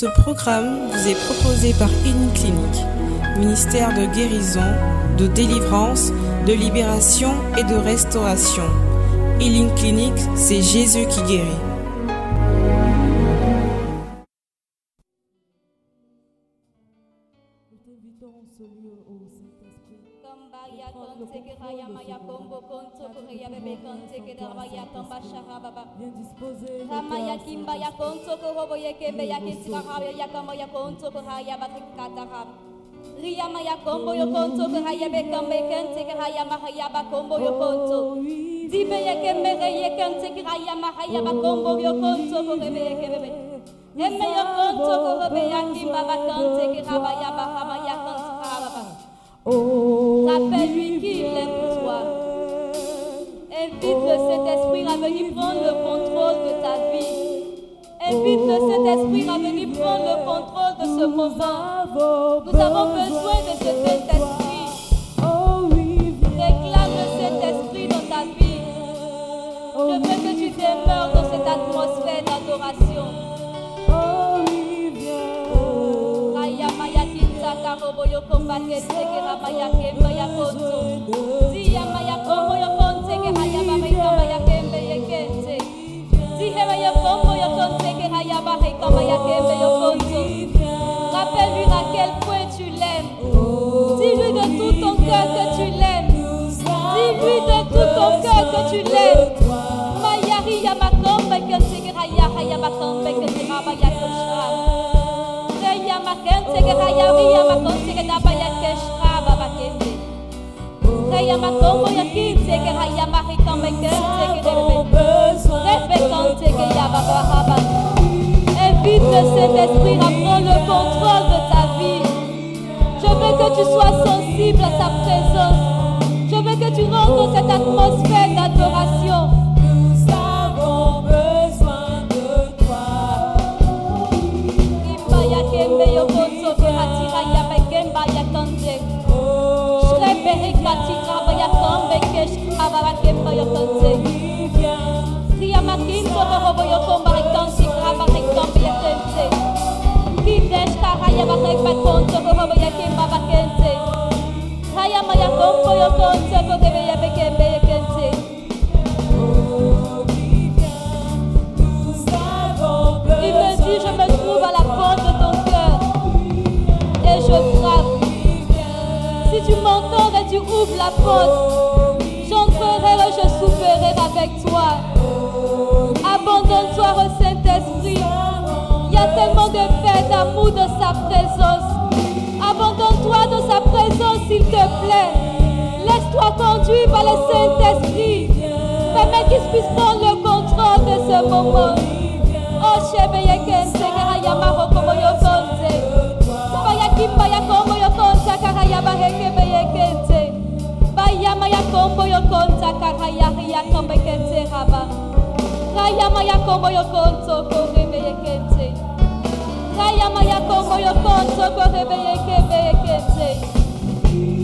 Ce programme vous est proposé par Healing Clinic, ministère de guérison, de délivrance, de libération et de restauration. Healing Clinic, c'est Jésus qui guérit. Konto bebe tamba Ramaya kimba ya konto ko robo ye kembe ya kitira raya ya kamo ya konto ko raya batrik katara. Ria maya kombo yo konto ko raya be kambe kente ke raya mahaya ba kombo yo konto. Dibe ye kembe re ye kente ke raya mahaya ba kombo yo konto ko rebe ye kembe. Emme yo konto ko robe ya kimba ba kente Rappelle-lui qu'il est pour toi. Invite le Saint-Esprit à venir prendre le contrôle de ta vie. Invite le Saint-Esprit à venir prendre le contrôle de ce moment. Nous avons besoin de ce Saint-Esprit. Rappelle-lui à quel point tu l'aimes. Dis-lui de tout ton cœur que tu l'aimes. Dis-lui de tout ton cœur que tu l'aimes. Maya ria ma komba kente ke haya haya ba kombe kente haba ya kosha. Reya makente ke raya ria makonte ke daba ya keshra Invite le Saint-Esprit à prendre le contrôle de ta vie. Je veux que tu sois sensible à sa présence. Je veux que tu rentres dans cette atmosphère d'adoration. Tu m'entends et tu ouvres la porte, je souperai avec toi. Abandonne-toi au Saint-Esprit. Il y a tellement de paix, d'amour dans sa présence. Abandonne-toi dans sa présence, s'il te plaît. Laisse-toi conduire par le Saint-Esprit. Permets qu'il puisse prendre le contrôle de ce moment. Oh, kombo yo konsa karaya ria kombe kense raba. Raya maya kombo yo konso kore beye kense. Raya maya kombo.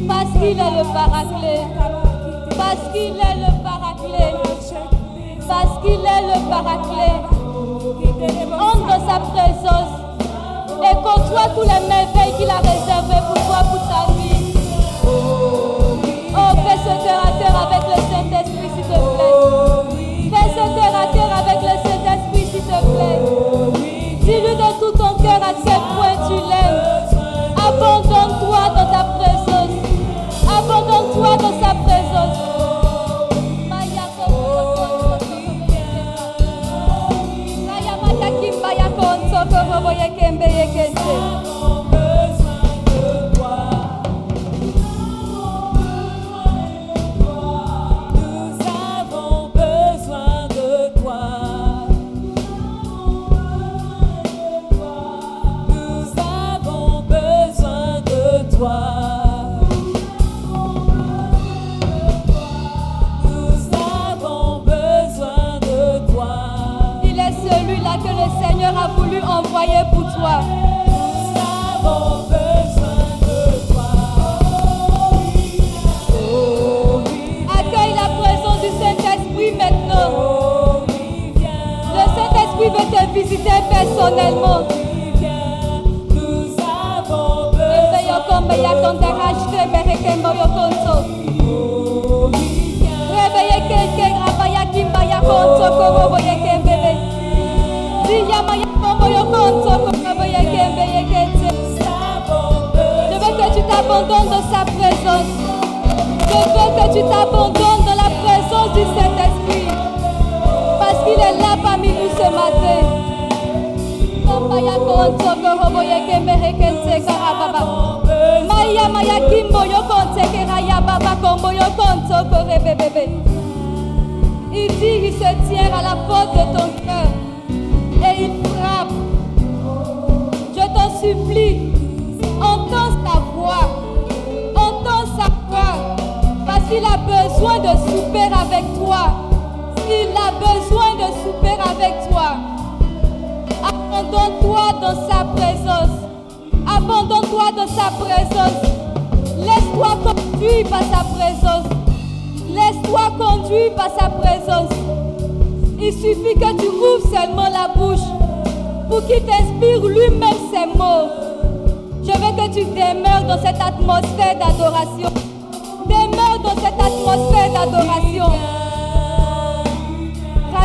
Parce qu'il est le paraclet. Parce qu'il est le paraclet. Parce qu'il est le paraclet. Entre sa présence et côtoie tous les merveilles qu'il a réservées pour toi, pour ta vie. Ce à avec le Saint-Esprit, s'il te plaît. Fais ce à terre avec le Saint-Esprit, s'il te plaît. Dis-lui de tout ton cœur à quel point tu l'aimes. Abandonne-toi dans ta présence. Abandonne-toi dans sa présence. personnellement. nous avons peur. Réveillez quelqu'un à Baya Kimbaya Konso, comme vous voyez qu'un bébé. Dia Maya Kimbaya Konso, comme vous voyez qu'un bébé. Je veux que tu t'abandonnes dans sa présence. Je veux que tu t'abandonnes dans la présence du Saint-Esprit. Parce qu'il est là parmi nous ce matin. Maya konto korobo yeke mehekense karababa. Maya maya kimbo yo konte keraya baba kombo yo konto korebebebe. Il dit, il se tient à la porte de ton cœur et il frappe. Je t'en supplie, entends sa voix, entends sa voix, parce qu'il a besoin de souper avec toi. Il a besoin Abandonne-toi dans sa présence. Abandonne-toi dans sa présence. Laisse-toi conduire par sa présence. Laisse-toi conduire par sa présence. Il suffit que tu ouvres seulement la bouche pour qu'il t'inspire lui-même ses mots. Je veux que tu demeures dans cette atmosphère d'adoration. Demeure dans cette atmosphère d'adoration.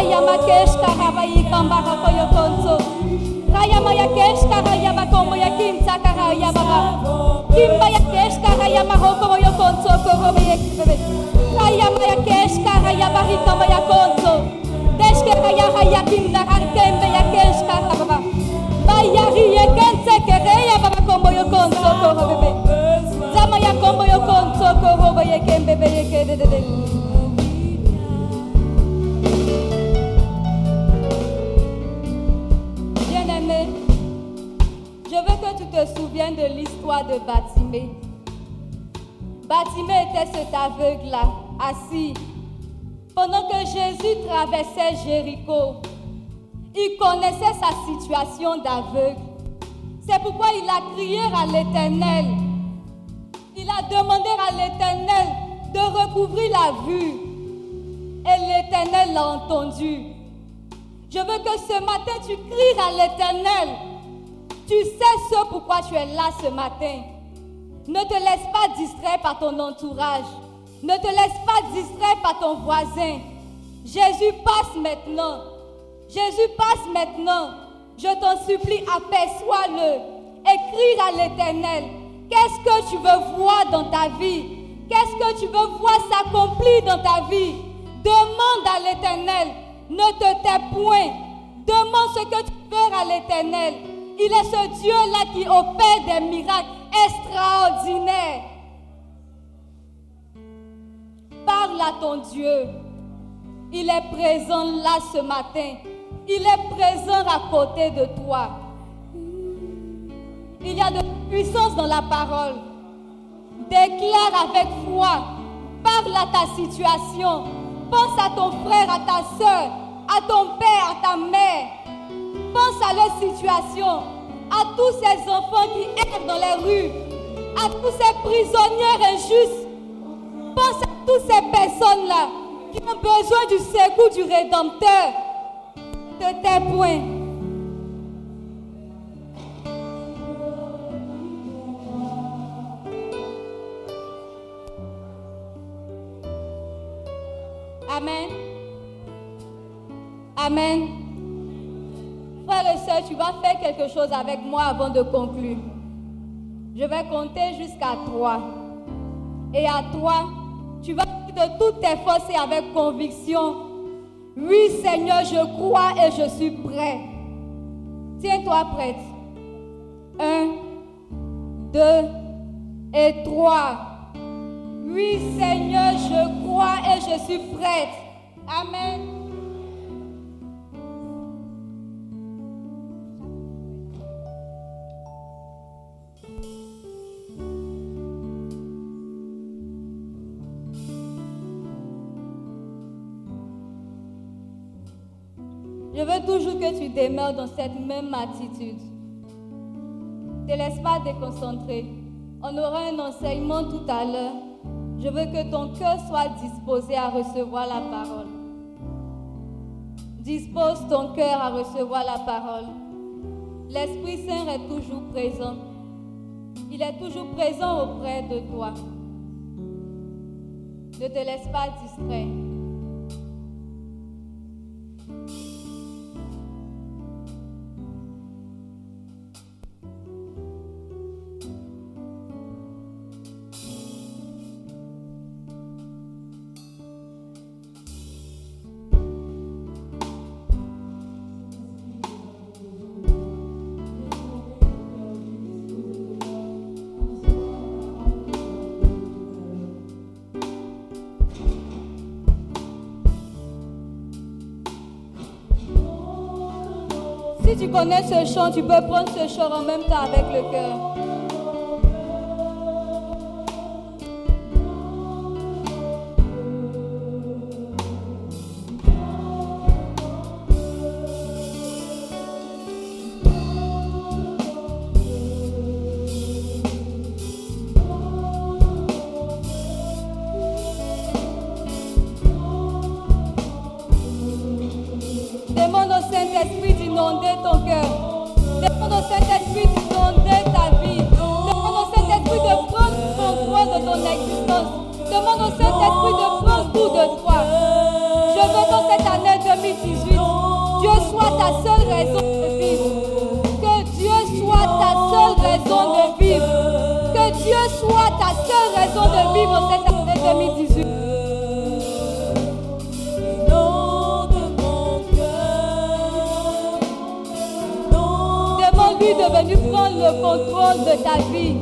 Raya makesh karabayi kambara koyo konso. Raya maya kesh karaya bakomo ya kimsa karaya baba. Kimba ya kesh karaya mahoko yo konso koro ya kibebe. Raya maya kesh karaya barika maya konso. Desh karaya haya kimda arkembe ya kesh karaba. Baya riye kense kereya baba kombo yo konso koro bebe. Zama ya kombo yo konso koro ya kembe ya kedede. Je veux que tu te souviennes de l'histoire de Batimé. Batimé était cet aveugle-là, assis. Pendant que Jésus traversait Jéricho, il connaissait sa situation d'aveugle. C'est pourquoi il a crié à l'Éternel. Il a demandé à l'Éternel de recouvrir la vue. Et l'Éternel l'a entendu. Je veux que ce matin tu cries à l'éternel. Tu sais ce pourquoi tu es là ce matin. Ne te laisse pas distraire par ton entourage. Ne te laisse pas distraire par ton voisin. Jésus passe maintenant. Jésus passe maintenant. Je t'en supplie, aperçois-le. Et crie à l'éternel. Qu'est-ce que tu veux voir dans ta vie? Qu'est-ce que tu veux voir s'accomplir dans ta vie? Demande à l'éternel. Ne te tais point. Demande ce que tu veux à l'éternel. Il est ce Dieu-là qui opère des miracles extraordinaires. Parle à ton Dieu. Il est présent là ce matin. Il est présent à côté de toi. Il y a de puissance dans la parole. Déclare avec foi. Parle à ta situation. Pense à ton frère, à ta soeur, à ton père, à ta mère. Pense à leur situation, à tous ces enfants qui errent dans les rues, à tous ces prisonniers injustes. Pense à toutes ces personnes-là qui ont besoin du secours du Rédempteur. De tes points. Amen. Amen. Frères et sœurs, tu vas faire quelque chose avec moi avant de conclure. Je vais compter jusqu'à trois. Et à toi, tu vas de toutes tes forces et avec conviction. Oui, Seigneur, je crois et je suis prêt. Tiens-toi prête. Un, deux et trois. Oui, Seigneur, je crois et je suis prête. Amen. Toujours que tu demeures dans cette même attitude. Ne te laisse pas déconcentrer. On aura un enseignement tout à l'heure. Je veux que ton cœur soit disposé à recevoir la parole. Dispose ton cœur à recevoir la parole. L'Esprit Saint est toujours présent. Il est toujours présent auprès de toi. Ne te laisse pas distraire. Connais ce chant, tu peux prendre ce chant en même temps avec le cœur. Seule raison de vivre. Que Dieu soit ta seule raison de vivre. Que Dieu soit ta seule raison de vivre cette année 2018. Inonde mon cœur. Inonde Demande-lui de venir prendre le contrôle de ta vie.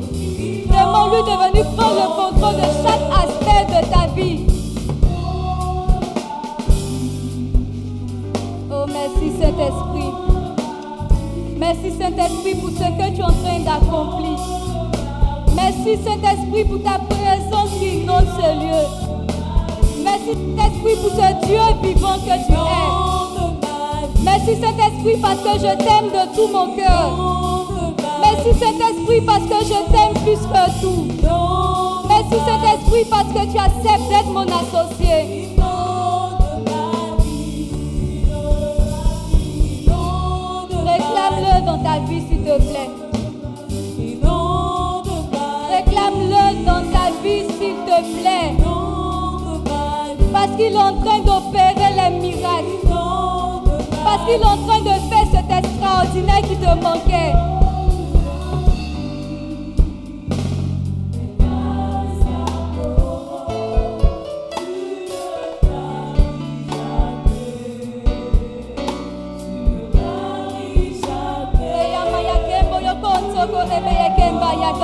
Demande-lui de venir prendre le contrôle de chaque aspect de ta vie. Merci Saint-Esprit. Merci Saint-Esprit pour ce que tu es en train d'accomplir. Merci Saint-Esprit pour ta présence qui inonde ce lieu. Merci Saint-Esprit pour ce Dieu vivant que tu es. Merci Saint-Esprit parce que je t'aime de tout mon cœur. Merci Saint-Esprit parce que je t'aime plus que tout. Merci Saint-Esprit parce que tu acceptes d'être mon associé. Dans ta vie s'il te plaît. Réclame-le dans ta vie s'il te plaît. Parce qu'il est en train d'opérer les miracles. Parce qu'il est en train de faire cet extraordinaire qui te manquait.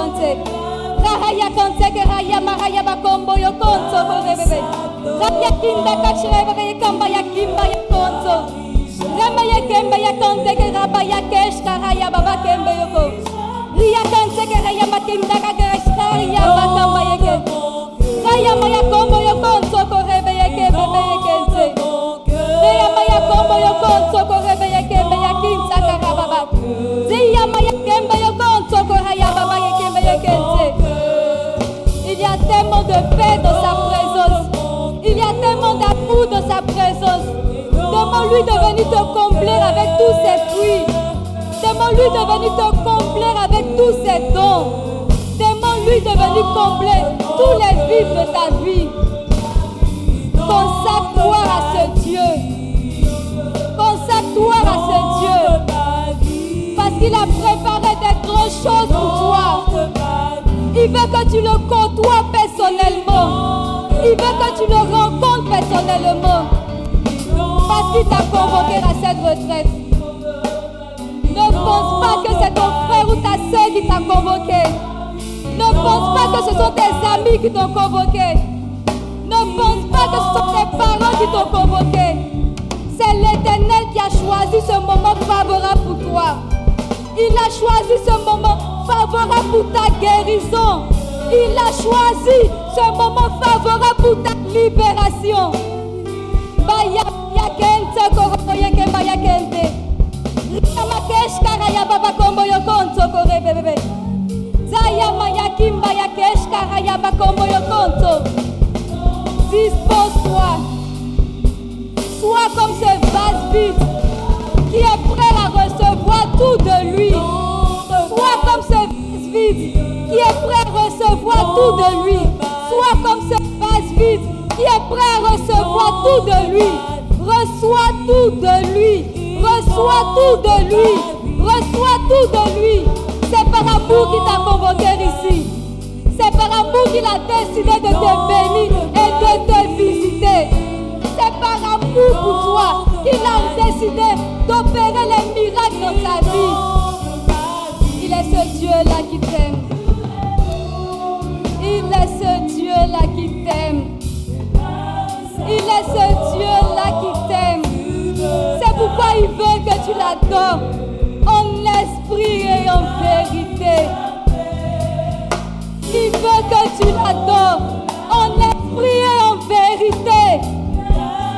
Kemba ya kante. Raha ya kante ke raya maraya bakombo yo konso korebe be. Raya kinda kachrebe ye kamba ya kimba ya konso. Rama ye kembe ya kante ke raba ya kesh raya baba kembe yo ko. Ria kante ke raya makinda ka kesh raya bakamba ye ke. Raya maya kombo yo konso korebe Demande-lui de venir te combler avec tous ses fruits. Demande-lui de venir te combler avec tous ses dons. Demande-lui de venir combler tous les vides de ta vie. Consacre-toi à ce Dieu. Consacre-toi à ce Dieu. Parce qu'il a préparé des grandes choses pour toi. Il veut que tu le côtoies personnellement. Il veut que tu le rencontres personnellement. Qu'il t'a convoqué à cette retraite. Ne pense pas que c'est ton frère ou ta soeur qui t'a convoqué. Ne pense pas que ce sont tes amis qui t'ont convoqué. Ne pense pas que ce sont tes parents qui t'ont convoqué. C'est l'éternel qui a choisi ce moment favorable pour toi. Il a choisi ce moment favorable pour ta guérison. Il a choisi ce moment favorable pour ta libération. Baya Dispose-toi. Sois comme ce vase vide qui est prêt à recevoir tout de lui. Sois comme ce vase vide qui est prêt à recevoir tout de lui. Sois comme ce vase vide qui est prêt à recevoir tout de lui. Reçois tout de lui. Reçois tout de lui. Reçois tout de lui. C'est par amour qu'il t'a convoqué ici. C'est par amour qu'il a décidé de te bénir et de te visiter. C'est par amour pour toi qu'il a décidé d'opérer les miracles dans ta vie. Il est ce Dieu-là qui t'aime. Il est ce Dieu-là qui t'aime. Il est ce Dieu-là qui pourquoi il veut que tu l'adores. en vérité. Il veut que tu l'adores en esprit et en vérité.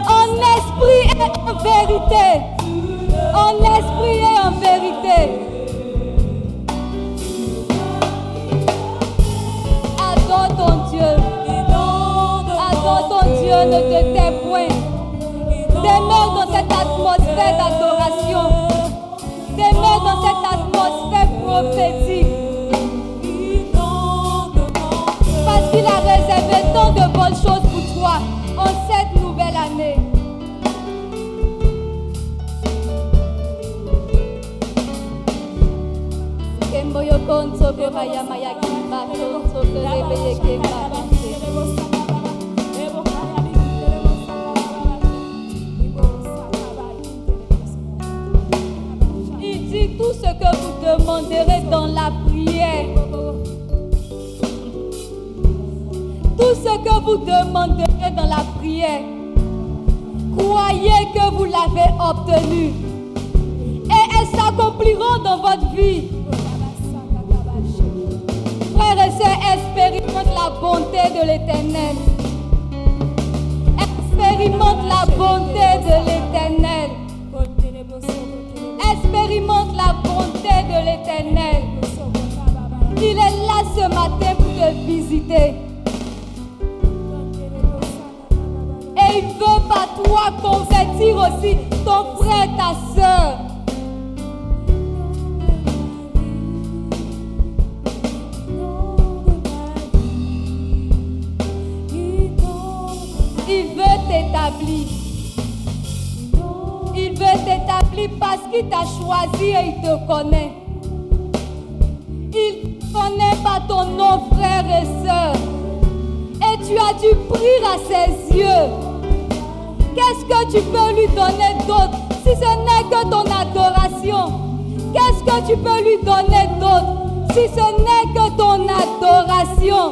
En esprit et en vérité. En esprit et en vérité. Adore ton Dieu. Adore ton Dieu, ne te tais point. Demeure dans cette atmosphère d'adoration. Demeure dans cette atmosphère prophétique. Parce qu'il a réservé tant de bonnes choses pour toi en cette nouvelle année. Vous demanderez dans la prière. Tout ce que vous demanderez dans la prière, croyez que vous l'avez obtenu. Et elles s'accompliront dans votre vie. Frères et sœurs, expérimente la bonté de l'éternel. L'éternel. Il est là ce matin pour te visiter. Et il veut par toi convertir aussi ton frère, ta soeur. Il veut t'établir. Il veut t'établir parce qu'il t'a choisi et il te connaît. Par ton nom, frère et sœur. Et tu as dû prier à ses yeux. Qu'est-ce que tu peux lui donner d'autre si ce n'est que ton adoration? Qu'est-ce que tu peux lui donner d'autre si ce n'est que ton adoration?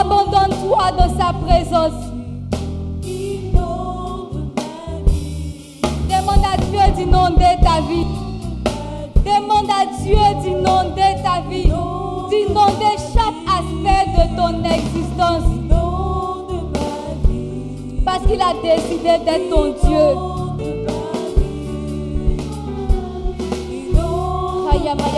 Abandonne-toi dans sa présence. Demande à Dieu d'inonder ta vie. Demande à Dieu d'inonder ta vie. D'inonder ton existence. Parce qu'il a décidé d'être ton Dieu. Hayama.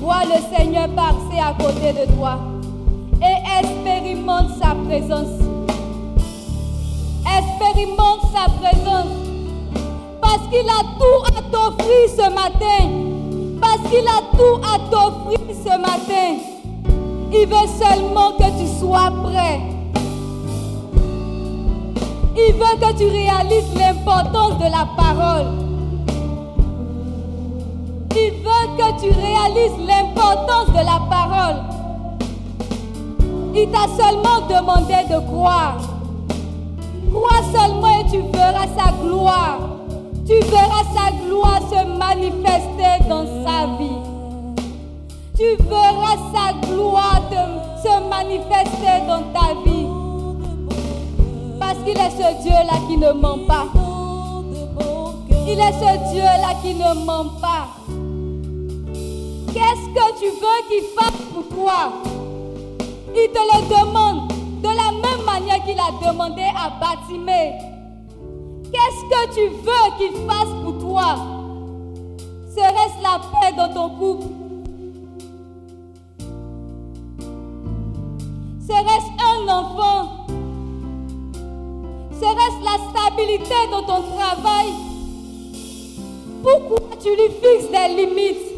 Vois le Seigneur passer à côté de toi et expérimente sa présence. Expérimente sa présence. Parce qu'il a tout à t'offrir ce matin. Parce qu'il a tout à t'offrir ce matin. Il veut seulement que tu sois prêt. Il veut que tu réalises l'importance de la parole. Il veut que tu réalises l'importance de la parole. Il t'a seulement demandé de croire. Crois seulement et tu verras sa gloire. Tu verras sa gloire se manifester dans sa vie. Tu verras sa gloire se manifester dans ta vie. Parce qu'il est ce Dieu-là qui ne ment pas. Il est ce Dieu-là qui ne ment pas. Qu'est-ce que tu veux qu'il fasse pour toi? Il te le demande de la même manière qu'il a demandé à Batimé. Qu'est-ce que tu veux qu'il fasse pour toi? Serait-ce la paix dans ton couple? Serait-ce un enfant? Serait-ce la stabilité dans ton travail? Pourquoi tu lui fixes des limites?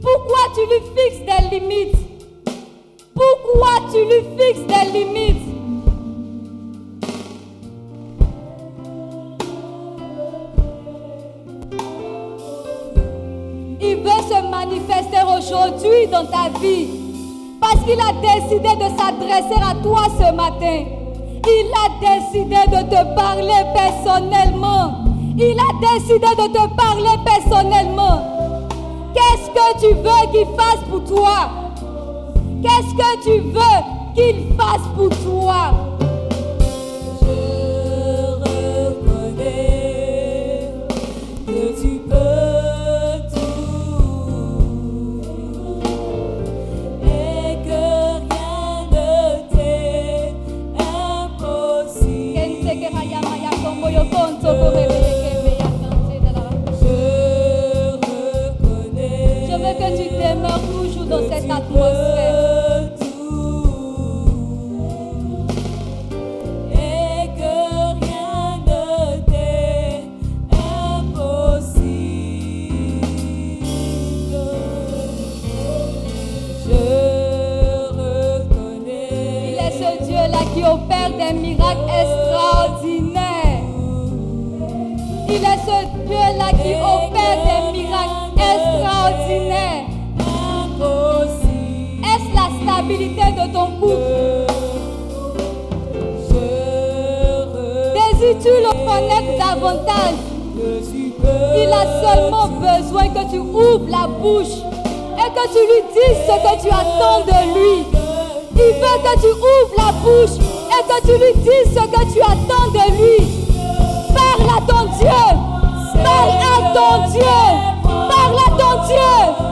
Pourquoi tu lui fixes des limites? Pourquoi tu lui fixes des limites? Il veut se manifester aujourd'hui dans ta vie parce qu'il a décidé de s'adresser à toi ce matin Il a décidé de te parler personnellement. Il a décidé de te parler personnellement. Qu'est-ce que tu veux qu'il fasse pour toi? Qu'est-ce que tu veux qu'il fasse pour toi? Des miracles extraordinaires. Il est ce Dieu-là qui opère des miracles extraordinaires. Est-ce la stabilité de ton couple? Désires-tu le connaître davantage. Il a seulement besoin que tu ouvres la bouche et que tu lui dises ce que tu attends de lui. Il veut que tu ouvres la bouche et que tu lui dises ce que tu attends de lui? Parle à ton Dieu. Parle à ton Dieu. Parle à ton Dieu.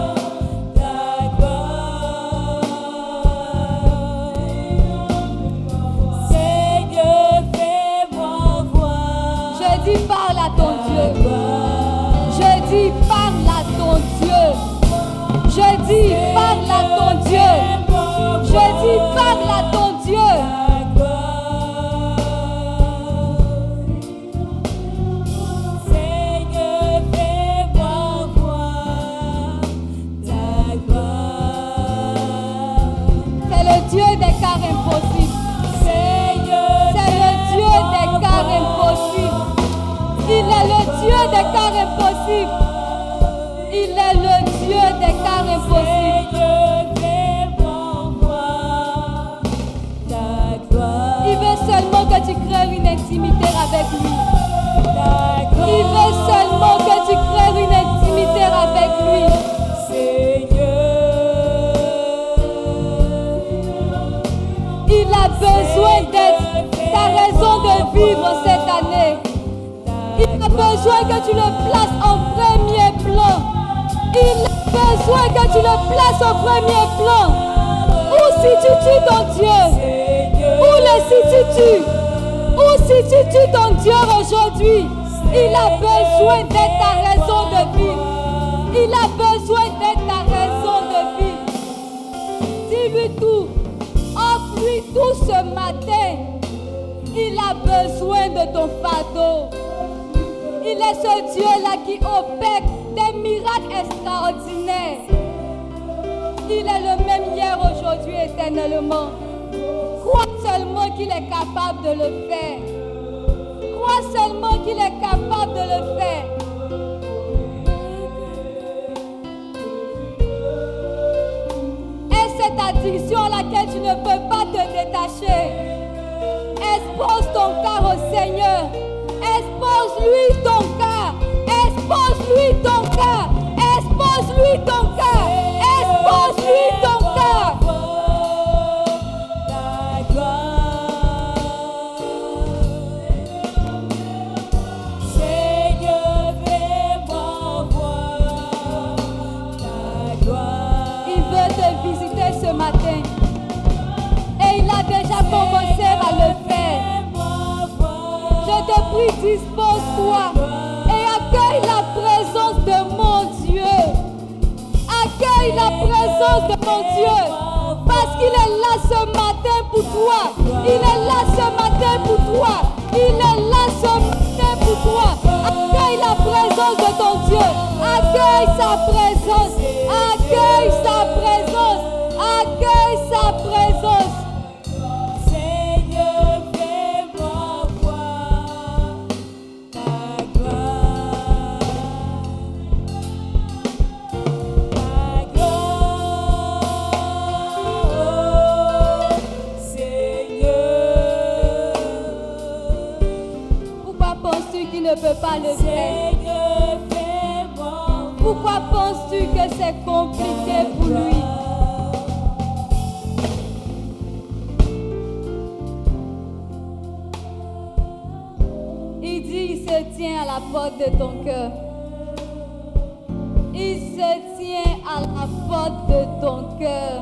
Besoin que tu le places en premier plan. Il a besoin que tu le places au premier plan. Où situes-tu ton Dieu? Où le situes-tu? Où situes-tu ton Dieu aujourd'hui? Il a besoin d'être ta raison de vivre. Il a besoin d'être ta raison de vivre. Dis-lui tout. Offre-lui tout ce matin. Il a besoin de ton fardeau. Il est ce Dieu-là qui opère des miracles extraordinaires. Il est le même hier, aujourd'hui, éternellement. Crois seulement qu'il est capable de le faire. Crois seulement qu'il est capable de le faire. Est-ce cette addiction à laquelle tu ne peux pas te détacher? Expose ton cœur au Seigneur. Expose-lui ton cœur. Expose-lui ton cœur. Expose-lui ton. Dieu. Parce qu'il est là ce matin pour toi. Il est là ce matin pour toi. Il est là ce matin pour toi. Accueille la présence de ton Dieu. Accueille sa présence. Accueille sa présence. Accueille sa présence. Pourquoi penses-tu que c'est compliqué pour lui? Il dit, il se tient à la porte de ton cœur. Il se tient à la porte de ton cœur.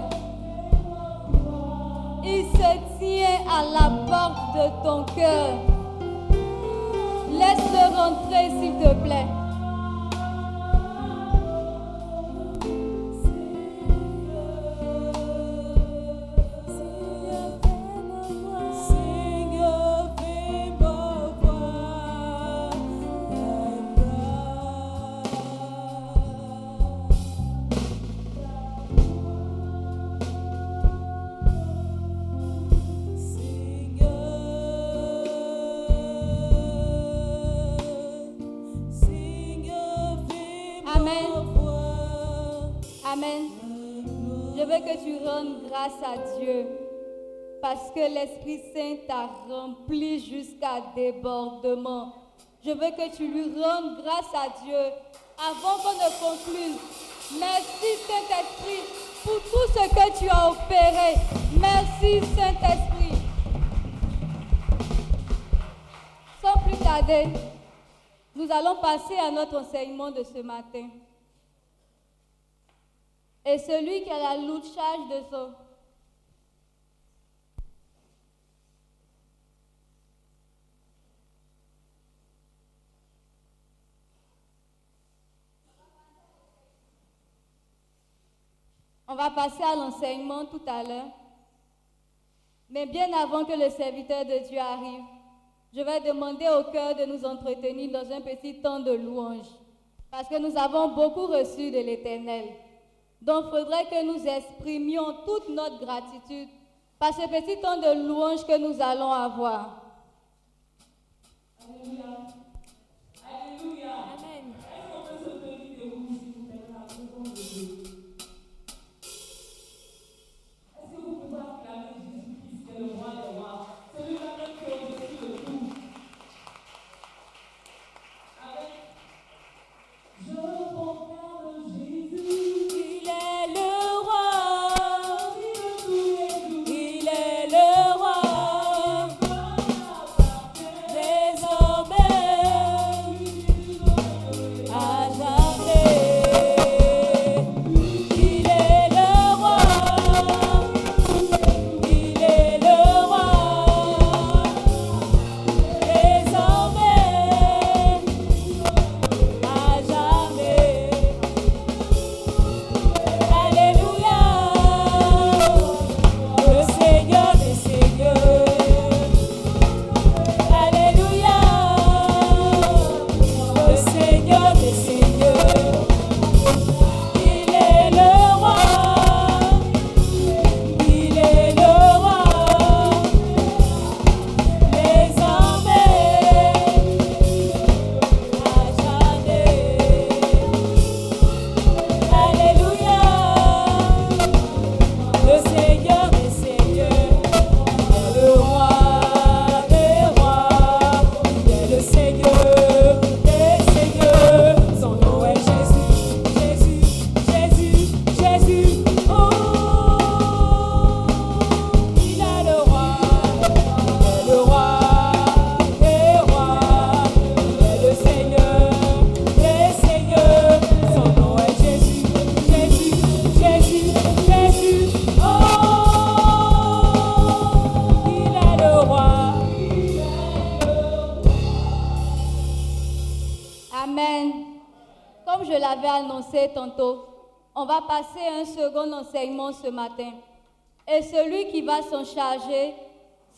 Il se tient à la porte de ton cœur. Te plaît. Que l'Esprit Saint t'a rempli jusqu'à débordement. Je veux que tu lui rendes grâce à Dieu avant qu'on ne conclue. Merci Saint-Esprit pour tout ce que tu as opéré. Merci Saint-Esprit. Sans plus tarder, nous allons passer à notre enseignement de ce matin. Et celui qui a la lourde charge de son... On va passer à l'enseignement tout à l'heure. Mais bien avant que le serviteur de Dieu arrive, je vais demander au cœur de nous entretenir dans un petit temps de louange. Parce que nous avons beaucoup reçu de l'Éternel. Donc, il faudrait que nous exprimions toute notre gratitude par ce petit temps de louange que nous allons avoir. Il ce matin. Et celui qui va s'en charger,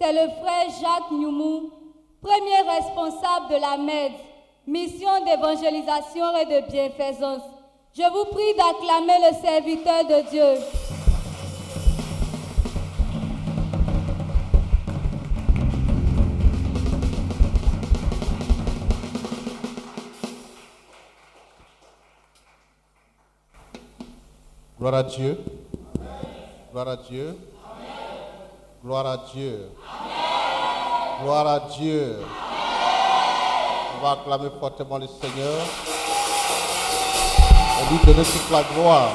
c'est le frère Jacques Nyoumou, premier responsable de la MED, mission d'évangélisation et de bienfaisance. Je vous prie d'acclamer le serviteur de Dieu. Gloire à Dieu. Gloire à Dieu. Gloire à Dieu. Gloire à Dieu. On va acclamer fortement le Seigneur et lui donner toute la gloire.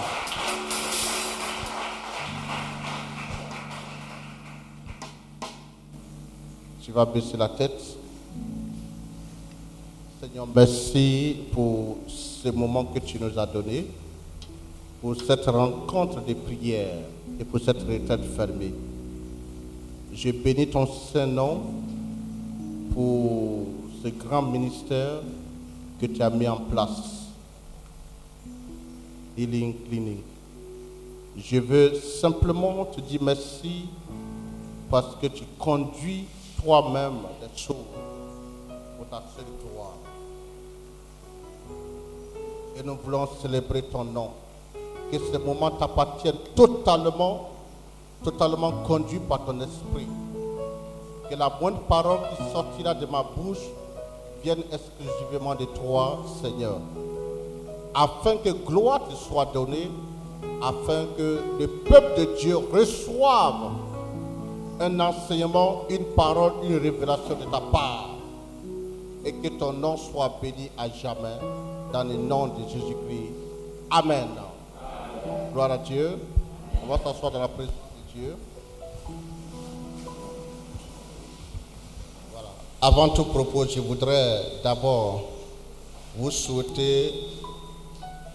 Tu vas baisser la tête. Seigneur, merci pour ce moment que tu nous as donné, pour cette rencontre de prière et pour cette retraite fermée. Je bénis ton Saint-Nom pour ce grand ministère que tu as mis en place. Healing Clinic. Je veux simplement te dire merci parce que tu conduis toi-même les choses pour ta seule gloire. Et nous voulons célébrer ton nom. Que ce moment t'appartienne totalement, totalement conduit par ton esprit. Que la bonne parole qui sortira de ma bouche vienne exclusivement de toi, Seigneur. Afin que gloire te soit donnée, afin que le peuple de Dieu reçoive un enseignement, une parole, une révélation de ta part. Et que ton nom soit béni à jamais dans le nom de Jésus-Christ. Amen. Gloire à Dieu. On va s'asseoir dans la présence de Dieu. Voilà. Avant tout propos, je voudrais d'abord vous souhaiter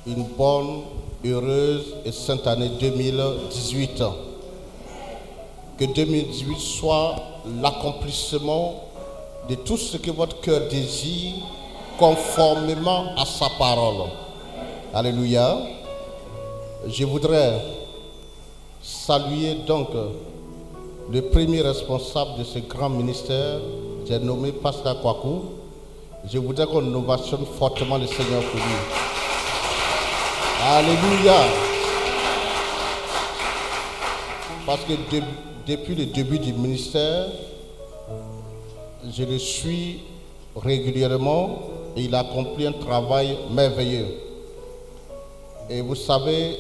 une bonne, heureuse et sainte année 2018 que 2018 soit l'accomplissement de tout ce que votre cœur désire conformément à sa parole. Alléluia. Je voudrais saluer donc le premier responsable de ce grand ministère, j'ai nommé Pascal Kwaku. Je voudrais qu'on ovationne fortement le Seigneur pour lui. Alléluia. Parce que de- depuis le début du ministère, je le suis régulièrement et il accomplit un travail merveilleux. Et vous savez,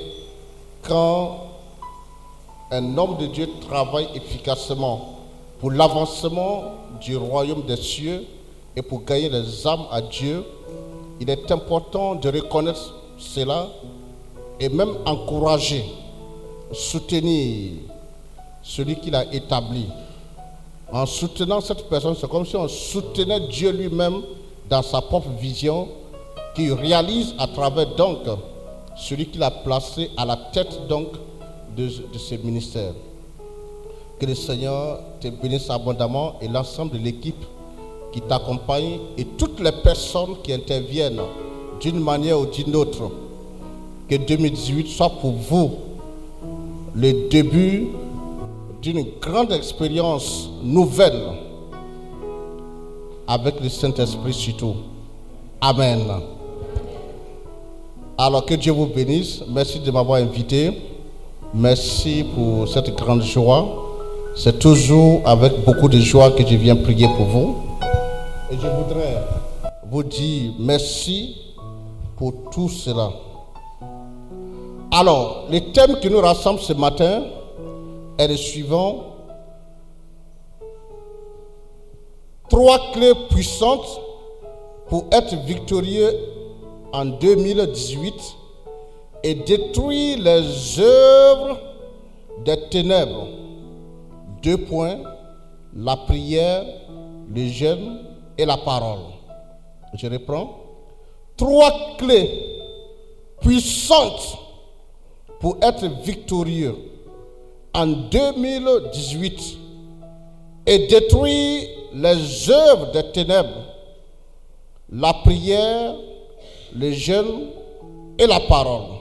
quand un homme de Dieu travaille efficacement pour l'avancement du royaume des cieux et pour gagner les âmes à Dieu, il est important de reconnaître cela et même encourager, soutenir celui qu'il a établi. En soutenant cette personne, c'est comme si on soutenait Dieu lui-même dans sa propre vision qu'il réalise à travers donc celui qu'il a placé à la tête donc de, de ce ministère. Que le Seigneur te bénisse abondamment et l'ensemble de l'équipe qui t'accompagne et toutes les personnes qui interviennent d'une manière ou d'une autre. Que 2018 soit pour vous le début d'une grande expérience nouvelle avec le Saint-Esprit surtout. Amen. Alors que Dieu vous bénisse. Merci de m'avoir invité. Merci pour cette grande joie. C'est toujours avec beaucoup de joie que je viens prier pour vous. Et je voudrais vous dire merci pour tout cela. Alors, le thème qui nous rassemble ce matin est le suivant. Trois clés puissantes pour être victorieux en 2018 et détruire les œuvres des ténèbres. Deux points, la prière, le jeûne et la parole. Je reprends. Trois clés puissantes pour être victorieux en 2018 et détruire les œuvres des ténèbres, la prière, le jeûne et la parole.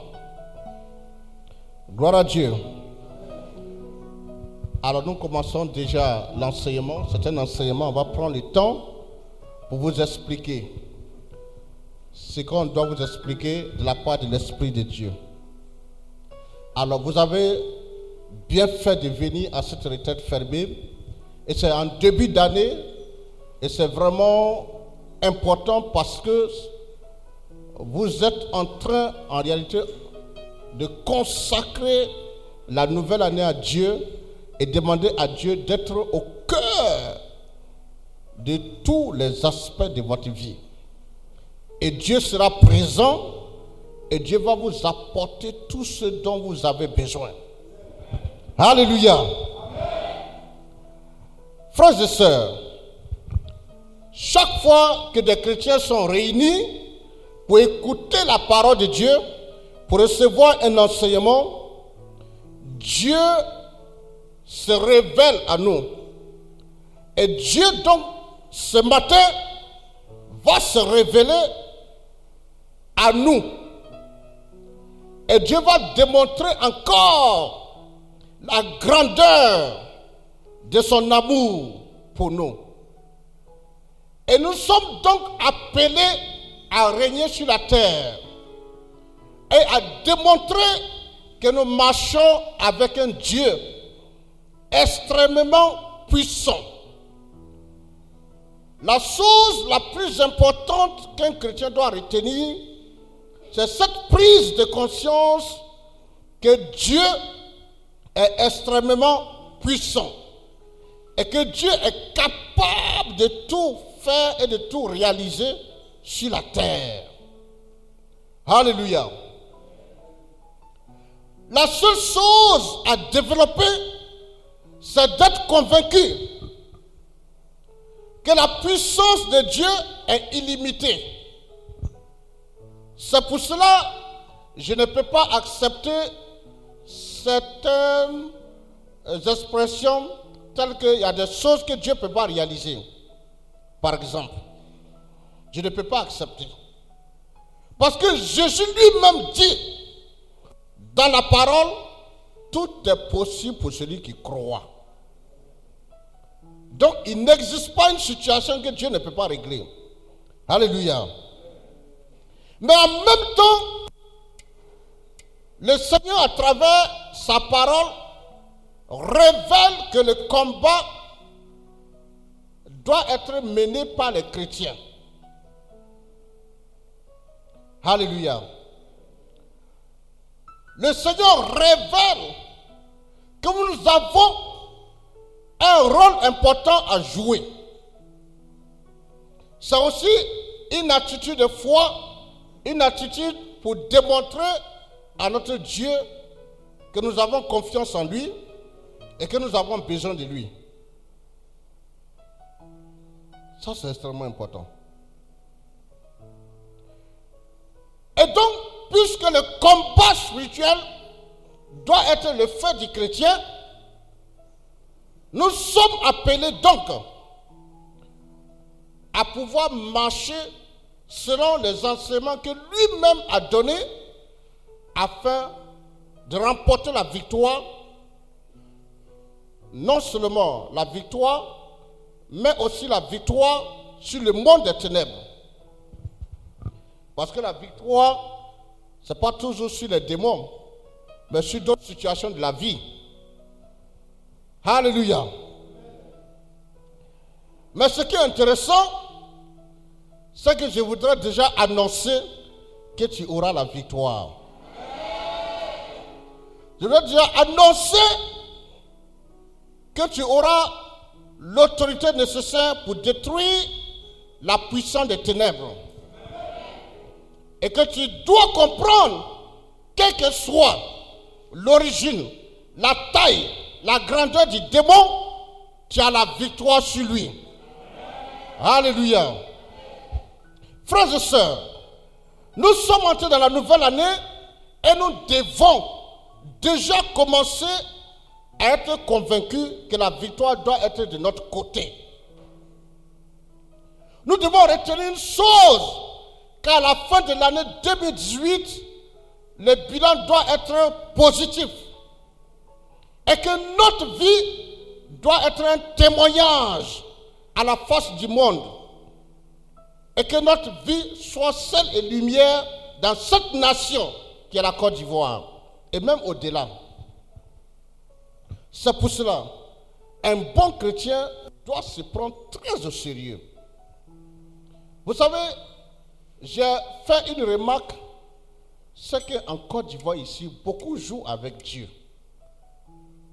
Gloire à Dieu. Alors nous commençons déjà l'enseignement. C'est un enseignement, on va prendre le temps pour vous expliquer ce qu'on doit vous expliquer de la part de l'Esprit de Dieu. Alors vous avez bien fait de venir à cette retraite fermée. Et c'est en début d'année. Et c'est vraiment important parce que vous êtes en train, en réalité, de consacrer la nouvelle année à Dieu et demander à Dieu d'être au cœur de tous les aspects de votre vie. Et Dieu sera présent et Dieu va vous apporter tout ce dont vous avez besoin. Alléluia. Frères et sœurs, chaque fois que des chrétiens sont réunis pour écouter la parole de Dieu, pour recevoir un enseignement, Dieu se révèle à nous. Et Dieu donc, ce matin, va se révéler à nous. Et Dieu va démontrer encore la grandeur de son amour pour nous. Et nous sommes donc appelés à régner sur la terre et à démontrer que nous marchons avec un Dieu extrêmement puissant. La chose la plus importante qu'un chrétien doit retenir, c'est cette prise de conscience que Dieu est extrêmement puissant et que Dieu est capable de tout faire et de tout réaliser sur la terre. Alléluia. La seule chose à développer, c'est d'être convaincu que la puissance de Dieu est illimitée. C'est pour cela que je ne peux pas accepter certaines expressions telles qu'il y a des choses que Dieu ne peut pas réaliser. Par exemple, je ne peux pas accepter. Parce que Jésus lui-même dit dans la parole, tout est possible pour celui qui croit. Donc, il n'existe pas une situation que Dieu ne peut pas régler. Alléluia. Mais en même temps, le Seigneur, à travers sa parole, révèle que le combat doit être mené par les chrétiens. Alléluia. Le Seigneur révèle que nous avons un rôle important à jouer. C'est aussi une attitude de foi, une attitude pour démontrer à notre Dieu que nous avons confiance en lui et que nous avons besoin de lui. Ça, c'est extrêmement important. Et donc, puisque le combat spirituel doit être le fait du chrétien, nous sommes appelés donc à pouvoir marcher selon les enseignements que lui-même a donnés afin de remporter la victoire, non seulement la victoire, mais aussi la victoire sur le monde des ténèbres. Parce que la victoire, ce n'est pas toujours sur les démons, mais sur d'autres situations de la vie. Alléluia. Mais ce qui est intéressant, c'est que je voudrais déjà annoncer que tu auras la victoire. Je voudrais déjà annoncer que tu auras l'autorité nécessaire pour détruire la puissance des ténèbres. Et que tu dois comprendre, quelle que soit l'origine, la taille, la grandeur du démon, tu as la victoire sur lui. Alléluia. Frères et sœurs, nous sommes entrés dans la nouvelle année et nous devons déjà commencer à être convaincus que la victoire doit être de notre côté. Nous devons retenir une chose, qu'à la fin de l'année 2018, le bilan doit être positif. Et que notre vie doit être un témoignage à la face du monde. Et que notre vie soit celle et lumière dans cette nation qui est la Côte d'Ivoire. Et même au-delà. C'est pour cela, un bon chrétien doit se prendre très au sérieux. Vous savez, j'ai fait une remarque, c'est qu'en Côte d'Ivoire ici, beaucoup jouent avec Dieu.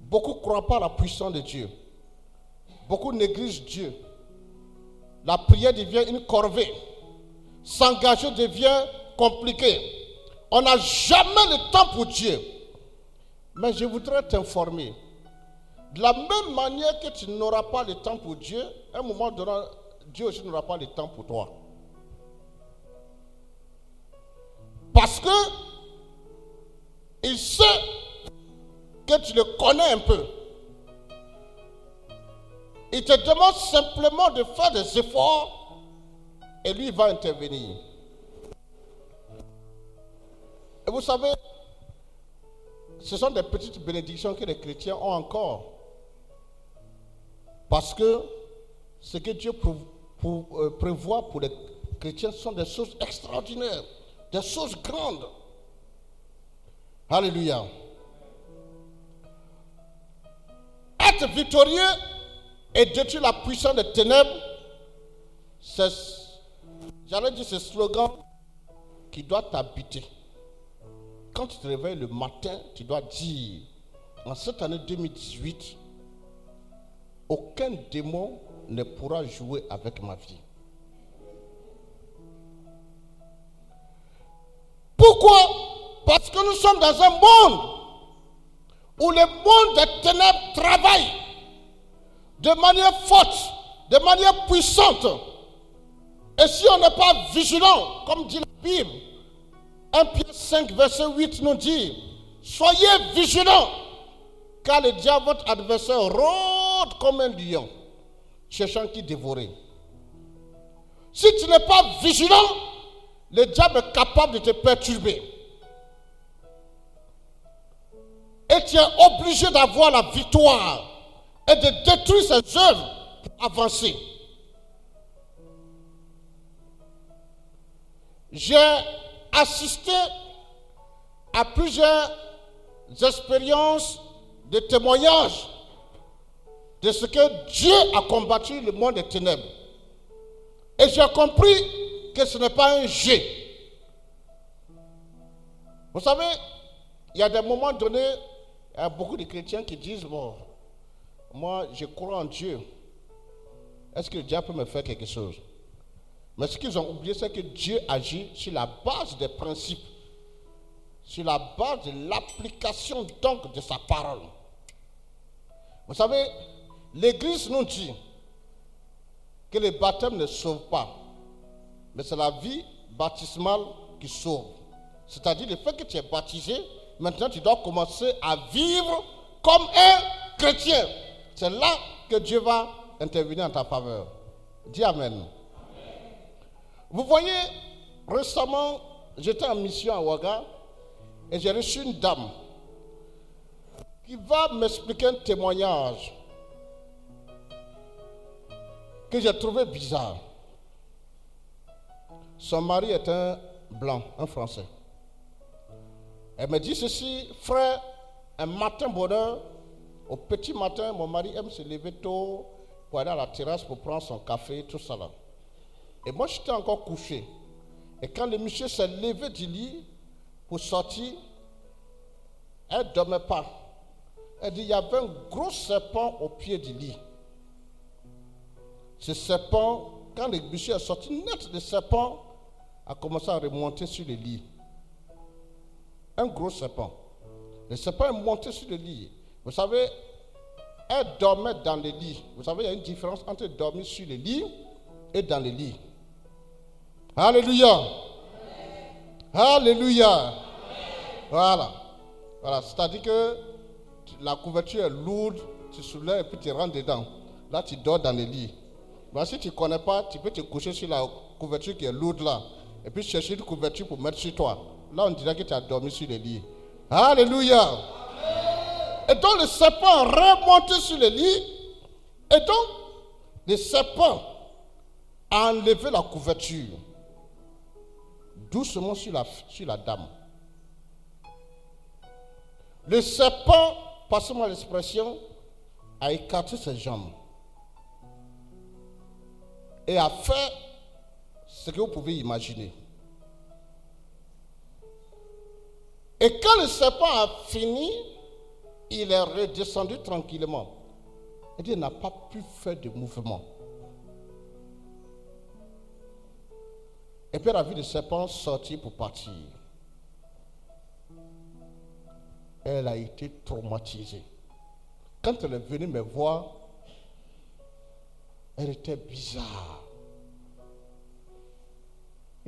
Beaucoup ne croient pas à la puissance de Dieu. Beaucoup négligent Dieu. La prière devient une corvée. s'engager devient compliqué. On n'a jamais le temps pour Dieu. Mais je voudrais t'informer. De la même manière que tu n'auras pas le temps pour Dieu, à un moment donné, Dieu aussi n'aura pas le temps pour toi. Parce que il sait que tu le connais un peu. Il te demande simplement de faire des efforts et lui va intervenir. Et vous savez, ce sont des petites bénédictions que les chrétiens ont encore. Parce que ce que Dieu euh, prévoit pour les chrétiens sont des choses extraordinaires, des choses grandes. Alléluia. Être victorieux et détruire la puissance des ténèbres, c'est, j'allais dire, ce slogan qui doit t'habiter. Quand tu te réveilles le matin, tu dois dire, en cette année 2018, aucun démon ne pourra jouer avec ma vie. Pourquoi? Parce que nous sommes dans un monde où le monde des ténèbres travaille de manière forte, de manière puissante. Et si on n'est pas vigilant, comme dit la Bible, 1 Pierre 5, verset 8 nous dit, soyez vigilants, car le diable, votre adversaire, rôde comme un lion, cherchant qui dévorer. Si tu n'es pas vigilant, le diable est capable de te perturber. Et tu es obligé d'avoir la victoire et de détruire ses œuvres pour avancer. J'ai assisté à plusieurs expériences de témoignages de ce que Dieu a combattu le monde des ténèbres. Et j'ai compris que ce n'est pas un jeu. Vous savez, il y a des moments donnés, il y a beaucoup de chrétiens qui disent, bon, moi je crois en Dieu. Est-ce que Dieu peut me faire quelque chose? Mais ce qu'ils ont oublié, c'est que Dieu agit sur la base des principes, sur la base de l'application donc de sa parole. Vous savez, l'Église nous dit que le baptême ne sauve pas, mais c'est la vie baptismale qui sauve. C'est-à-dire le fait que tu es baptisé, maintenant tu dois commencer à vivre comme un chrétien. C'est là que Dieu va intervenir en ta faveur. Dis Amen. Vous voyez, récemment, j'étais en mission à Ouaga et j'ai reçu une dame qui va m'expliquer un témoignage que j'ai trouvé bizarre. Son mari est un blanc, un français. Elle me dit ceci, frère, un matin bonheur, au petit matin, mon mari aime se lever tôt pour aller à la terrasse pour prendre son café, tout ça là. Et moi, j'étais encore couché. Et quand le monsieur s'est levé du lit pour sortir, elle ne dormait pas. Elle dit, il y avait un gros serpent au pied du lit. Ce serpent, quand le monsieur est sorti net, le serpent a commencé à remonter sur le lit. Un gros serpent. Le serpent est monté sur le lit. Vous savez, elle dormait dans le lit. Vous savez, il y a une différence entre dormir sur le lit et dans le lit. Alléluia. Alléluia. Voilà. Voilà. C'est-à-dire que la couverture est lourde, tu soulèves et puis tu rentres dedans. Là, tu dors dans le lit. Mais si tu ne connais pas, tu peux te coucher sur la couverture qui est lourde là. Et puis chercher une couverture pour mettre sur toi. Là, on dirait que tu as dormi sur le lit. Alléluia. Et donc le serpent remonté sur le lit. Et donc le serpent a enlevé la couverture. Doucement sur la, sur la dame. Le serpent, passez-moi l'expression, a écarté ses jambes. Et a fait ce que vous pouvez imaginer. Et quand le serpent a fini, il est redescendu tranquillement. Et il n'a pas pu faire de mouvement. Et puis elle a vu le serpent sortir pour partir. Elle a été traumatisée. Quand elle est venue me voir, elle était bizarre.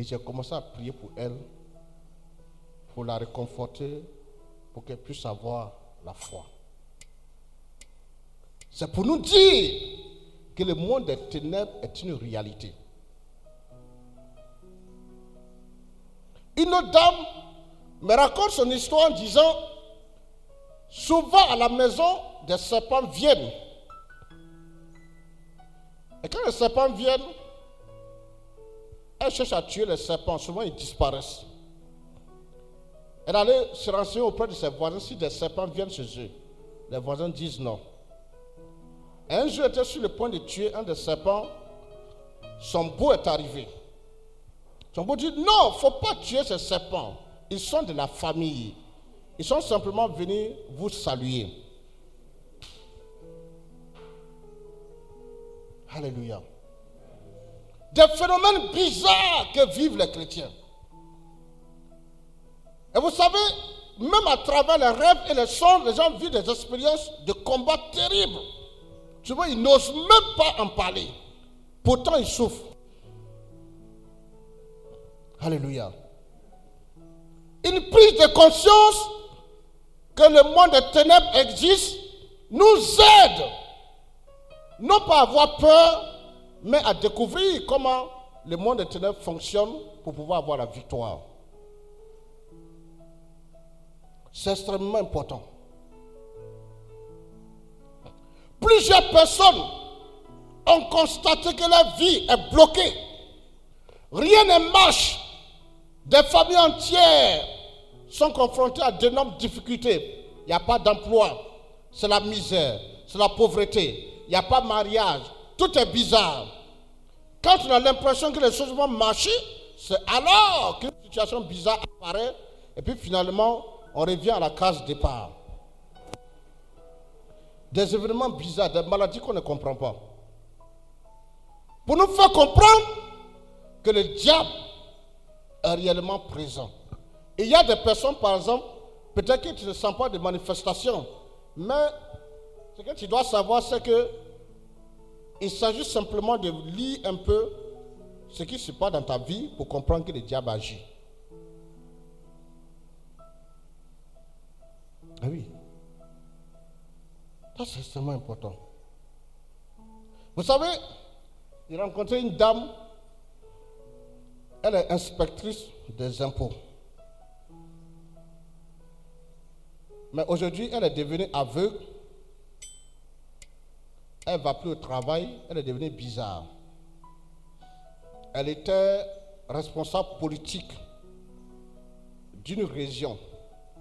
Et j'ai commencé à prier pour elle, pour la réconforter, pour qu'elle puisse avoir la foi. C'est pour nous dire que le monde des ténèbres est une réalité. Une dame me raconte son histoire en disant, souvent à la maison, des serpents viennent. Et quand les serpents viennent, elle cherche à tuer les serpents. Souvent, ils disparaissent. Elle allait se renseigner auprès de ses voisins si des serpents viennent chez eux. Les voisins disent non. Un jour, elle était sur le point de tuer un des serpents. Son beau est arrivé. Son beau dit non, il ne faut pas tuer ces serpents. Ils sont de la famille. Ils sont simplement venus vous saluer. Alléluia. Des phénomènes bizarres que vivent les chrétiens. Et vous savez, même à travers les rêves et les songes, les gens vivent des expériences de combat terribles. Tu vois, ils n'osent même pas en parler. Pourtant, ils souffrent. Alléluia. Une prise de conscience que le monde des ténèbres existe nous aide non pas à avoir peur, mais à découvrir comment le monde des ténèbres fonctionne pour pouvoir avoir la victoire. C'est extrêmement important. Plusieurs personnes ont constaté que leur vie est bloquée. Rien ne marche. Des familles entières sont confrontées à d'énormes difficultés. Il n'y a pas d'emploi. C'est la misère. C'est la pauvreté. Il n'y a pas de mariage. Tout est bizarre. Quand on a l'impression que les choses vont marcher, c'est alors qu'une situation bizarre apparaît. Et puis finalement, on revient à la case départ. Des événements bizarres, des maladies qu'on ne comprend pas. Pour nous faire comprendre que le diable est réellement présent. il y a des personnes, par exemple, peut-être que tu ne sens pas de manifestations, mais ce que tu dois savoir, c'est que il s'agit simplement de lire un peu ce qui se passe dans ta vie pour comprendre que le diable agit. Ah oui. Ça, c'est extrêmement important. Vous savez, j'ai rencontré une dame, elle est inspectrice des impôts. Mais aujourd'hui, elle est devenue aveugle. Elle ne va plus au travail, elle est devenue bizarre. Elle était responsable politique d'une région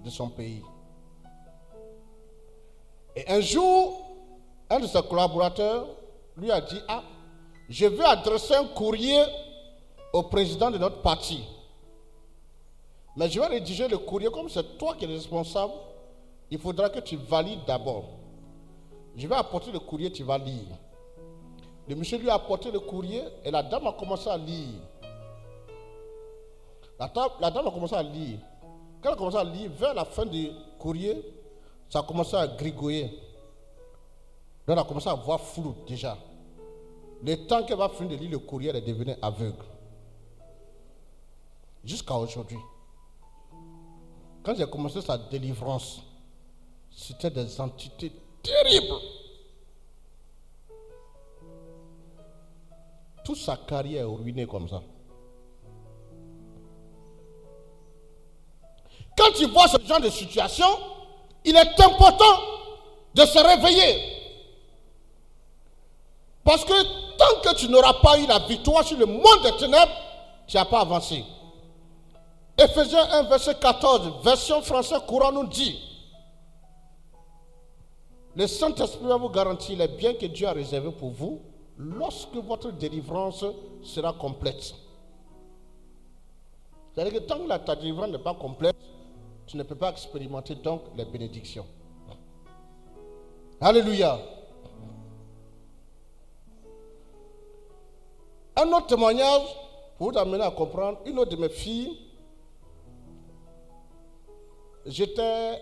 de son pays. Et un jour, un de ses collaborateurs lui a dit, ah, je veux adresser un courrier au président de notre parti. Mais je vais rédiger le courrier comme c'est toi qui es responsable. Il faudra que tu valides d'abord. Je vais apporter le courrier, tu vas lire. Le monsieur lui a apporté le courrier et la dame a commencé à lire. La, la dame a commencé à lire. Quand elle a commencé à lire, vers la fin du courrier, ça a commencé à grigouiller. Donc elle a commencé à voir flou déjà. Le temps qu'elle va finir de lire le courrier, elle est devenue aveugle. Jusqu'à aujourd'hui. Quand j'ai commencé sa délivrance, c'était des entités terribles. Toute sa carrière est ruinée comme ça. Quand tu vois ce genre de situation, il est important de se réveiller. Parce que tant que tu n'auras pas eu la victoire sur le monde des ténèbres, tu n'as pas avancé. Ephésiens 1, verset 14, version française courant nous dit Le Saint-Esprit va vous garantir les biens que Dieu a réservés pour vous lorsque votre délivrance sera complète. C'est-à-dire que tant que ta délivrance n'est pas complète, tu ne peux pas expérimenter donc les bénédictions. Alléluia. Un autre témoignage Pour vous amener à comprendre, une autre de mes filles, j'étais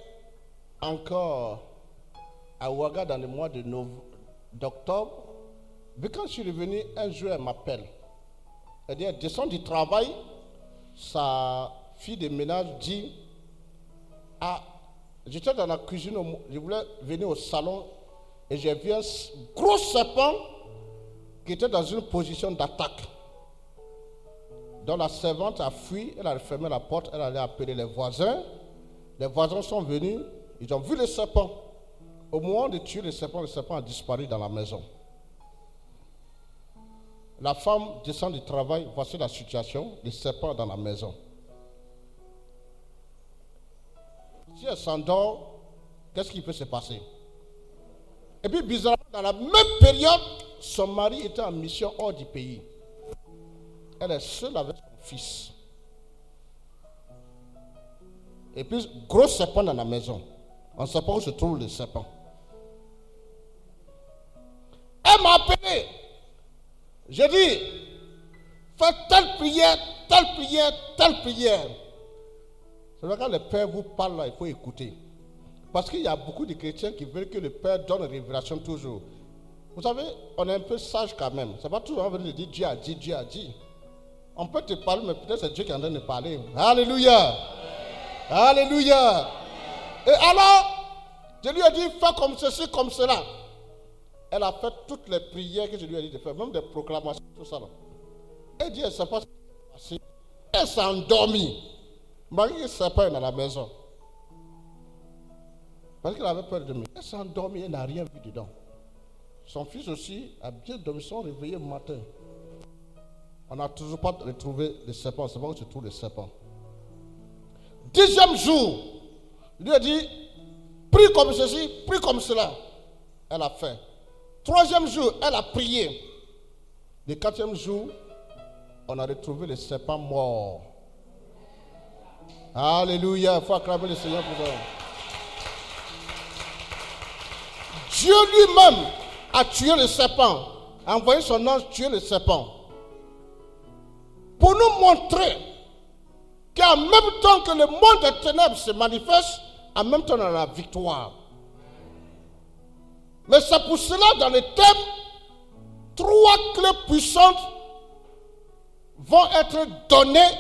encore à Ouaga dans le mois d'octobre. Mais quand je suis revenu, un jour, elle m'appelle. Elle dit, elle descend du travail, sa fille de ménage dit, ah, j'étais dans la cuisine, je voulais venir au salon et j'ai vu un gros serpent qui était dans une position d'attaque. Donc la servante a fui, elle a fermé la porte, elle allait appeler les voisins. Les voisins sont venus, ils ont vu le serpent. Au moment de tuer le serpent, le serpent a disparu dans la maison. La femme descend du travail, voici la situation, le serpent dans la maison. Si elle s'endort, qu'est-ce qui peut se passer? Et puis bizarrement, dans la même période, son mari était en mission hors du pays. Elle est seule avec son fils. Et puis, gros serpent dans la maison. On ne sait pas où se trouve le serpent. Elle m'a appelé. J'ai dit, telle prière, telle prière, telle prière. C'est quand le Père vous parle là, il faut écouter. Parce qu'il y a beaucoup de chrétiens qui veulent que le Père donne révélation toujours. Vous savez, on est un peu sage quand même. C'est pas toujours venir dire Dieu a dit, Dieu a dit. On peut te parler, mais peut-être c'est Dieu qui est en train de parler. Alléluia. Alléluia. Et alors, je lui ai dit, fais comme ceci, comme cela. Elle a fait toutes les prières que je lui ai dit de faire, même des proclamations, tout ça. là. Dit, elle ne sait pas s'est passé. Elle s'est endormie. Marie ne sait pas, dans la maison. Parce qu'elle avait peur de moi. Elle s'est endormie, elle n'a rien vu dedans. Son fils aussi a bien dormi, réveillés le matin. On n'a toujours pas retrouvé le serpent, sait pas où se trouve le serpent. Dixième jour, lui a dit, prie comme ceci, prie comme cela. Elle a fait. Troisième jour, elle a prié. Le quatrième jour, on a retrouvé le serpent mort. Alléluia, il faut acclamer le Seigneur pour ça. Dieu lui-même a tué le serpent, a envoyé son ange tuer le serpent. Pour nous montrer qu'en même temps que le monde des ténèbres se manifeste, en même temps on a la victoire. Mais c'est pour cela, dans le thème, trois clés puissantes vont être données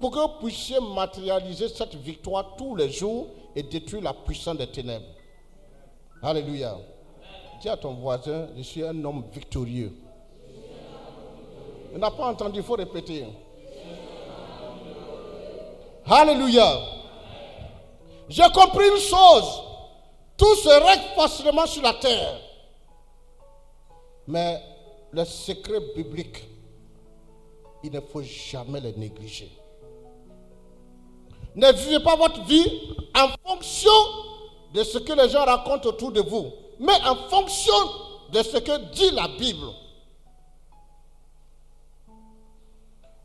pour que vous puissiez matérialiser cette victoire tous les jours et détruire la puissance des ténèbres. Alléluia. Dis à ton voisin, je suis un homme victorieux. Il n'a pas entendu, il faut répéter. Alléluia. J'ai compris une chose. Tout se règle facilement sur la terre. Mais le secret biblique, il ne faut jamais le négliger. Ne vivez pas votre vie en fonction de ce que les gens racontent autour de vous, mais en fonction de ce que dit la Bible.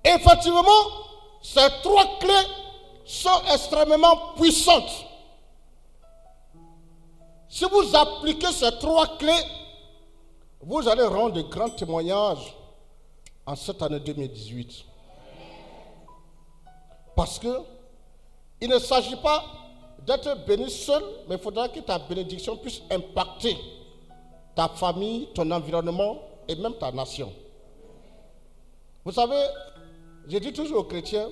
Effectivement, ces trois clés sont extrêmement puissantes. Si vous appliquez ces trois clés, vous allez rendre de grands témoignages en cette année 2018. Parce que il ne s'agit pas d'être béni seul, mais il faudra que ta bénédiction puisse impacter ta famille, ton environnement et même ta nation. Vous savez, je dis toujours aux chrétiens,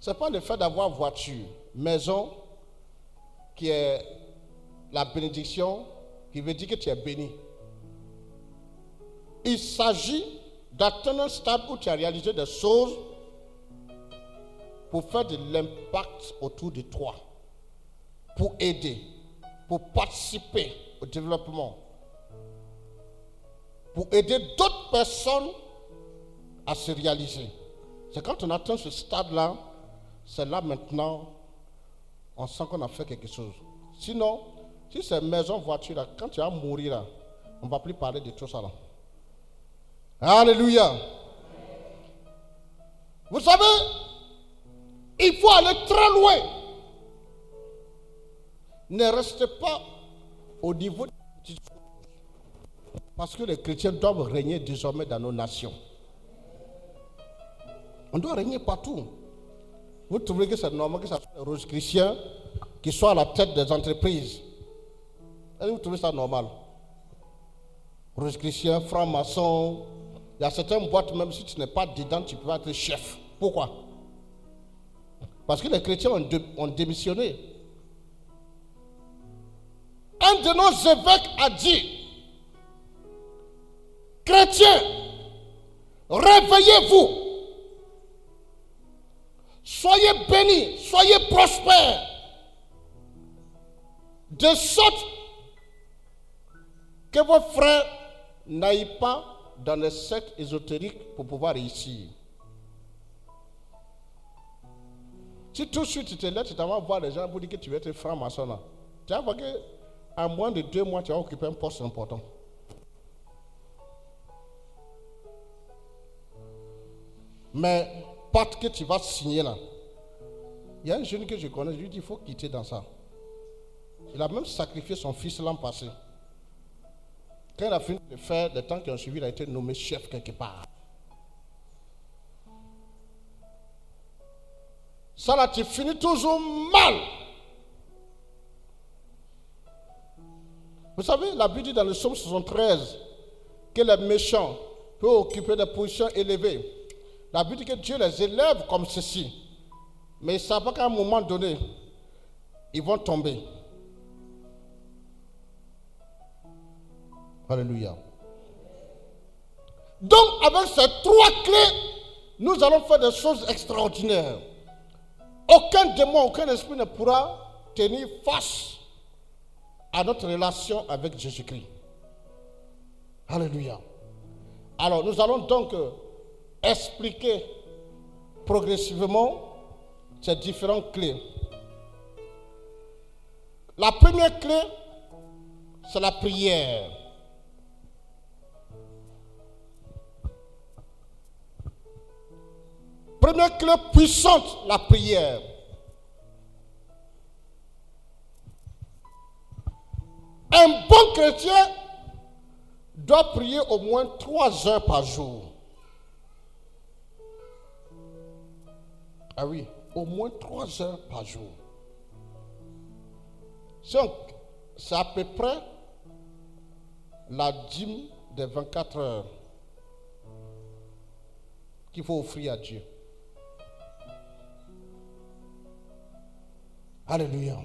ce n'est pas le fait d'avoir voiture, maison, qui est la bénédiction, qui veut dire que tu es béni. Il s'agit d'atteindre un stade où tu as réalisé des choses pour faire de l'impact autour de toi, pour aider, pour participer au développement, pour aider d'autres personnes à se réaliser. C'est quand on atteint ce stade-là, c'est là maintenant, on sent qu'on a fait quelque chose. Sinon, si c'est maison, voiture, quand tu vas mourir, on ne va plus parler de tout ça. Là. Alléluia. Vous savez, il faut aller très loin. Ne restez pas au niveau. Parce que les chrétiens doivent régner désormais dans nos nations. On doit régner partout. Vous trouvez que c'est normal que ce soit les rouges chrétiens qui soient à la tête des entreprises Vous trouvez ça normal? Rouge chrétien, franc-maçon. Il y a certaines boîtes, même si tu n'es pas dedans, tu peux être chef. Pourquoi? Parce que les chrétiens ont, ont démissionné. Un de nos évêques a dit, chrétiens, réveillez-vous. Soyez bénis, soyez prospères. De sorte que vos frères n'aillent pas dans les sectes ésotériques pour pouvoir réussir. Si tout de suite tu te lèves, tu t'en vas voir les gens pour dire que tu veux être franc-maçon, là, tu vas voir qu'en moins de deux mois, tu vas occuper un poste important. Mais pacte que tu vas signer là, il y a un jeune que je connais, je lui dis il faut quitter dans ça. Il a même sacrifié son fils l'an passé. Quand il a fini de faire, les temps qui ont suivi, il a été nommé chef quelque part. Ça là, tu finis toujours mal. Vous savez, la Bible dit dans le psaume 73 que les méchants peuvent occuper des positions élevées. La Bible dit que Dieu les élève comme ceci. Mais ils savent qu'à un moment donné, ils vont tomber. Alléluia. Donc, avec ces trois clés, nous allons faire des choses extraordinaires. Aucun démon, aucun esprit ne pourra tenir face à notre relation avec Jésus-Christ. Alléluia. Alors, nous allons donc euh, expliquer progressivement ces différentes clés. La première clé, c'est la prière. Première clé puissante, la prière. Un bon chrétien doit prier au moins trois heures par jour. Ah oui, au moins trois heures par jour. Donc, c'est à peu près la dîme des 24 heures qu'il faut offrir à Dieu. Alléluia.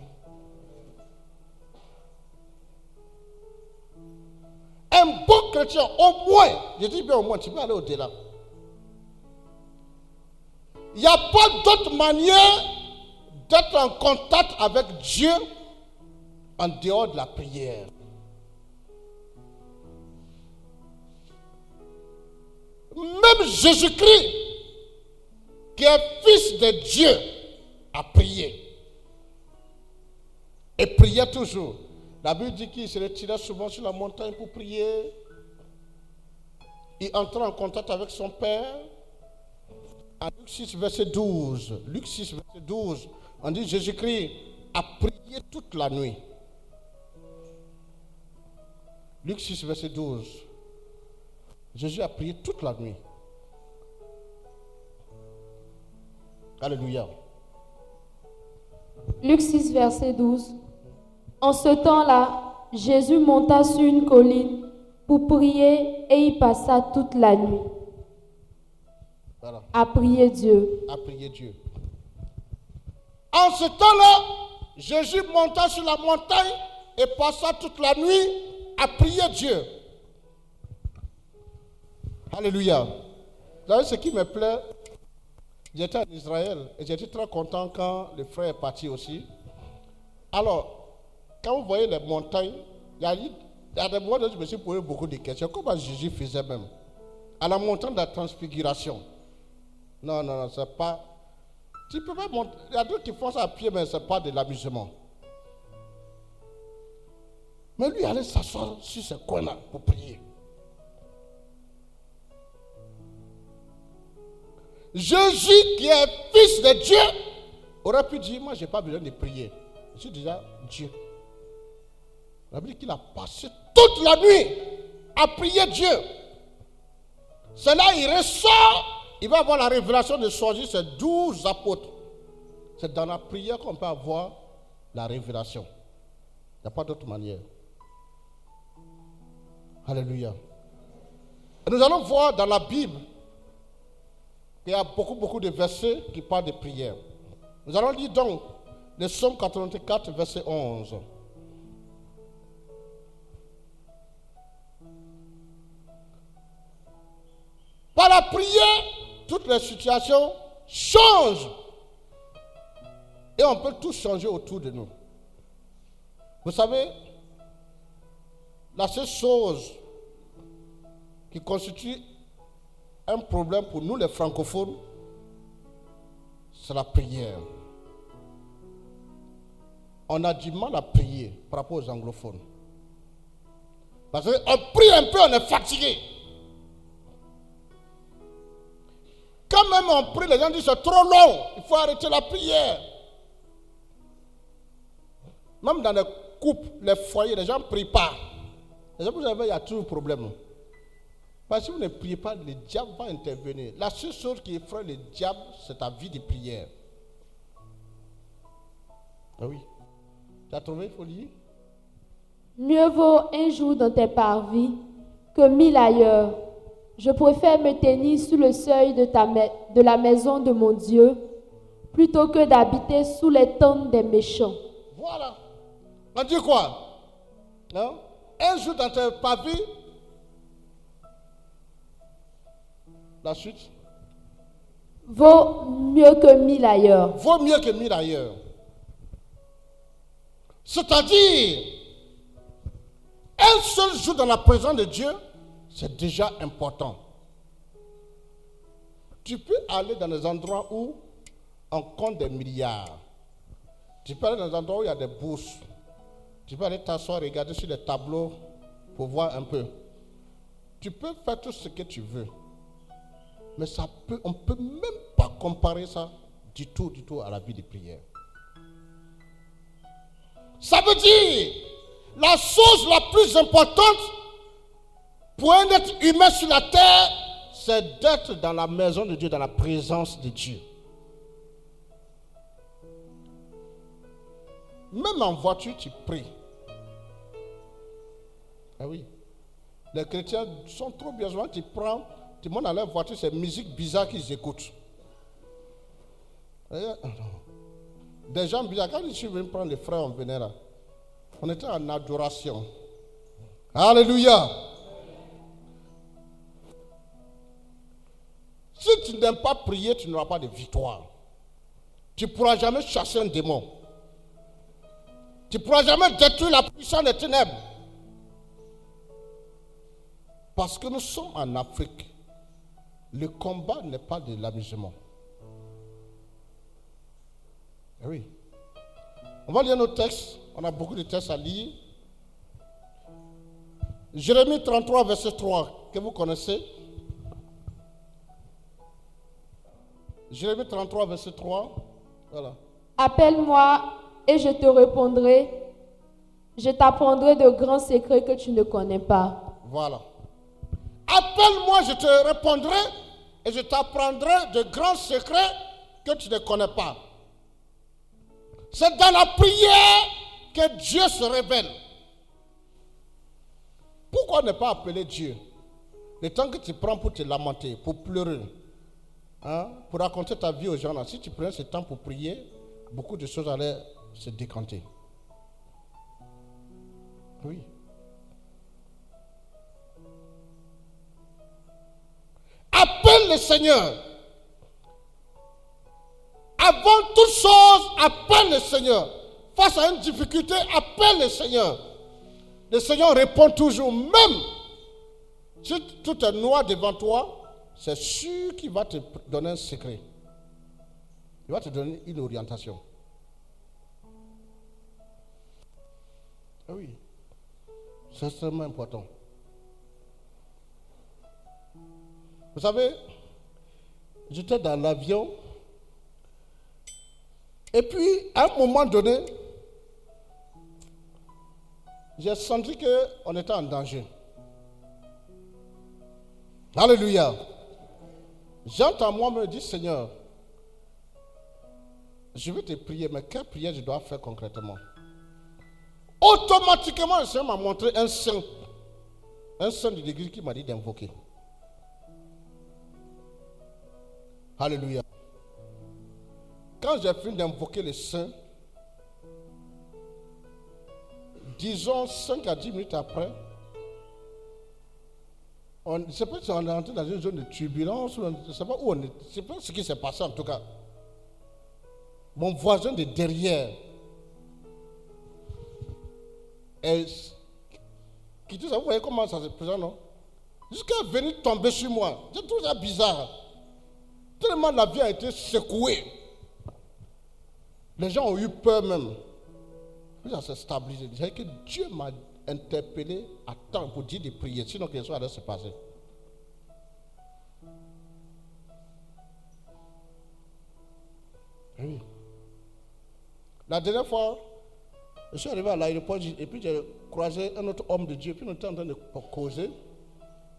Un bon chrétien, au moins, je dis bien au moins, tu peux aller au-delà. Il n'y a pas d'autre manière d'être en contact avec Dieu en dehors de la prière. Même Jésus-Christ, qui est fils de Dieu, a prié. Et priait toujours. La Bible dit qu'il se retirait souvent sur la montagne pour prier. Il entrait en contact avec son Père. En Luc 6, verset 12. Luc 6, verset 12. On dit Jésus-Christ a prié toute la nuit. Luc 6, verset 12. Jésus a prié toute la nuit. Alléluia. Luc 6, verset 12. En ce temps-là, Jésus monta sur une colline pour prier et y passa toute la nuit Voilà. à prier Dieu. à prier Dieu. En ce temps-là, Jésus monta sur la montagne et passa toute la nuit à prier Dieu. Alléluia. Vous savez ce qui me plaît? J'étais en Israël et j'étais très content quand le frère est parti aussi. Alors, quand vous voyez les montagnes, il y a, des moments où je me suis posé beaucoup de questions. Comment Jésus faisait même? À la montagne de la transfiguration. Non, non, non, c'est pas. Tu peux pas monter. Il y a d'autres qui font ça à pied, mais ce n'est pas de l'amusement. Mais lui, il allait s'asseoir sur ce coin-là pour prier. Jésus, qui est fils de Dieu, aurait pu dire Moi, je n'ai pas besoin de prier. Je suis déjà Dieu. La Bible dit qu'il a passé toute la nuit à prier Dieu. C'est là il ressort il va avoir la révélation de choisir ses douze apôtres. C'est dans la prière qu'on peut avoir la révélation. Il n'y a pas d'autre manière. Alléluia. Et nous allons voir dans la Bible qu'il y a beaucoup, beaucoup de versets qui parlent de prière. Nous allons lire donc le psaume 84, verset 11. Par la prière, toutes les situations changent. Et on peut tout changer autour de nous. Vous savez, la seule chose qui constitue un problème pour nous les francophones, c'est la prière. On a du mal à prier par rapport aux anglophones. Parce qu'on prie un peu, on est fatigué. Quand même on prie, les gens disent c'est trop long, il faut arrêter la prière. Même dans les couples, les foyers, les gens ne prient pas. Les gens, vous savez, il y a toujours problème. Parce que si vous ne priez pas, le diable va intervenir. La seule chose qui effraie le diable, c'est ta vie de prière. Ah oui. Tu as trouvé, folie? Mieux vaut un jour dans tes parvis que mille ailleurs. Je préfère me tenir sous le seuil de, ta la maison de mon Dieu plutôt que d'habiter sous les tentes des méchants. Voilà. On dit quoi? Non? Un jour dans tes pavis. La suite? Vaut mieux que mille ailleurs. Vaut mieux que mille ailleurs. C'est-à-dire, un seul jour dans la présence de Dieu, c'est déjà important. Tu peux aller dans des endroits où on compte des milliards. Tu peux aller dans des endroits où il y a des bourses. Tu peux aller t'asseoir, regarder sur les tableaux pour voir un peu. Tu peux faire tout ce que tu veux. Mais ça peut, on ne peut même pas comparer ça du tout, du tout à la vie de prière. Ça veut dire, la chose la plus importante pour un être humain sur la terre, c'est d'être dans la maison de Dieu, dans la présence de Dieu. Même en voiture, tu pries. Ah oui. Les chrétiens sont trop bien. Souvent, tu prends, tu montes dans leur voiture, c'est musique bizarre qu'ils écoutent. Eh, Des gens bizarres. Quand je suis venu prendre les frères, on venait là. On était en adoration. Alléluia. Si tu n'aimes pas prier, tu n'auras pas de victoire. Tu ne pourras jamais chasser un démon. Tu ne pourras jamais détruire la puissance des ténèbres. Parce que nous sommes en Afrique. Le combat n'est pas de l'amusement. Eh Oui. On va lire nos textes. On a beaucoup de textes à lire. Jérémie 33, verset 3, que vous connaissez. Jérémie 33, verset 3. Voilà. Appelle-moi et je te répondrai. Je t'apprendrai de grands secrets que tu ne connais pas. Voilà. Appelle-moi, je te répondrai et je t'apprendrai de grands secrets que tu ne connais pas. C'est dans la prière que Dieu se révèle. Pourquoi ne pas appeler Dieu? Le temps que tu prends pour te lamenter, pour pleurer, hein, pour raconter ta vie aux gens, là, si tu prenais ce temps pour prier, beaucoup de choses allaient se décanter. Oui. Appelle le Seigneur. Avant toute chose, appelle le Seigneur. Face à une difficulté, appelle le Seigneur. Le Seigneur répond toujours, même si tout est noir devant toi, c'est sûr qu'il va te donner un secret. Il va te donner une orientation. Ah oui, c'est extrêmement important. Vous savez, j'étais dans l'avion et puis à un moment donné, j'ai senti qu'on était en danger. Alléluia. J'entends moi me dire, Seigneur, je vais te prier, mais quelle prière je dois faire concrètement? Automatiquement, le Seigneur m'a montré un saint, un saint de l'église qui m'a dit d'invoquer. Alléluia. Quand j'ai fini d'invoquer les saints, disons 5 à 10 minutes après, on ne sait pas si on est entré dans une zone de turbulence, on- ne sais pas où on est, sais pas ce qui s'est passé en tout cas. Mon voisin de derrière est quitté ça. Vous voyez comment ça se présente, non? Jusqu'à venir tomber sur moi. J'ai trouvé ça bizarre. Tellement la vie a été secouée. Les gens ont eu peur même. Ça s'est stabilisé. C'est que Dieu m'a interpellé à temps pour dire des prières. Sinon, quelque chose allait se passer. Oui. La dernière fois, je suis arrivé à l'aéroport et puis j'ai croisé un autre homme de Dieu. Puis on était en train de causer.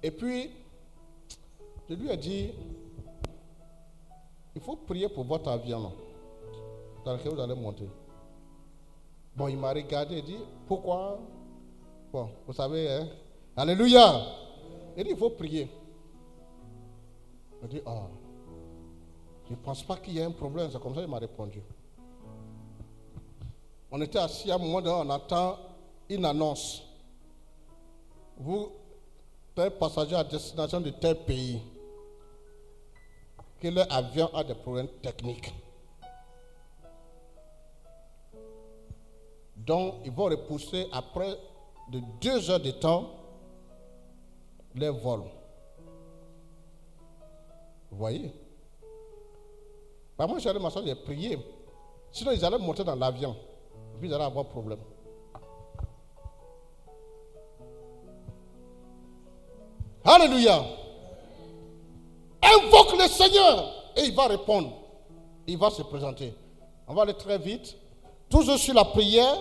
Et puis, je lui ai dit, il faut prier pour votre avion dans lequel vous allez monter. Bon, il m'a regardé et dit, pourquoi Bon, vous savez, hein? Alléluia. Il dit, il faut prier. Je dis, ah, je ne pense pas qu'il y ait un problème. C'est comme ça qu'il m'a répondu. On était assis à un moment donné, on attend une annonce. Vous, tel passager à destination de tel pays, que leur avion a des problèmes techniques. Donc, ils vont repousser après de deux heures de temps les vols. Vous voyez? Bah, Moi, j'allais m'asseoir, j'ai prié. Sinon, ils allaient monter dans l'avion. Puis, ils allaient avoir problème. Alléluia. Invoque le Seigneur et il va répondre. Il va se présenter. On va aller très vite. Toujours sur la prière.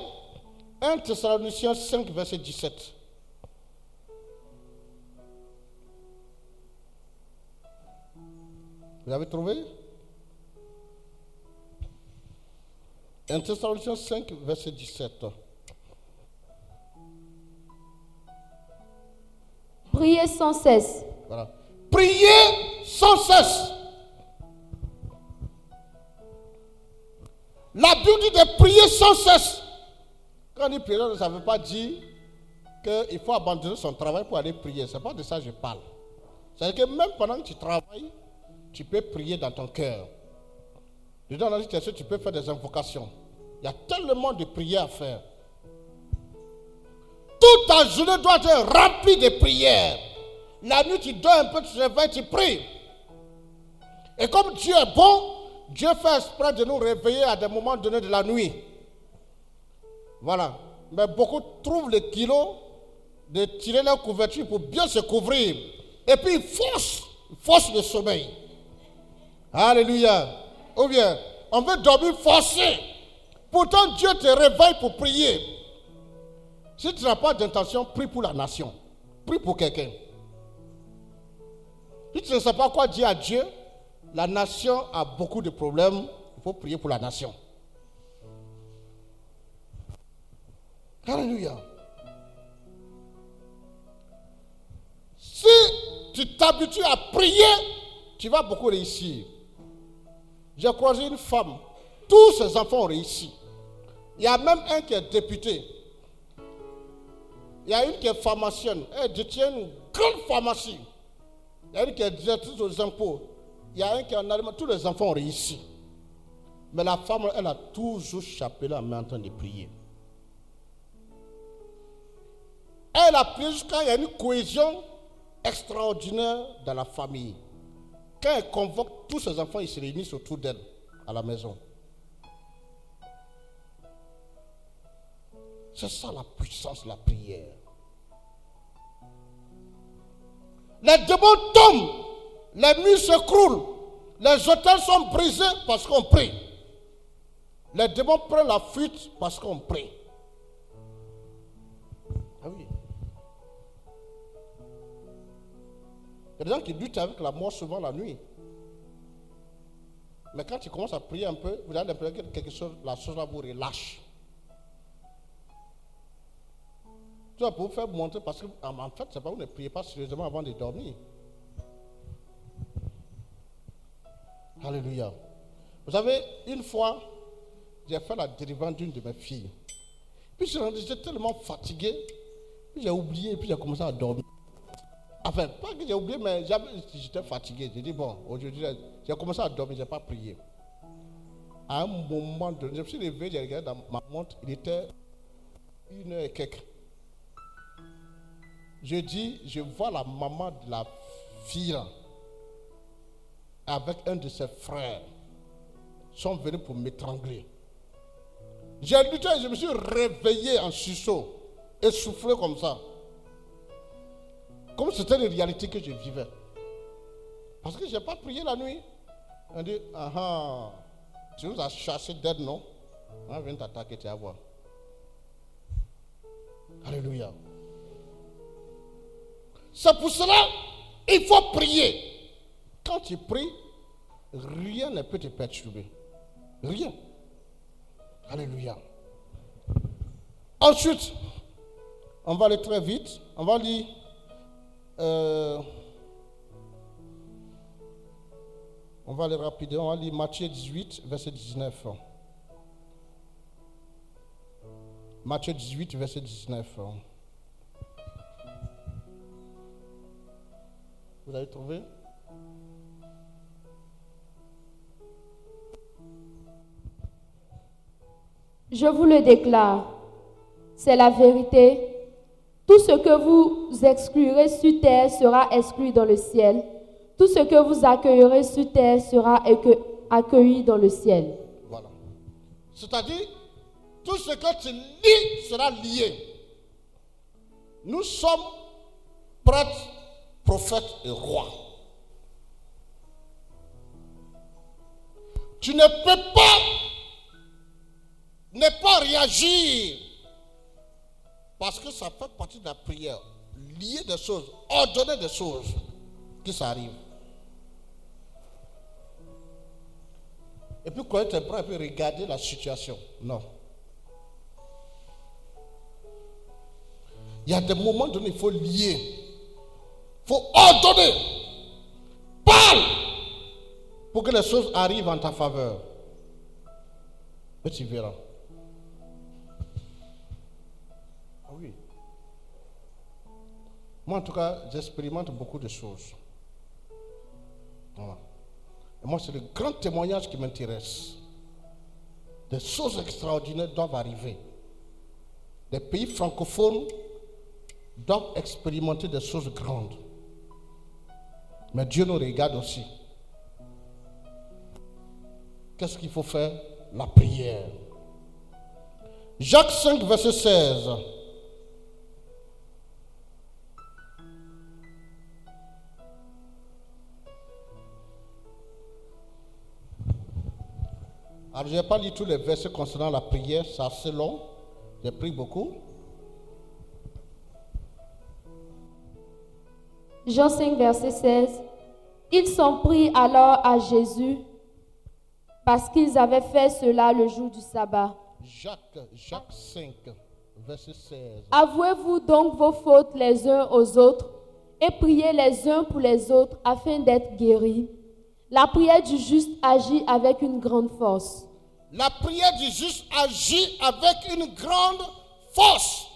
1 Thessaloniciens 5, verset 17. Vous avez trouvé? 1 Thessaloniciens 5, verset 17. Priez sans cesse. Voilà. Priez sans cesse. La Bible dit de prier sans cesse. Quand on dit prier, ça ne veut pas dire qu'il faut abandonner son travail pour aller prier. Ce n'est pas de ça que je parle. C'est-à-dire que même pendant que tu travailles, tu peux prier dans ton cœur. Dedans, dans la tu peux faire des invocations? Il y a tellement de prières à faire. Toute ta journée doit être remplie de prières. La nuit, tu dors un peu, tu te réveilles, tu pries. Et comme Dieu est bon, Dieu fait exprès de nous réveiller à des moments donnés de la nuit. Voilà. Mais beaucoup trouvent le kilo de tirer leur couverture pour bien se couvrir. Et puis ils forcent, forcent le sommeil. Alléluia. Ou bien, on veut dormir forcé. Pourtant, Dieu te réveille pour prier. Si tu n'as pas d'intention, prie pour la nation. Prie pour quelqu'un. Si tu ne sais pas quoi dire à Dieu, la nation a beaucoup de problèmes. Il faut prier pour la nation. Alléluia. Si tu t'habitues à prier, tu vas beaucoup réussir. J'ai croisé une femme. Tous ses enfants ont réussi. Il y a même un qui est député. Il y a une qui est pharmacienne. Elle détient une grande pharmacie. Il y a une qui est directrice aux impôts. Il y a un qui est en Allemagne. Tous les enfants ont réussi. Mais la femme, elle a toujours chapé la main en train de prier. Elle a prié jusqu'à y une cohésion extraordinaire dans la famille. Quand elle convoque tous ses enfants, ils se réunissent autour d'elle à la maison. C'est ça la puissance de la prière. Les démons tombent, les murs s'écroulent, les hôtels sont brisés parce qu'on prie. Les démons prennent la fuite parce qu'on prie. Il y a des gens qui luttent avec la mort souvent la nuit. Mais quand tu commences à prier un peu, vous avez l'impression que quelque chose, la chose là vous relâche. Pour vous faire montrer parce que en fait, c'est pas vous ne priez pas sérieusement avant de dormir. Alléluia. Vous savez, une fois, j'ai fait la délivrance d'une de mes filles. Puis j'étais tellement fatigué, puis j'ai oublié, puis j'ai commencé à dormir. Enfin, pas que j'ai oublié, mais j'étais fatigué. J'ai dit, bon, aujourd'hui, j'ai commencé à dormir, je n'ai pas prié. À un moment donné, je me suis levé, j'ai regardé dans ma montre, il était une heure et quelques. Je dis, je vois la maman de la fille avec un de ses frères sont venus pour m'étrangler. J'ai lutté, je me suis réveillé en sursaut, essoufflé comme ça. Comme c'était une réalité que je vivais. Parce que je n'ai pas prié la nuit. On dit, ah ah, tu nous as chassé d'aide, non? On vient t'attaquer, tu vas voir. Alléluia. C'est pour cela il faut prier. Quand tu pries, rien ne peut te perturber. Rien. Alléluia. Ensuite, on va aller très vite. On va lire. Euh, on va aller rapidement. On va lire Matthieu 18, verset 19. Matthieu 18, verset 19. Vous avez trouvé? Je vous le déclare, c'est la vérité. Tout ce que vous exclurez sur terre sera exclu dans le ciel. Tout ce que vous accueillerez sur terre sera accueil- accueilli dans le ciel. Voilà. C'est-à-dire, tout ce que tu lis sera lié. Nous sommes prêtres, prophètes et rois. Tu ne peux pas ne pas réagir parce que ça fait partie de la prière. Lier des choses, ordonner des choses qui s'arrivent. Et puis quand tu es prêt, et puis regarder la situation. Non. Il y a des moments donnés, il faut lier. Il faut ordonner. Parle pour que les choses arrivent en ta faveur. Et tu verras. Moi, en tout cas, j'expérimente beaucoup de choses. Voilà. Et moi, c'est le grand témoignage qui m'intéresse. Des choses extraordinaires doivent arriver. Les pays francophones doivent expérimenter des choses grandes. Mais Dieu nous regarde aussi. Qu'est-ce qu'il faut faire? La prière. Jacques 5, verset 16. Alors, je n'ai pas lu tous les versets concernant la prière, c'est assez long. J'ai pris beaucoup. Jean 5, verset 16. Ils sont pris alors à Jésus parce qu'ils avaient fait cela le jour du sabbat. Jacques, Jacques 5, verset 16. Avouez-vous donc vos fautes les uns aux autres et priez les uns pour les autres afin d'être guéris. La prière du juste agit avec une grande force. La prière du juste agit avec une grande force.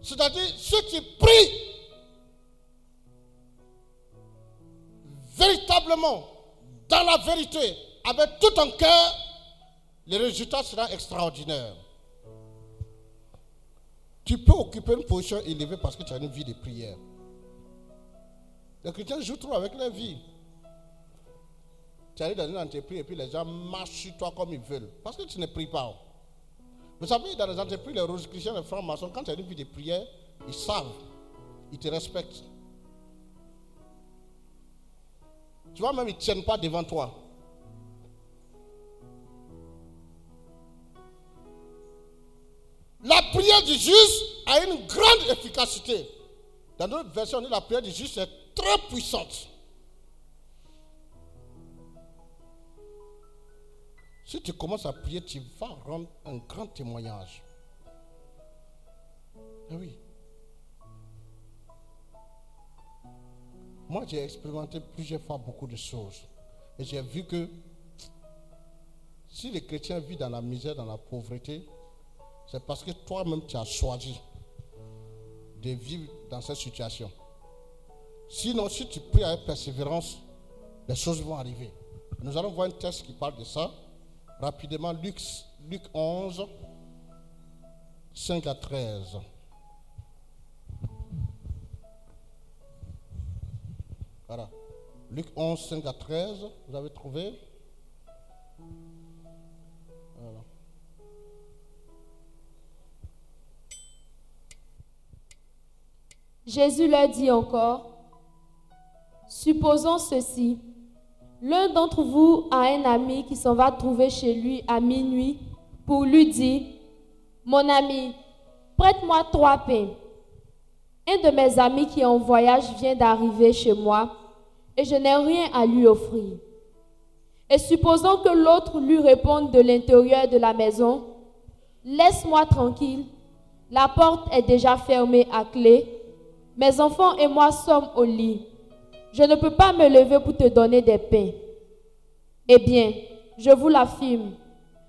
C'est-à-dire, si tu pries véritablement, dans la vérité, avec tout ton cœur, le résultat sera extraordinaire. Tu peux occuper une position élevée parce que tu as une vie de prière. Les chrétiens jouent trop avec leur vie. Tu arrives dans une entreprise et puis les gens marchent sur toi comme ils veulent. Parce que tu ne pries pas. Vous savez, dans les entreprises, les roses chrétiens, les francs-maçons, quand tu as une vie de prière, ils savent. Ils te respectent. Tu vois, même ils ne tiennent pas devant toi. La prière du juste a une grande efficacité. Dans notre version, la prière du juste est très puissante. Si tu commences à prier, tu vas rendre un grand témoignage. Eh oui. Moi, j'ai expérimenté plusieurs fois beaucoup de choses. Et j'ai vu que si les chrétiens vivent dans la misère, dans la pauvreté, c'est parce que toi-même, tu as choisi de vivre dans cette situation. Sinon, si tu pries avec persévérance, les choses vont arriver. Nous allons voir un texte qui parle de ça. Rapidement, Luc, Luc 11, 5 à 13. Voilà. Luc 11, 5 à 13. Vous avez trouvé? Voilà. Jésus leur dit encore, supposons ceci. L'un d'entre vous a un ami qui s'en va trouver chez lui à minuit pour lui dire, mon ami, prête-moi trois pains. Un de mes amis qui est en voyage vient d'arriver chez moi et je n'ai rien à lui offrir. Et supposons que l'autre lui réponde de l'intérieur de la maison, laisse-moi tranquille, la porte est déjà fermée à clé, mes enfants et moi sommes au lit. Je ne peux pas me lever pour te donner des pains. Eh bien, je vous l'affirme,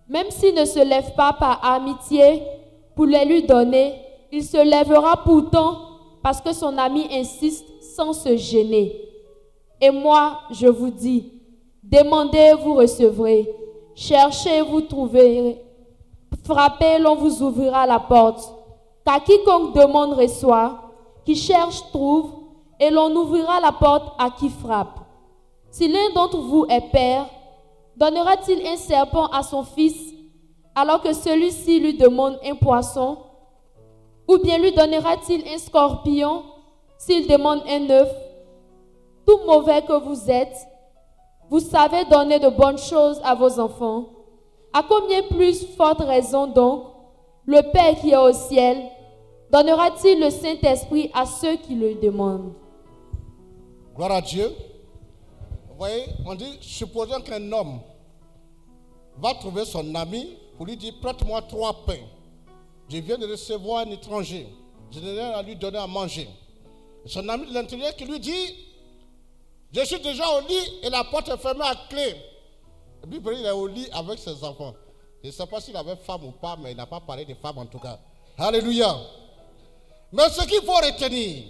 même s'il ne se lève pas par amitié pour les lui donner, il se lèvera pourtant parce que son ami insiste sans se gêner. Et moi, je vous dis, demandez, vous recevrez. Cherchez, vous trouverez. Frappez, l'on vous ouvrira la porte. Car quiconque demande reçoit, qui cherche trouve, et l'on ouvrira la porte à qui frappe. Si l'un d'entre vous est père, donnera-t-il un serpent à son fils, alors que celui-ci lui demande un poisson? Ou bien lui donnera-t-il un scorpion s'il demande un œuf? Tout mauvais que vous êtes, vous savez donner de bonnes choses à vos enfants. À combien plus forte raison donc le Père qui est au ciel donnera-t-il le Saint-Esprit à ceux qui le demandent? Gloire à Dieu. Vous voyez, on dit, supposons qu'un homme va trouver son ami pour lui dire, prête-moi trois pains. Je viens de recevoir un étranger. Je n'ai rien à lui donner à manger. Son ami de l'intérieur qui lui dit, je suis déjà au lit et la porte est fermée à clé. Et puis il est au lit avec ses enfants. Je ne sais pas s'il avait femme ou pas, mais il n'a pas parlé de femme en tout cas. Alléluia. Mais ce qu'il faut retenir,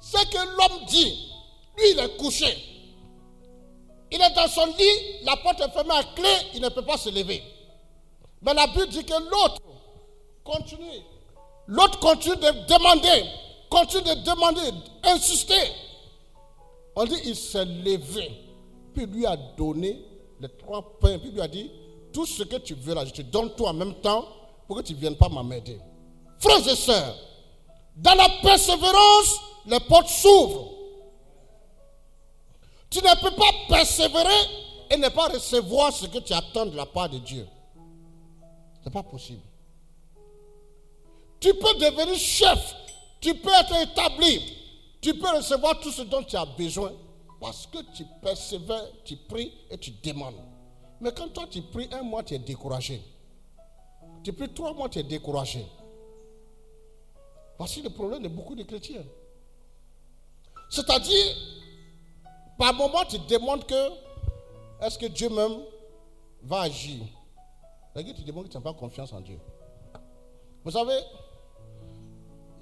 c'est que l'homme dit, lui il est couché. Il est dans son lit, la porte est fermée à clé, il ne peut pas se lever. Mais la Bible dit que l'autre continue. L'autre continue de demander, continue de demander, insister. On dit il s'est levé, puis lui a donné les trois pains, puis lui a dit, tout ce que tu veux là, je te donne tout en même temps pour que tu ne viennes pas m'aider. Frères et sœurs, dans la persévérance, les portes s'ouvrent. Tu ne peux pas persévérer et ne pas recevoir ce que tu attends de la part de Dieu. Ce n'est pas possible. Tu peux devenir chef, tu peux être établi, tu peux recevoir tout ce dont tu as besoin parce que tu persévères, tu pries et tu demandes. Mais quand toi tu pries un mois, tu es découragé. Tu pries trois mois, tu es découragé. Voici le problème de beaucoup de chrétiens. C'est-à-dire, par moment, tu demandes que est-ce que Dieu même va agir? C'est-à-dire, tu demandes que tu n'as pas confiance en Dieu. Vous savez,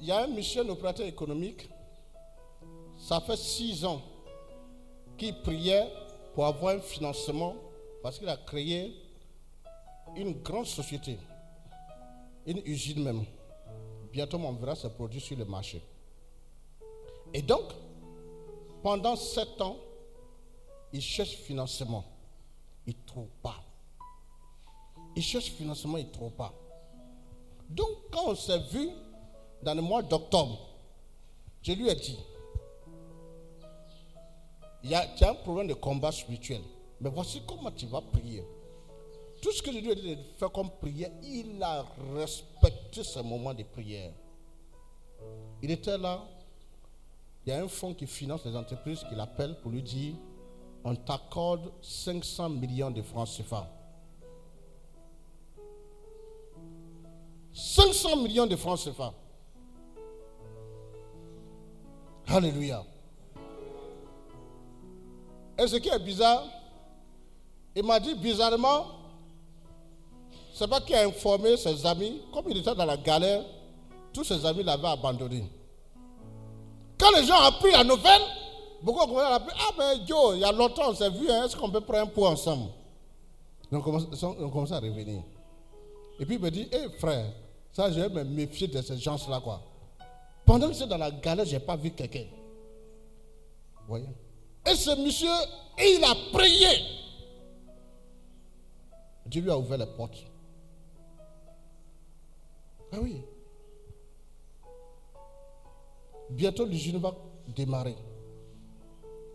il y a un mission opérateur économique, ça fait six ans qu'il priait pour avoir un financement parce qu'il a créé une grande société, une usine même. Bientôt, on verra ses produits sur le marché. Et donc, pendant sept ans, il cherche financement. Il ne trouve pas. Il cherche financement, il ne trouve pas. Donc, quand on s'est vu dans le mois d'octobre, je lui ai dit, il y a, tu as un problème de combat spirituel. Mais voici comment tu vas prier. Tout ce que je lui ai dit de faire comme prière, il a respecté ce moment de prière. Il était là. Il y a un fonds qui finance les entreprises qui l'appelle pour lui dire on t'accorde 500 millions de francs CFA. 500 millions de francs CFA. Alléluia. Et ce qui est bizarre, il m'a dit bizarrement, c'est pas qu'il a informé ses amis, comme il était dans la galère, tous ses amis l'avaient abandonné. Quand les gens ont appris la nouvelle, beaucoup ont commencé à appeler, ah ben Joe, il y a longtemps on s'est vu, hein, est-ce qu'on peut prendre un pot ensemble? On ont commencé à revenir. Et puis il me dit, hé frère, ça je vais me méfier de ces gens-là quoi. Pendant que j'étais dans la galère, je n'ai pas vu quelqu'un. Voyez? Et ce monsieur, il a prié. Dieu lui a ouvert les portes. Ah oui. Bientôt, l'usine va démarrer.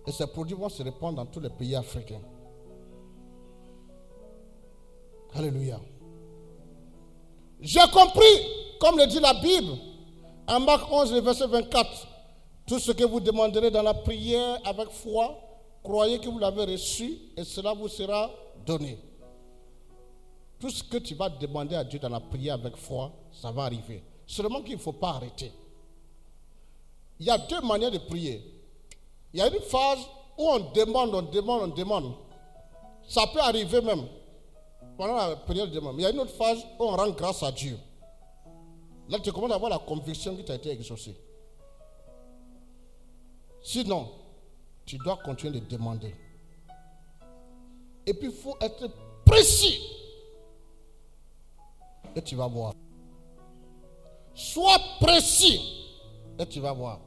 Et ces produits vont se répandre dans tous les pays africains. Alléluia. J'ai compris, comme le dit la Bible, en Marc 11, verset 24, tout ce que vous demanderez dans la prière avec foi, croyez que vous l'avez reçu et cela vous sera donné. Tout ce que tu vas demander à Dieu dans la prière avec foi, ça va arriver. Seulement qu'il ne faut pas arrêter. Il y a deux manières de prier. Il y a une phase où on demande, on demande, on demande. Ça peut arriver même pendant la prière de demande. Mais il y a une autre phase où on rend grâce à Dieu. Là, tu commences à avoir la conviction qui t'a été exaucée. Sinon, tu dois continuer de demander. Et puis, il faut être précis. Et tu vas voir. Sois précis. Et tu vas voir.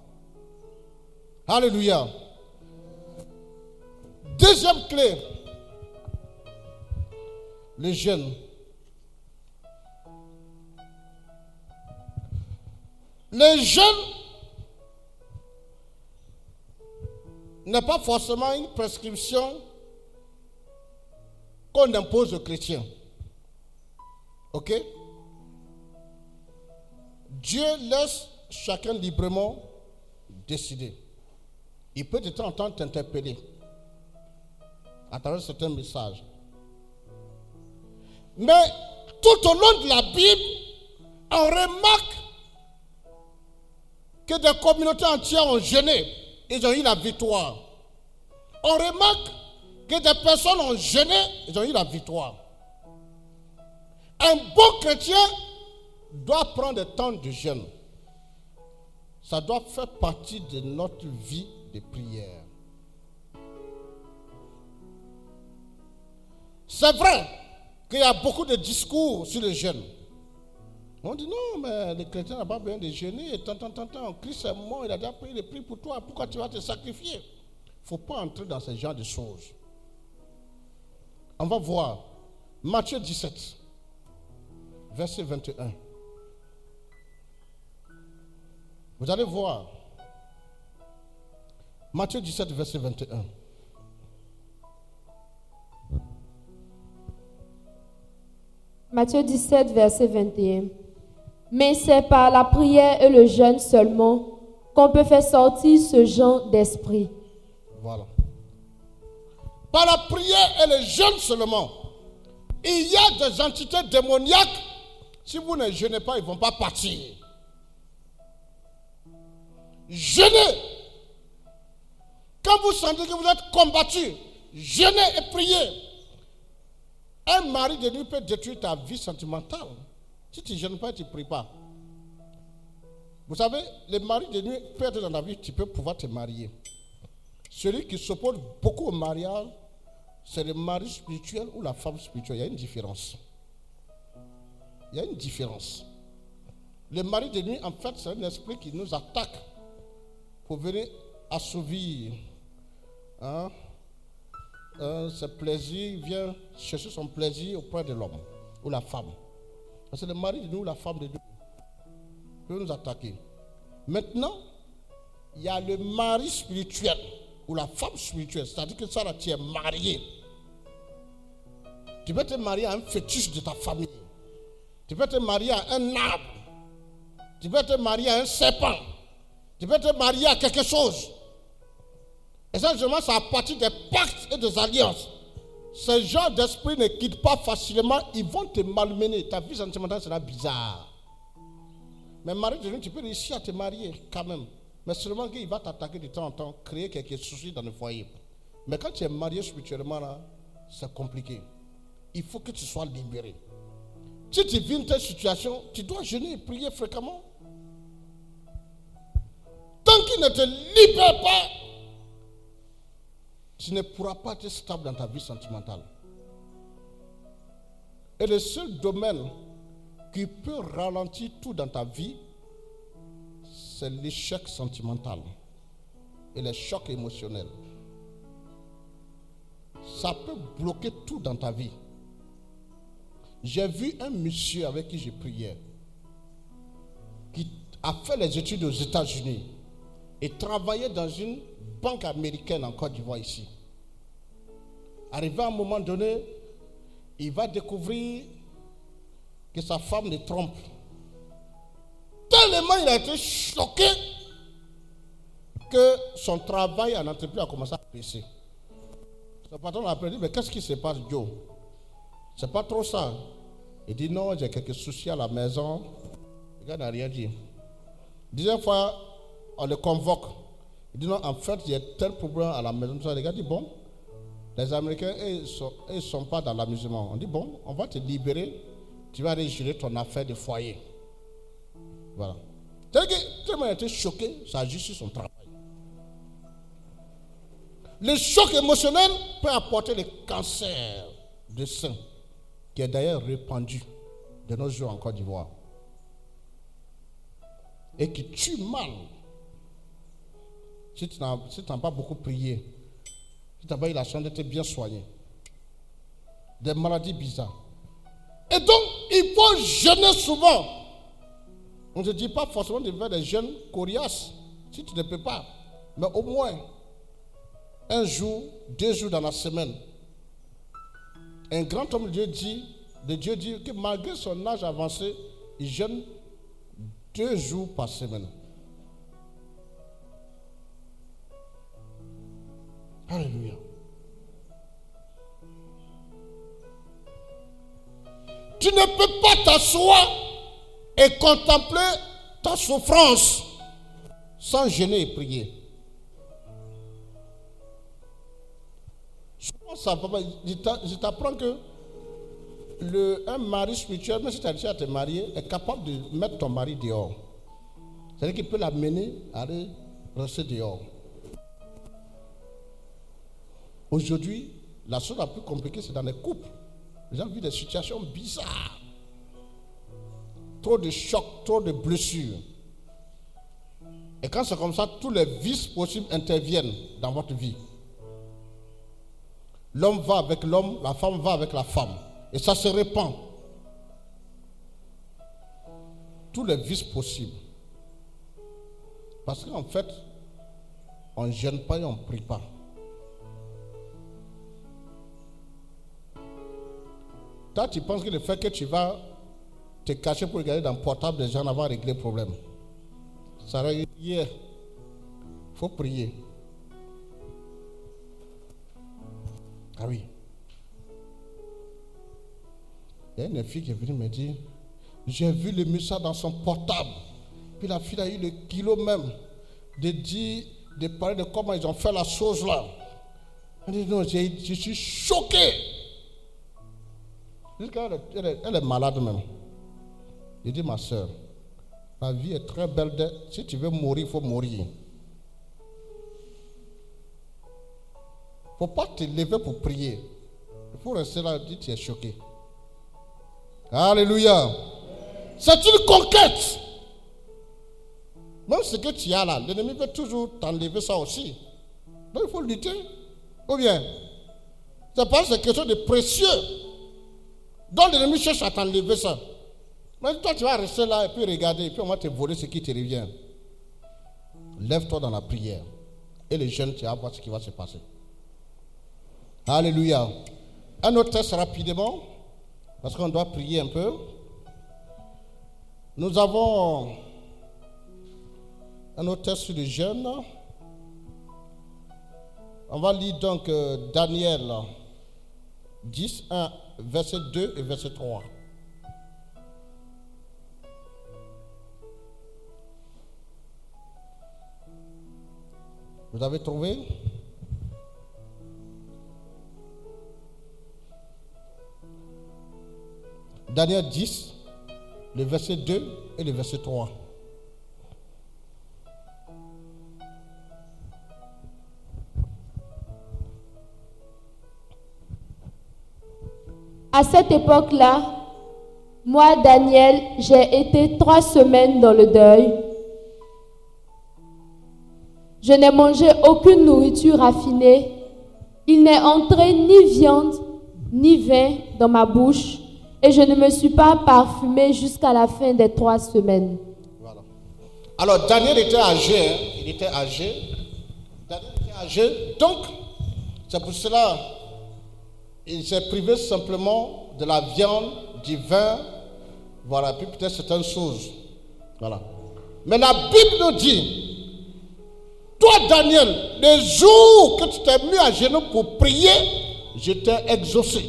Alléluia. Deuxième clé. Le jeûne. Le jeûne n'est pas forcément une prescription qu'on impose aux chrétiens. Ok? Dieu laisse chacun librement décider. Il peut de temps en temps t'interpeller à travers certains messages. Mais tout au long de la Bible, on remarque que des communautés entières ont jeûné. Ils ont eu la victoire. On remarque que des personnes ont jeûné. Ils ont eu la victoire. Un bon chrétien doit prendre des temps de jeûne. Ça doit faire partie de notre vie de prière. C'est vrai qu'il y a beaucoup de discours sur le jeûne. On dit non, mais le chrétien n'a pas besoin de jeûner. Tant, tant, tant, tant. Christ est mort, il a déjà payé le prix pour toi. Pourquoi tu vas te sacrifier? Il ne faut pas entrer dans ce genre de choses. On va voir Matthieu 17, verset 21. Vous allez voir. Matthieu 17, verset 21. Matthieu 17, verset 21. Mais c'est par la prière et le jeûne seulement qu'on peut faire sortir ce genre d'esprit. Voilà. Par la prière et le jeûne seulement. Il y a des entités démoniaques. Si vous ne jeûnez pas, ils ne vont pas partir. Jeûnez. Quand vous sentez que vous êtes combattu, jeûnez et priez. Un mari de nuit peut détruire ta vie sentimentale. Si tu ne jeûnes pas, tu ne pries pas. Vous savez, le mari de nuit peut être dans ta vie, tu peux pouvoir te marier. Celui qui s'oppose beaucoup au mariage, c'est le mari spirituel ou la femme spirituelle. Il y a une différence. Il y a une différence. Le mari de nuit, en fait, c'est un esprit qui nous attaque pour venir assouvir hein, euh, ses plaisirs. Il vient chercher son plaisir auprès de l'homme ou la femme. C'est le mari de nous, la femme de nous peut nous attaquer. Maintenant, il y a le mari spirituel ou la femme spirituelle. C'est-à-dire que là, tu es marié. Tu peux te marier à un fétiche de ta famille. Tu peux te marier à un arbre. Tu peux te marier à un serpent. Tu peux te marier à quelque chose. Et ça, partir des pactes et des alliances. Ce genre d'esprit ne quitte pas facilement. Ils vont te malmener. Ta vie sentimentale sera bizarre. Mais mari de tu peux réussir à te marier quand même. Mais seulement qu'il va t'attaquer de temps en temps, créer quelques soucis dans le foyer. Mais quand tu es marié spirituellement, là, c'est compliqué. Il faut que tu sois libéré. Si tu vis une telle situation, tu dois jeûner et prier fréquemment. Tant qu'il ne te libère pas, tu ne pourras pas être stable dans ta vie sentimentale. Et le seul domaine qui peut ralentir tout dans ta vie, c'est l'échec sentimental et les chocs émotionnels. Ça peut bloquer tout dans ta vie. J'ai vu un monsieur avec qui j'ai prié, qui a fait les études aux États-Unis et travaillait dans une banque américaine en Côte d'Ivoire ici. Arrivé à un moment donné, il va découvrir que sa femme le trompe. Tellement il a été choqué que son travail en entreprise a commencé à baisser. Son patron a appelé, mais qu'est-ce qui se passe, Joe? C'est pas trop ça. Il dit, non, j'ai quelques soucis à la maison. Le gars n'a rien dit. Deuxième fois, on le convoque. Il dit, non, en fait, il y a tel problème à la maison. Le gars dit, bon, les Américains, ils ne sont, sont, pas dans l'amusement. On dit, bon, on va te libérer. Tu vas gérer ton affaire de foyer. Voilà. Tellement il été choqué, ça a juste son travail. Le choc émotionnel peut apporter le cancer de sein, qui est d'ailleurs répandu de nos jours en Côte d'Ivoire. Et qui tue mal. Si tu n'as pas beaucoup prié, si tu n'as pas eu la chance d'être bien soigné. Des maladies bizarres. Et donc, il faut jeûner souvent. On ne te dit pas forcément de faire des jeûnes coriaces, si tu ne peux pas. Mais au moins, un jour, deux jours dans la semaine. Un grand homme de Dieu dit, de Dieu dit que malgré son âge avancé, il jeûne deux jours par semaine. Alléluia. Tu ne peux pas t'asseoir et contempler ta souffrance sans jeûner et prier. Ça, je t'apprends que le, un mari spirituel, même si tu as à te marier, est capable de mettre ton mari dehors. C'est-à-dire qu'il peut l'amener à aller rester dehors. Aujourd'hui, la chose la plus compliquée, c'est dans les couples. Les gens vivent des situations bizarres. Trop de chocs, trop de blessures. Et quand c'est comme ça, tous les vices possibles interviennent dans votre vie. L'homme va avec l'homme, la femme va avec la femme. Et ça se répand. Tous les vices possibles. Parce qu'en fait, on ne gêne pas et on ne prie pas. Toi, tu penses que le fait que tu vas te cacher pour regarder dans le portable des gens va régler le problème. Ça hier. Il faut prier. Ah oui. Il y a une fille qui est venue me dire J'ai vu le message dans son portable. Puis la fille a eu le kilo même de dire, de parler de comment ils ont fait la chose là. Elle dit Non, je suis choqué. Elle est, malade même. Il dit Ma soeur, la vie est très belle. Si tu veux mourir, il faut mourir. Il ne faut pas te lever pour prier. Il faut rester là dire tu es choqué. Alléluia. C'est une conquête. Même ce que tu as là, l'ennemi peut toujours t'enlever ça aussi. Donc il faut lutter. Ou bien, c'est pas c'est quelque chose de précieux. Donc l'ennemi cherche à t'enlever ça. Mais toi, tu vas rester là et puis regarder, et puis on va te voler ce qui te revient. Lève-toi dans la prière. Et les jeunes, tu vas voir ce qui va se passer. Alléluia. Un autre test rapidement, parce qu'on doit prier un peu. Nous avons un autre test sur les jeunes. On va lire donc euh, Daniel 10, 1, verset 2 et verset 3. Vous avez trouvé? Daniel 10, le verset 2 et le verset 3. À cette époque-là, moi, Daniel, j'ai été trois semaines dans le deuil. Je n'ai mangé aucune nourriture raffinée. Il n'est entré ni viande ni vin dans ma bouche et je ne me suis pas parfumé jusqu'à la fin des trois semaines. Alors Daniel était âgé, hein. il était âgé. Daniel était âgé, donc c'est pour cela il s'est privé simplement de la viande, du vin, voilà, puis peut-être certaines choses. Voilà. Mais la Bible nous dit, toi Daniel, le jour que tu t'es mis à genoux pour prier, je t'ai exaucé.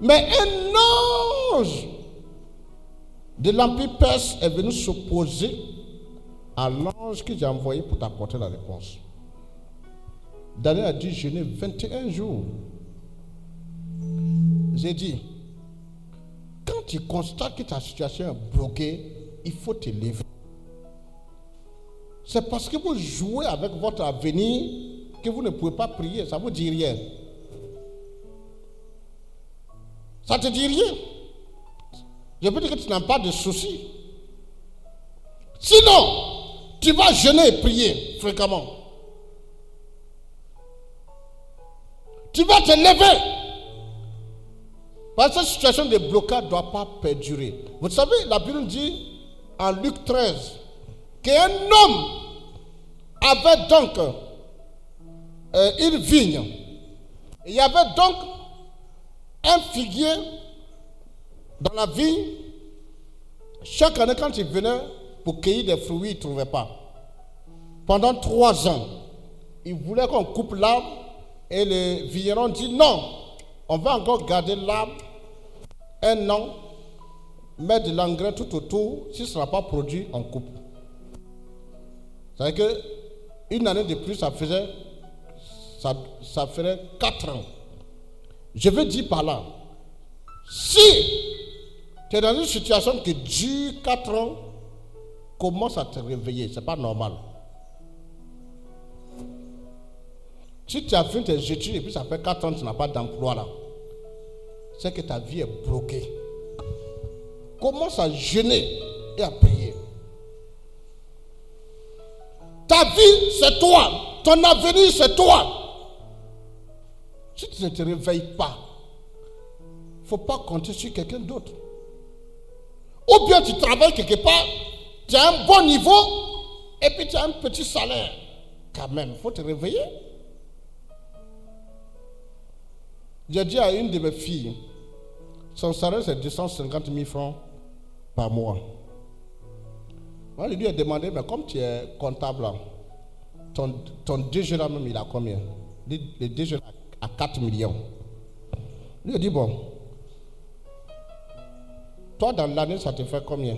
Mais un ange de l'Empire perse est venu s'opposer à l'ange que j'ai envoyé pour t'apporter la réponse. Daniel a dû jeûner 21 jours. J'ai dit, quand tu constates que ta situation est bloquée, il faut te lever. C'est parce que vous jouez avec votre avenir que vous ne pouvez pas prier. Ça ne vous dit rien. Ça ne te dit rien. Je peux dire que tu n'as pas de soucis. Sinon, tu vas jeûner et prier fréquemment. Tu vas te lever. Parce que cette situation de blocage ne doit pas perdurer. Vous savez, la Bible dit en Luc 13 qu'un homme avait donc euh, une vigne. Il y avait donc un figuier dans la vigne. Chaque année, quand il venait pour cueillir des fruits, il ne trouvait pas. Pendant trois ans, il voulait qu'on coupe l'arbre et le vigneron dit non, on va encore garder l'arbre un an, mettre de l'engrais tout autour. Si ce ne sera pas produit, on coupe. C'est-à-dire qu'une année de plus, ça faisait ça, ferait quatre ans. Je veux dire par là, si tu es dans une situation qui dure quatre ans, commence à te réveiller. Ce n'est pas normal. Si tu as fait tes études et puis ça fait 4 ans que tu n'as pas d'emploi là, c'est que ta vie est bloquée. Commence à jeûner et à prier. Ta vie, c'est toi. Ton avenir, c'est toi. Si tu ne te réveilles pas, il ne faut pas compter sur quelqu'un d'autre. Ou bien tu travailles quelque part, tu as un bon niveau et puis tu as un petit salaire. Quand même, il faut te réveiller. J'ai dit à une de mes filles, son salaire c'est 250 000 francs par mois. Moi, je lui ai demandé, mais comme tu es comptable, là, ton, ton déjeuner même, il a combien? Le, déjeuner à 4 millions. Lui a dit, bon, toi dans l'année, ça te fait combien?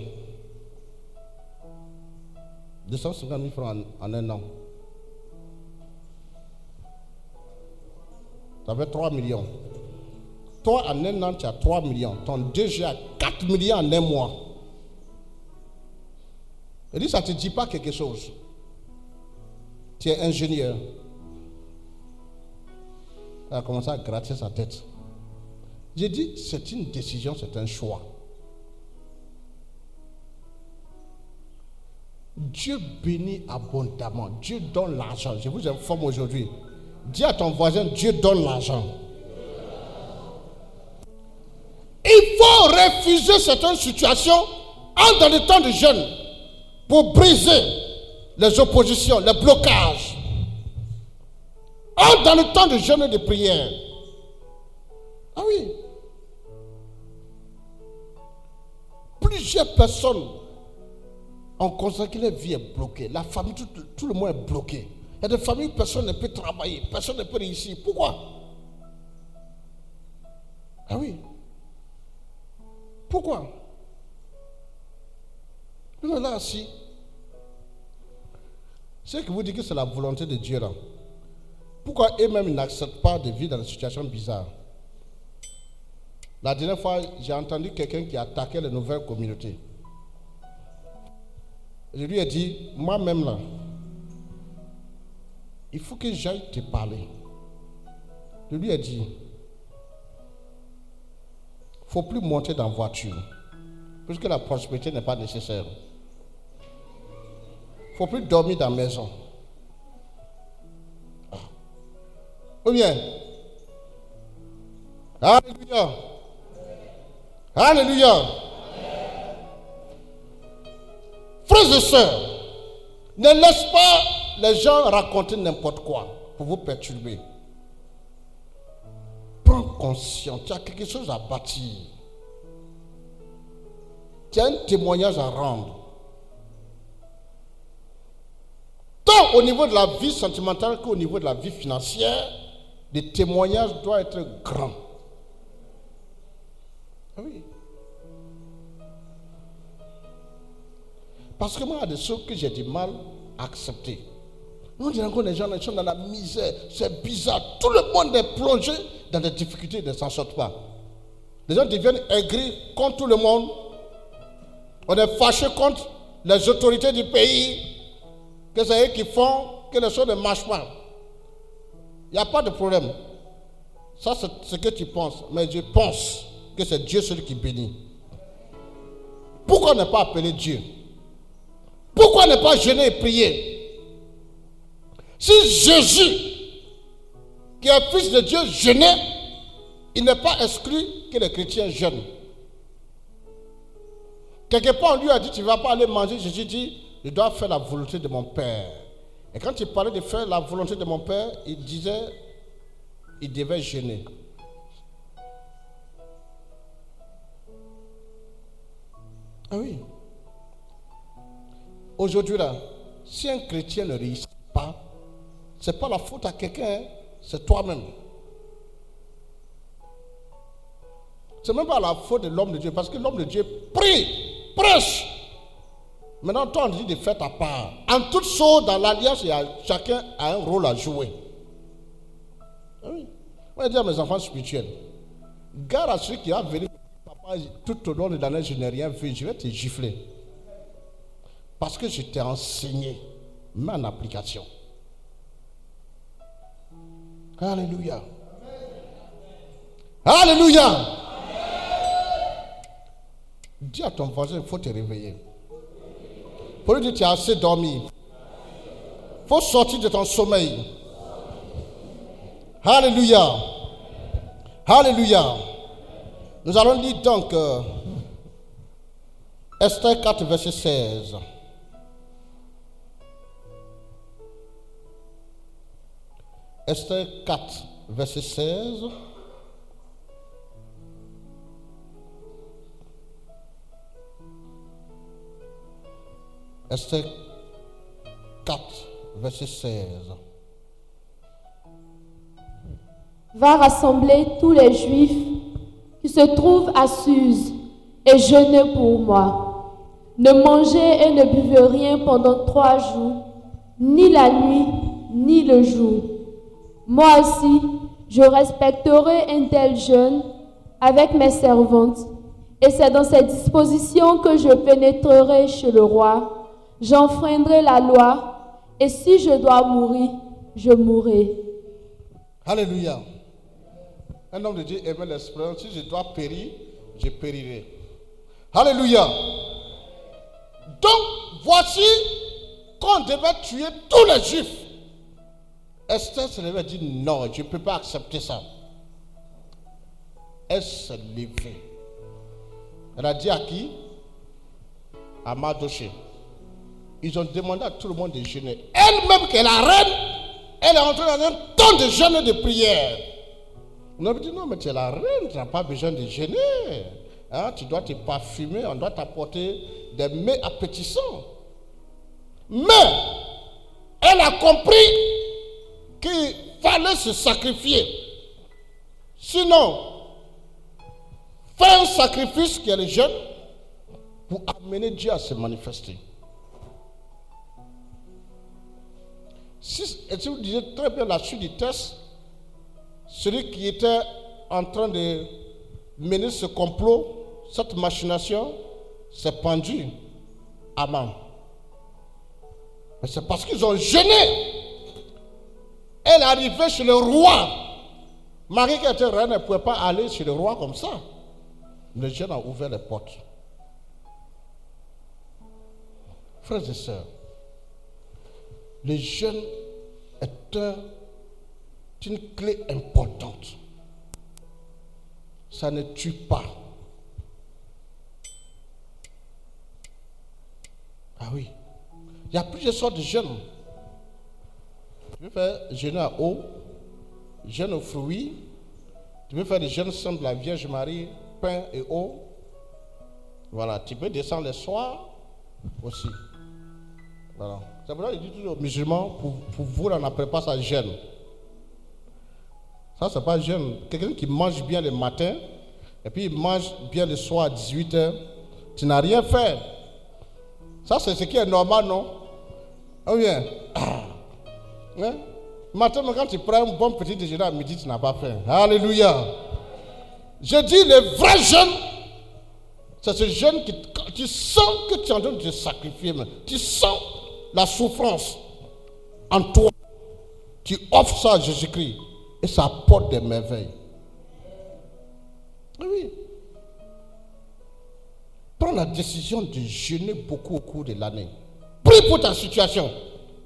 250 000 francs en un an. Ça fait 3 millions. Toi, en un an, tu as 3 millions. Ton DG a 4 millions en un mois. Il dit, ça ne te dit pas quelque chose. Tu es ingénieur. Elle a commencé à gratter sa tête. J'ai dit, c'est une décision, c'est un choix. Dieu bénit abondamment. Dieu donne l'argent. Je vous informe aujourd'hui. Dis à ton voisin, Dieu donne l'argent. Il faut refuser certaines situations en dans le temps de jeûne pour briser les oppositions, les blocages. En dans le temps de jeûne et de prière. Ah oui. Plusieurs personnes ont constaté que leur vie est bloquée. La famille, tout, tout le monde est bloqué. Il y a des familles personne ne peut travailler, personne ne peut réussir. Pourquoi? Ah oui. Pourquoi? Nous là assis. Ceux qui vous disent que c'est la volonté de Dieu là, pourquoi eux-mêmes n'acceptent pas de vivre dans des situations bizarres? La dernière fois, j'ai entendu quelqu'un qui attaquait les nouvelles communautés. Je lui ai dit, moi-même là, il faut que j'aille te parler. Je lui ai dit, faut plus monter dans la voiture, puisque la prospérité n'est pas nécessaire. Faut plus dormir dans la maison. Ah. Ou bien, Alléluia. Alléluia. Frères et sœurs, ne laisse pas les gens raconter n'importe quoi pour vous perturber. Prends conscience, tu as quelque chose à bâtir. Tu as un témoignage à rendre. Tant au niveau de la vie sentimentale qu'au niveau de la vie financière, les témoignages doivent être grands. Ah oui. Parce que moi, il y a des choses que j'ai du mal à accepter. Nous disons que les gens sont dans la misère, c'est bizarre. Tout le monde est plongé dans des difficultés, ils ne s'en sortent pas. Les gens deviennent aigris contre tout le monde. On est fâché contre les autorités du pays, que c'est eux qui font que les choses ne marchent pas. Il n'y a pas de problème. Ça, c'est ce que tu penses. Mais je pense que c'est Dieu celui qui bénit. Pourquoi ne pas appeler Dieu? Pourquoi ne pas jeûner et prier? Si Jésus, qui est fils de Dieu, jeûnait, il n'est pas exclu que les chrétiens jeûnent. Quelque part, on lui a dit, tu ne vas pas aller manger. Jésus dit, je dois faire la volonté de mon Père. Et quand il parlait de faire la volonté de mon Père, il disait, il devait jeûner. Ah oui. Aujourd'hui, là, si un chrétien ne réussit pas, ce n'est pas la faute à quelqu'un, hein, c'est toi-même. Ce n'est même pas la faute de l'homme de Dieu, parce que l'homme de Dieu prie, prêche. Maintenant, toi, on dit de faire ta part. En toute chose, dans l'alliance, chacun a un rôle à jouer. Moi, je dis à mes enfants spirituels, garde à celui qui va venir papa, tout au long de l'année, je n'ai rien vu, je vais te gifler. Parce que je t'ai enseigné, mais en application. Alléluia. Alléluia. Dis à ton voisin, il faut te réveiller. Pour lui dire, tu as assez dormi. Il faut sortir de ton sommeil. Alléluia. Alléluia. Nous allons lire donc euh, Esther 4, verset 16. Esther 4, verset 16. Esther 4, verset 16. Va rassembler tous les Juifs qui se trouvent à Suse et jeûnez pour moi. Ne mangez et ne buvez rien pendant trois jours, ni la nuit, ni le jour. Moi aussi, je respecterai un tel jeûne avec mes servantes, et c'est dans ces dispositions que je pénétrerai chez le roi. J'enfreindrai la loi, et si je dois mourir, je mourrai. Alléluia. Un homme de Dieu aimait l'expression, si je dois périr, je périrai. Alléluia. Donc, voici qu'on devait tuer tous les juifs. Esther se levait et dit non, je ne peux pas accepter ça. Elle s'est levée. Elle a dit à qui? À Madoché. Ils ont demandé à tout le monde de jeûner. Elle-même, qui est la reine, elle est entrée dans un temps de jeûne et de prière. On a dit non, mais tu es la reine, tu n'as pas besoin de jeûner. Hein, tu dois te parfumer, on doit t'apporter des mets appétissants. Mais elle a compris qu'il fallait se sacrifier. Sinon, faire un sacrifice qui est le jeûne pour amener Dieu à se manifester. Si, et si vous disiez très bien la suite du test, celui qui était en train de mener ce complot, cette machination, s'est pendu à main. Mais c'est parce qu'ils ont jeûné. Elle arrivée chez le roi. Marie qui était reine ne pouvait pas aller chez le roi comme ça. Le jeune a ouvert les portes. Frères et sœurs, le jeûne est un- une clé importante. Ça ne tue pas. Ah oui. Il y a plusieurs sortes de jeûnes. Tu peux faire jeûner à eau, jeûne aux fruits. Tu peux faire des jeûnes de la Vierge Marie, pain et eau. Voilà. Tu peux descendre le soir aussi. Voilà. C'est pour ça qu'il dit toujours aux musulmans, pour, pour vous, on n'appelle pas ça jeûne. Ça, c'est pas jeûne. Quelqu'un qui mange bien le matin, et puis il mange bien le soir à 18h, tu n'as rien fait. Ça, c'est ce qui est normal, non? Ah bien. Hein? Matin, quand tu prends un bon petit déjeuner à midi, tu n'as pas faim. Alléluia. Je dis, le vrai jeûne, c'est ce jeûne qui, tu sens que tu es en train de te sacrifier. mais Tu sens la souffrance en toi. Tu offres ça à Jésus-Christ et ça apporte des merveilles. Oui. Prends la décision de jeûner beaucoup au cours de l'année. Prie pour ta situation.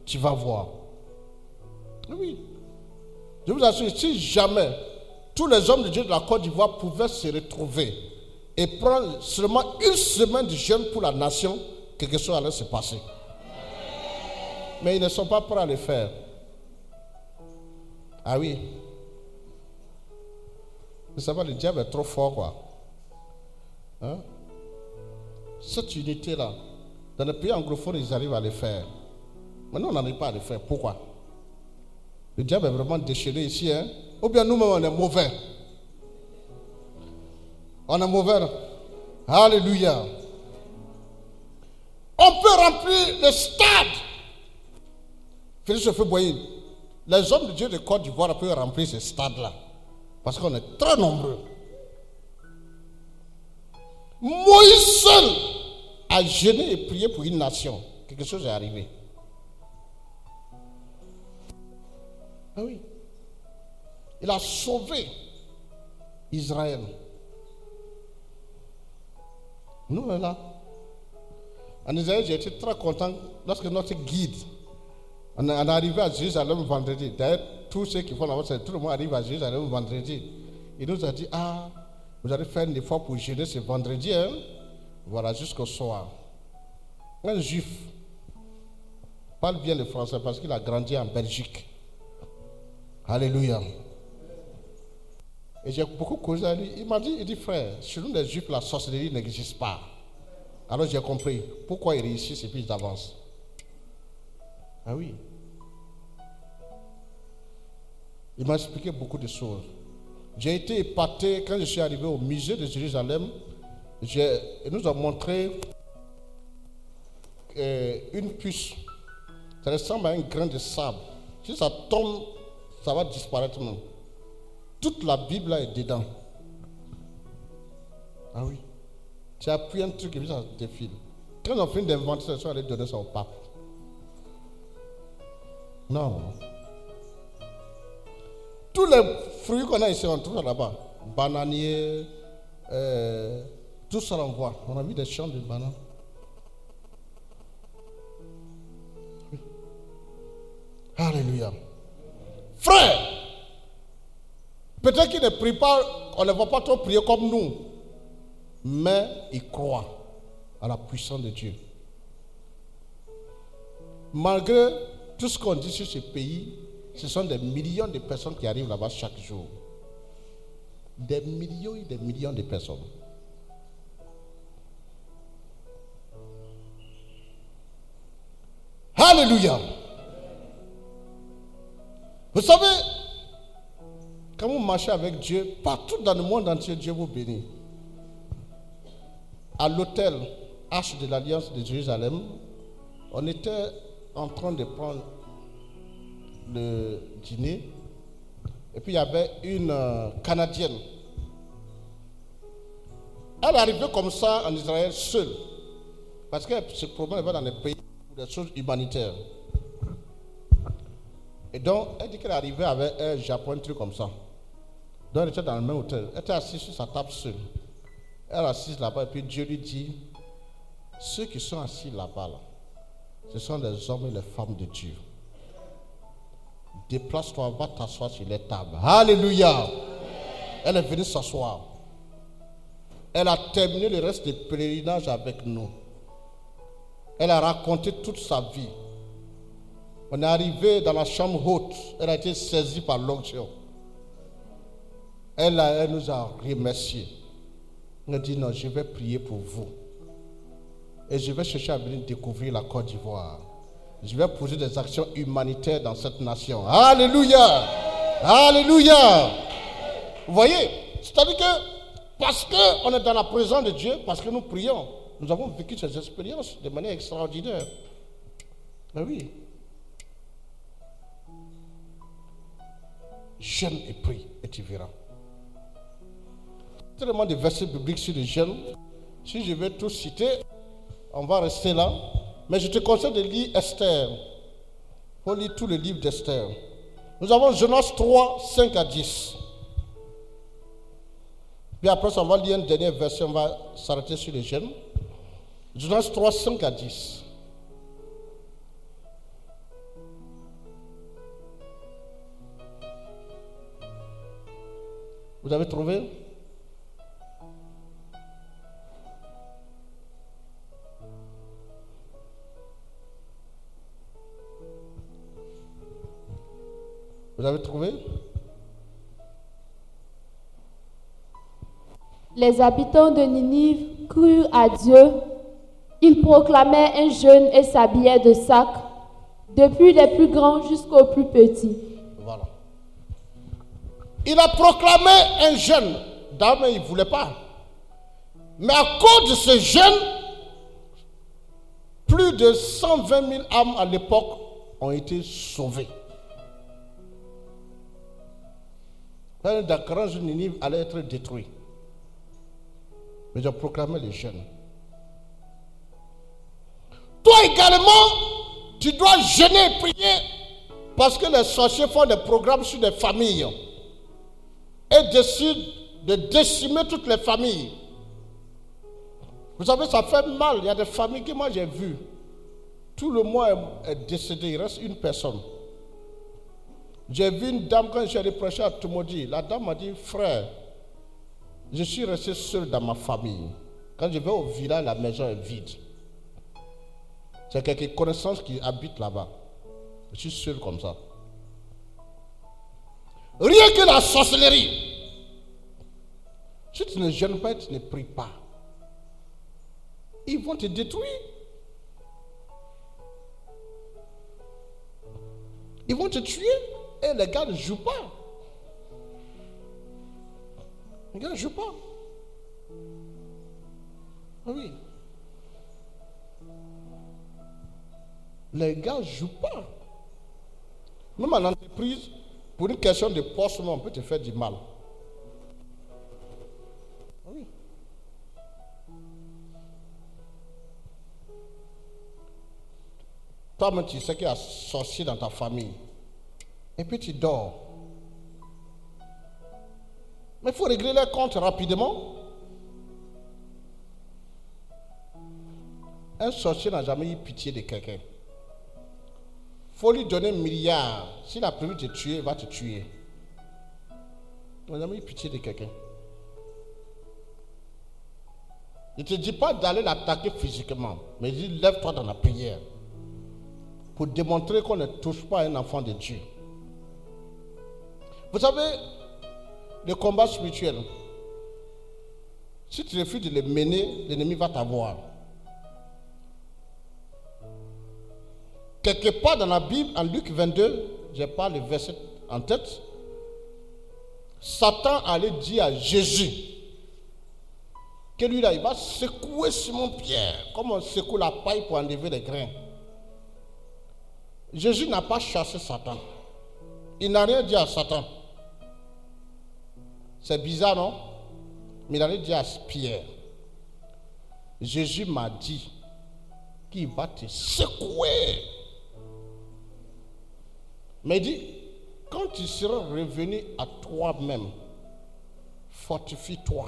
Tu vas voir. Oui. Je vous assure, si jamais tous les hommes de Dieu de la Côte d'Ivoire pouvaient se retrouver et prendre seulement une semaine de jeûne pour la nation, quelque chose allait se passer. Mais ils ne sont pas prêts à le faire. Ah oui. Vous savez, le diable est trop fort, quoi. Hein? Cette unité-là, dans les pays anglophones, ils arrivent à le faire. Mais nous, on n'arrive pas à le faire. Pourquoi? Le diable est vraiment déchaîné ici. Hein? Ou bien nous-mêmes, on est mauvais. On est mauvais. Alléluia. On peut remplir le stade. Félix Feboyer, les hommes de Dieu de Côte d'Ivoire peuvent remplir ce stade-là. Parce qu'on est très nombreux. Moïse seul a jeûné et prié pour une nation. Quelque chose est arrivé. Ah oui. Il a sauvé Israël. Nous, on est là. En Israël, j'ai été très content lorsque notre guide, on est arrivé à Jérusalem vendredi. D'ailleurs, tous ceux qui font la c'est tout le monde arrive à Jérusalem vendredi. Il nous a dit, ah, vous allez faire un effort pour jeûner ce vendredi, hein? Voilà, jusqu'au soir. Un juif parle bien le français parce qu'il a grandi en Belgique. Alléluia. Et j'ai beaucoup causé à lui. Il m'a dit, il dit, frère, nous les juifs, la sorcellerie n'existe pas. Alors j'ai compris pourquoi ils réussissent et puis ils avancent. Ah oui. Il m'a expliqué beaucoup de choses. J'ai été épaté quand je suis arrivé au musée de Jérusalem. Il nous a montré euh, une puce. Ça ressemble à un grain de sable. Si ça tombe, ça va disparaître même. Toute la Bible est dedans. Ah oui. Tu as pris un truc et puis ça défile. Quand on finit d'inventer ça, allés donner ça au pape. Non. Tous les fruits qu'on a ici, on trouve là-bas. Bananier, euh, tout ça on voit. On a vu des champs de bananes. Oui. Alléluia. Frère, peut-être qu'ils ne prient pas, on ne va pas trop prier comme nous, mais ils croient à la puissance de Dieu. Malgré tout ce qu'on dit sur ce pays, ce sont des millions de personnes qui arrivent là-bas chaque jour. Des millions et des millions de personnes. Alléluia. Vous savez, quand vous marchez avec Dieu, partout dans le monde entier, Dieu vous bénit. À l'hôtel Arche de l'Alliance de Jérusalem, on était en train de prendre le dîner. Et puis il y avait une euh, Canadienne. Elle arrivée comme ça en Israël seule. Parce qu'elle se promène dans les pays pour des choses humanitaires. Et donc, elle dit qu'elle est arrivée avec un Japon, un truc comme ça. Donc, elle était dans le même hôtel. Elle était assise sur sa table seule. Elle est assise là-bas et puis Dieu lui dit, ceux qui sont assis là-bas, là, ce sont les hommes et les femmes de Dieu. Déplace-toi, va t'asseoir sur les tables. Alléluia. Elle est venue s'asseoir. Elle a terminé le reste des pèlerinages avec nous. Elle a raconté toute sa vie. On est arrivé dans la chambre haute. Elle a été saisie par l'onction. Elle, elle nous a remerciés. Elle a dit non, je vais prier pour vous. Et je vais chercher à venir découvrir la Côte d'Ivoire. Je vais poser des actions humanitaires dans cette nation. Alléluia. Alléluia. Vous voyez? C'est-à-dire que parce qu'on est dans la présence de Dieu, parce que nous prions, nous avons vécu ces expériences de manière extraordinaire. Ben oui. Jeûne et prie et tu verras. Tellement de versets bibliques sur le jeûne. Si je vais tout citer, on va rester là. Mais je te conseille de lire Esther. Faut lire tout le livre d'Esther. Nous avons Jonas 3, 5 à 10. Puis après, on va lire un dernier verset, on va s'arrêter sur le jeûne. Jonas 3, 5 à 10. Vous avez trouvé Vous avez trouvé Les habitants de Ninive crurent à Dieu. Ils proclamaient un jeûne et s'habillaient de sac, depuis les plus grands jusqu'aux plus petits. Il a proclamé un jeûne. D'abord, il ne voulait pas. Mais à cause de ce jeûne, plus de 120 000 âmes à l'époque ont été sauvées. Un grand jour, Ninive allait être détruit. Mais j'ai proclamé le jeûne. Toi également, tu dois jeûner et prier parce que les sorciers font des programmes sur des familles et décident de décimer toutes les familles. Vous savez, ça fait mal. Il y a des familles que moi j'ai vues. Tout le mois est- décédé. Il reste une personne. J'ai vu une dame quand j'ai prêcher à Tumodi. La dame m'a dit, frère, je suis resté seul dans ma famille. Quand je vais au village, la maison est vide. C'est quelques connaissances qui habitent là-bas. Je suis seul comme ça. Rien que la sorcellerie. Si tu ne jeûnes pas, tu ne pries pas. Ils vont te détruire. Ils vont te tuer. Et les gars ne jouent pas. Les gars ne jouent pas. Ah oui. Les gars ne jouent pas. Même en entreprise, pour une question de poste, on peut te faire du mal. Oui. Toi-même, tu sais qu'il y a sorcier dans ta famille. Et puis tu dors. Mais il faut régler les comptes rapidement. Un sorcier n'a jamais eu pitié de quelqu'un. Faut lui donner un milliard. S'il a prévu de te tuer, il va te tuer. N'a jamais eu pitié de quelqu'un. Il ne te dit pas d'aller l'attaquer physiquement, mais il dit lève-toi dans la prière pour démontrer qu'on ne touche pas un enfant de Dieu. Vous savez, le combat spirituel, si tu refuses de le mener, l'ennemi va t'avoir. Quelque part dans la Bible, en Luc 22, j'ai pas le verset en tête, Satan allait dire à Jésus que lui là, il va secouer Simon Pierre, comme on secoue la paille pour enlever les grains. Jésus n'a pas chassé Satan. Il n'a rien dit à Satan. C'est bizarre, non? Mais il a dit à Pierre. Jésus m'a dit qu'il va te secouer. Mais il dit, quand tu seras revenu à toi-même, fortifie-toi.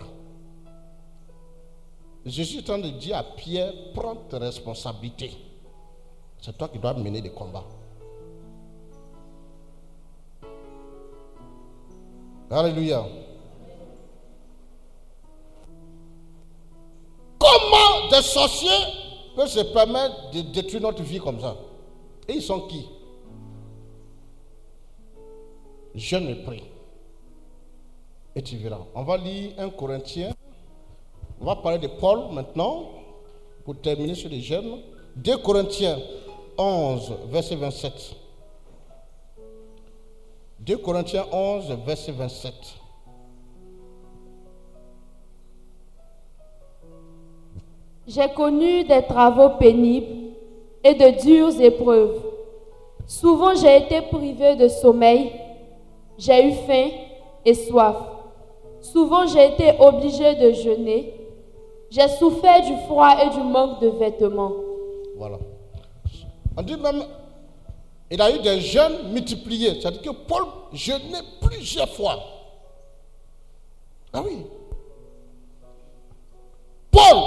Jésus est en train de dire à Pierre, prends tes responsabilités. C'est toi qui dois mener des combats. Alléluia. Comment des sorciers peuvent se permettre de détruire notre vie comme ça? Et ils sont qui? Je ne prie. Et tu verras. On va lire un Corinthien. On va parler de Paul maintenant, pour terminer sur les jeunes. 2 Corinthiens 11, verset 27. 2 Corinthiens 11, verset 27. J'ai connu des travaux pénibles et de dures épreuves. Souvent j'ai été privé de sommeil, j'ai eu faim et soif. Souvent j'ai été obligé de jeûner. J'ai souffert du froid et du manque de vêtements. Voilà. On dit même, il a eu des jeûnes multipliés. C'est-à-dire que Paul jeûnait plusieurs fois. Ah oui. Paul,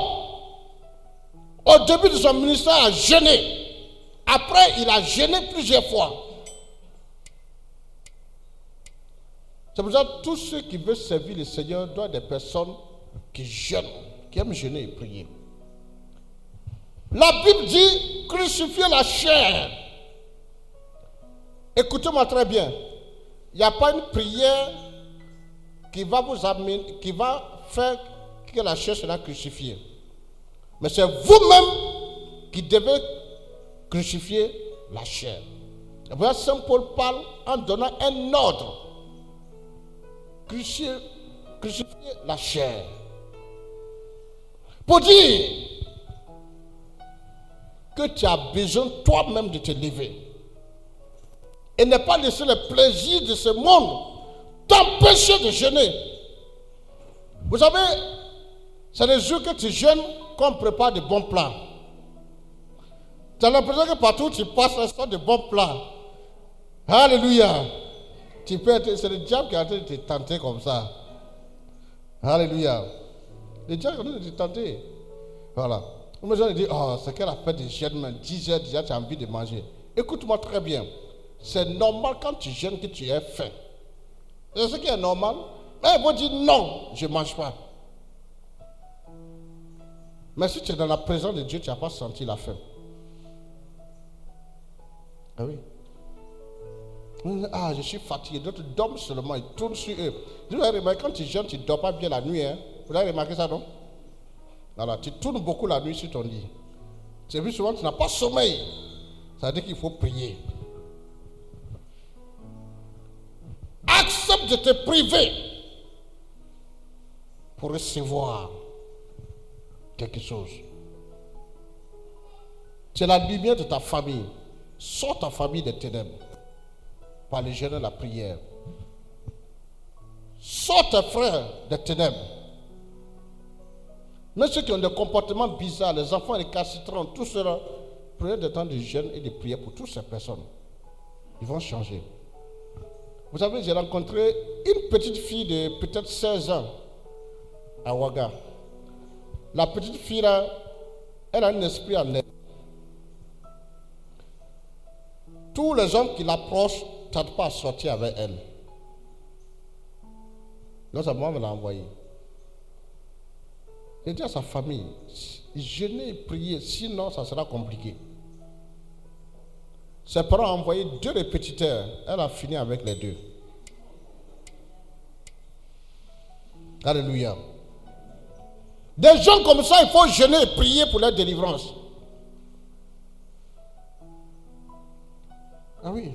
au début de son ministère, a jeûné. Après, il a jeûné plusieurs fois. C'est pour ça que tous ceux qui veulent servir le Seigneur doivent être des personnes qui jeûnent, qui aiment jeûner et prier. La Bible dit crucifier la chair. Écoutez-moi très bien. Il n'y a pas une prière qui va vous amener, qui va faire que la chair sera crucifiée. Mais c'est vous-même qui devez crucifier la chair. Et Saint Paul parle en donnant un ordre. Crucifier, la chair. Pour dire que tu as besoin toi-même de te lever. Et ne pas laisser le plaisir de ce monde t'empêcher de jeûner. Vous savez, c'est les jours que tu jeûnes qu'on prépare de bons plats. Tu as l'impression que partout tu passes, ce sont de bons plats. Alléluia. Tu peux être, c'est le diable qui est en train de te tenter comme ça. Alléluia. Le diable est en train de te tenter. Voilà. Les gens disent, oh, c'est qu'elle a fait des jeûnes, 10 heures déjà, tu as envie de manger. Écoute-moi très bien. C'est normal quand tu jeûnes que tu aies faim. C'est ce qui est normal. Mais ils vont dire, non, je ne mange pas. Mais si tu es dans la présence de Dieu, tu n'as pas senti la faim. Ah oui. Ah, je suis fatigué. D'autres dorment seulement, ils tournent sur eux. Vous avez remarqué, quand tu jeûnes, tu ne dors pas bien la nuit. Hein? Vous avez remarqué ça, non? Voilà, tu tournes beaucoup la nuit sur ton lit. C'est plus souvent tu n'as pas sommeil. Ça veut dire qu'il faut prier. Accepte de te priver pour recevoir quelque chose. C'est la lumière de ta famille. Sors ta famille des ténèbres par le jeûne et la prière. Sors tes frères des ténèbres. Mais ceux qui ont des comportements bizarres, les enfants les cassitrants, tout cela, prenez du temps de jeûne et de prière pour toutes ces personnes. Ils vont changer. Vous savez, j'ai rencontré une petite fille de peut-être 16 ans à Ouaga. La petite fille là, elle a un esprit en elle. Tous les hommes qui l'approchent tardent pas à sortir avec elle. Donc, sa maman me l'a envoyé. Il dit à sa famille, jeûnez et priez, sinon ça sera compliqué. Ses parents ont envoyé deux répétiteurs. Elle a fini avec les deux. Alléluia. Des gens comme ça, il faut jeûner et prier pour leur délivrance. Ah oui.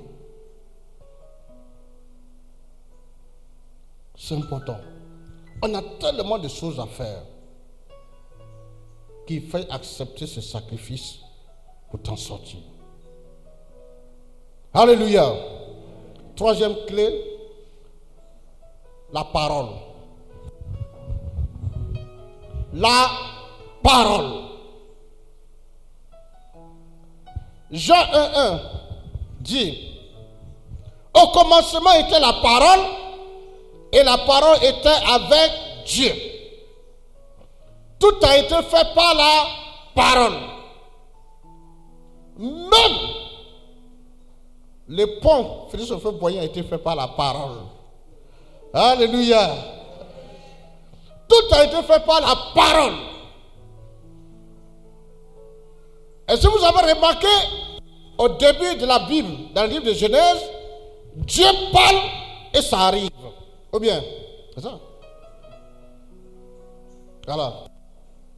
C'est important. On a tellement de choses à faire qu'il fait accepter ce sacrifice pour t'en sortir. Alléluia. Troisième clé, la parole. La parole. Jean 1.1 dit, au commencement était la parole et la parole était avec Dieu. Tout a été fait par la parole. Même les ponts, Félix Sophie Boyen a été fait par la parole. Alléluia. Tout a été fait par la parole. Et si vous avez remarqué, au début de la Bible, dans le livre de Genèse, Dieu parle et ça arrive. Ou bien, c'est ça. Voilà.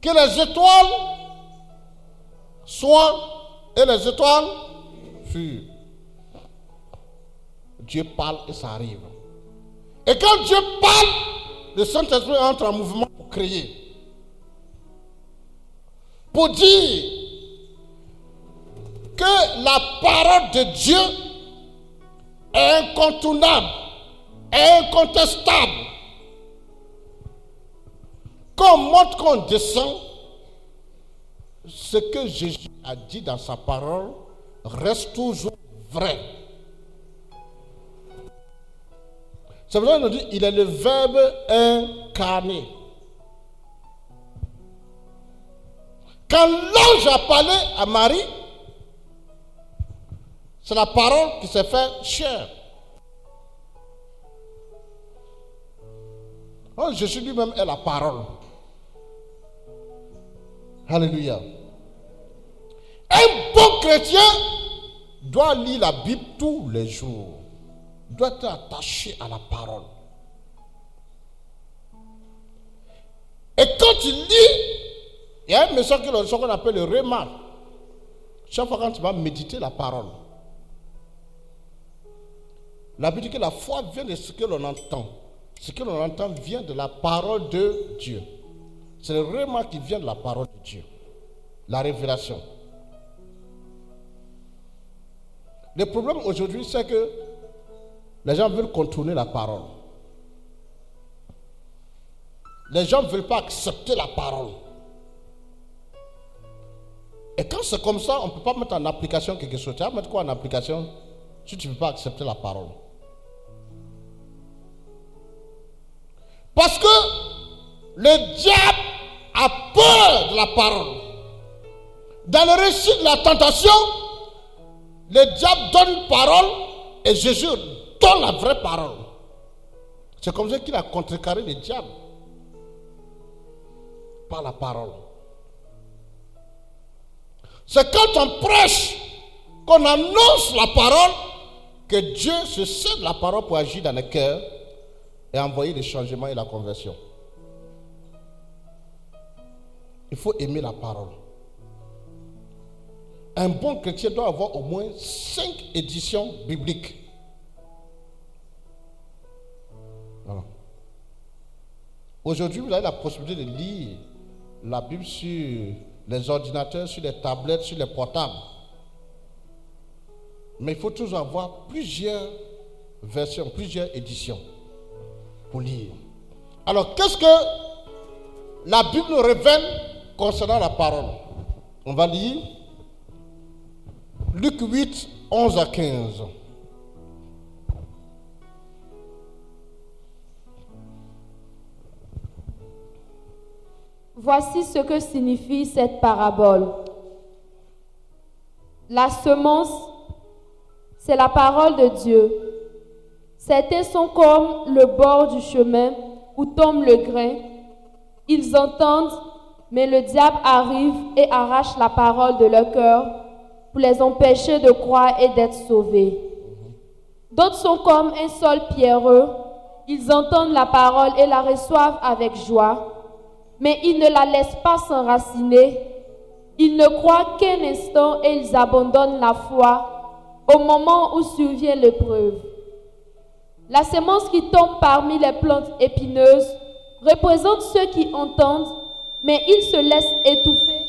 Que les étoiles soient et les étoiles furent. Dieu parle et ça arrive. Et quand Dieu parle, le Saint-Esprit entre en mouvement pour créer. Pour dire que la parole de Dieu est incontournable, incontestable. Quand on monte, qu'on descend, ce que Jésus a dit dans sa parole reste toujours vrai. C'est pour ça qu'on dit il est le verbe incarné. Quand l'ange a parlé à Marie, c'est la parole qui s'est fait chair. Oh, Jésus lui-même est la parole. Alléluia. Un bon chrétien doit lire la Bible tous les jours. Doit être attaché à la parole. Et quand il lit, il y a un message qu'on appelle le remarque. Chaque fois quand tu vas méditer la parole, la Bible dit que la foi vient de ce que l'on entend. Ce que l'on entend vient de la parole de Dieu. C'est le remarque qui vient de la parole de Dieu. La révélation. Le problème aujourd'hui, c'est que les gens veulent contourner la parole. Les gens ne veulent pas accepter la parole. Et quand c'est comme ça, on ne peut pas mettre en application quelque chose. Tu vas mettre quoi en application si tu ne veux pas accepter la parole? Parce que le diable a peur de la parole. Dans le récit de la tentation, le diable donne une parole et Jésus donne la vraie parole. C'est comme ça qu'il a contrecarré le diable par la parole. C'est quand on prêche, qu'on annonce la parole, que Dieu se sert de la parole pour agir dans le cœur et envoyer le changement et la conversion. Il faut aimer la parole. Un bon chrétien doit avoir au moins cinq éditions bibliques. Aujourd'hui, vous avez la possibilité de lire la Bible sur les ordinateurs, sur les tablettes, sur les portables. Mais il faut toujours avoir plusieurs versions, plusieurs éditions pour lire. Alors, qu'est-ce que la Bible nous révèle concernant la parole? On va lire Luc 8, 11 à 15. Voici ce que signifie cette parabole. La semence, c'est la parole de Dieu. Certains sont comme le bord du chemin où tombe le grain. Ils entendent, mais le diable arrive et arrache la parole de leur cœur pour les empêcher de croire et d'être sauvés. D'autres sont comme un sol pierreux. Ils entendent la parole et la reçoivent avec joie mais ils ne la laissent pas s'enraciner. Ils ne croient qu'un instant et ils abandonnent la foi au moment où survient l'épreuve. La semence qui tombe parmi les plantes épineuses représente ceux qui entendent, mais ils se laissent étouffer.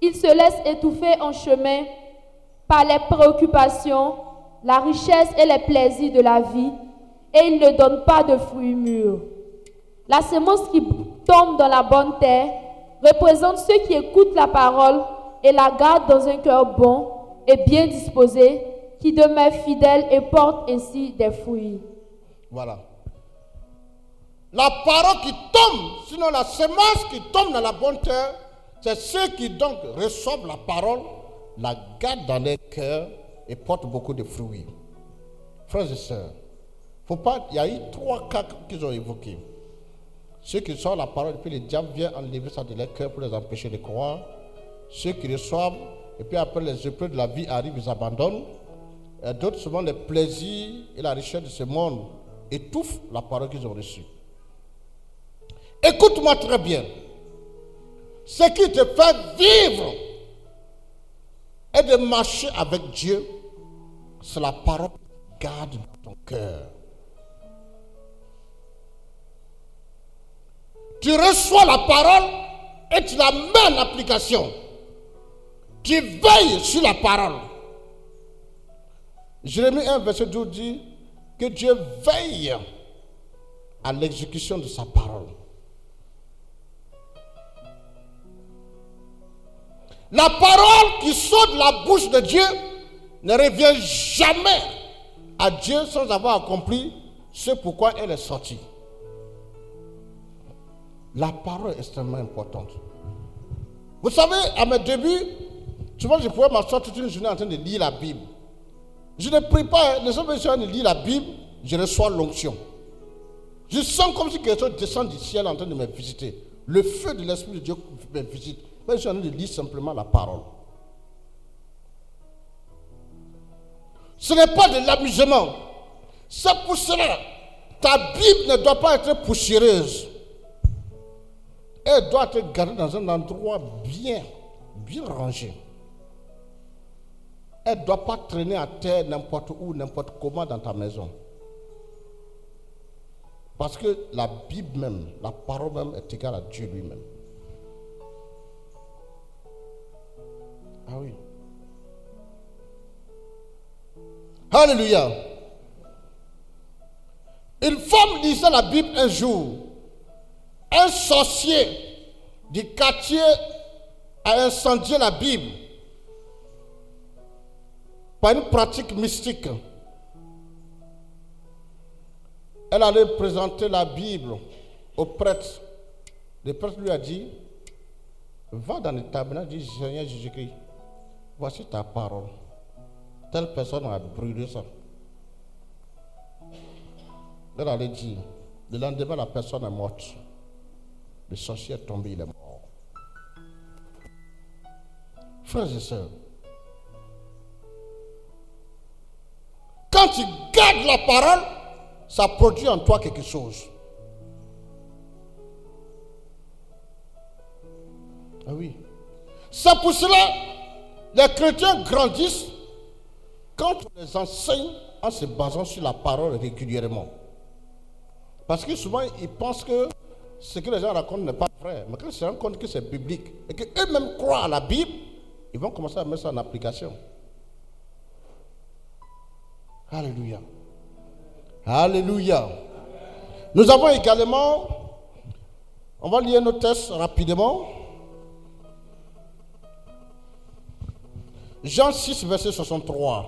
Ils se laissent étouffer en chemin par les préoccupations, la richesse et les plaisirs de la vie, et il ne donne pas de fruits mûrs. La semence qui tombe dans la bonne terre représente ceux qui écoutent la parole et la gardent dans un cœur bon et bien disposé, qui demeure fidèle et porte ainsi des fruits. Voilà. La parole qui tombe, sinon la semence qui tombe dans la bonne terre, c'est ceux qui donc reçoivent la parole, la gardent dans leur cœur et portent beaucoup de fruits. Frères et sœurs, il y a eu trois cas qu'ils ont évoqués. Ceux qui reçoivent la parole, et puis le diable vient enlever ça de leur cœur pour les empêcher de croire. Ceux qui reçoivent, et puis après les épreuves de la vie arrivent, ils abandonnent. D'autres, souvent, les plaisirs et la richesse de ce monde étouffent la parole qu'ils ont reçue. Écoute-moi très bien. Ce qui te fait vivre et de marcher avec Dieu, c'est la parole que tu gardes dans ton cœur. Tu reçois la parole et tu la mets en application. Tu veilles sur la parole. Jérémie 1, verset 12 dit que Dieu veille à l'exécution de sa parole. La parole qui sort de la bouche de Dieu ne revient jamais à Dieu sans avoir accompli ce pourquoi elle est sortie. La parole est extrêmement importante. Vous savez, à mes débuts, souvent je pouvais m'asseoir toute une journée en train de lire la Bible. Je ne prie pas, les gens de lire la Bible, je reçois l'onction. Je sens comme si quelque chose descend du ciel en train de me visiter. Le feu de l'Esprit de Dieu me visite. Moi, je suis en train de lire simplement la parole. Ce n'est pas de l'amusement. C'est pour cela. Ta Bible ne doit pas être poussiéreuse. Elle doit être gardée dans un endroit bien, bien rangé. Elle ne doit pas traîner à terre n'importe où, n'importe comment dans ta maison. Parce que la Bible même, la parole même est égale à Dieu lui-même. Ah oui. Alléluia. Une femme lisait la Bible un jour. Un sorcier du quartier a incendié la Bible une pratique mystique. Elle allait présenter la Bible au prêtre. Le prêtre lui a dit, va dans le tabernacle, dit Seigneur Jésus-Christ, voici ta parole. Telle personne a brûlé ça. Elle allait dire, le lendemain, la personne est morte. Le sorcier est tombé, il est mort. Frères et sœurs, quand tu gardes la parole, ça produit en toi quelque chose. Ah oui. C'est pour cela les chrétiens grandissent quand on les enseigne en se basant sur la parole régulièrement. Parce que souvent, ils pensent que ce que les gens racontent n'est pas vrai. Mais quand ils se rendent compte que c'est biblique et qu'eux-mêmes croient à la Bible, ils vont commencer à mettre ça en application. Alléluia. Alléluia. Nous avons également, on va lire nos tests rapidement. Jean 6, verset 63.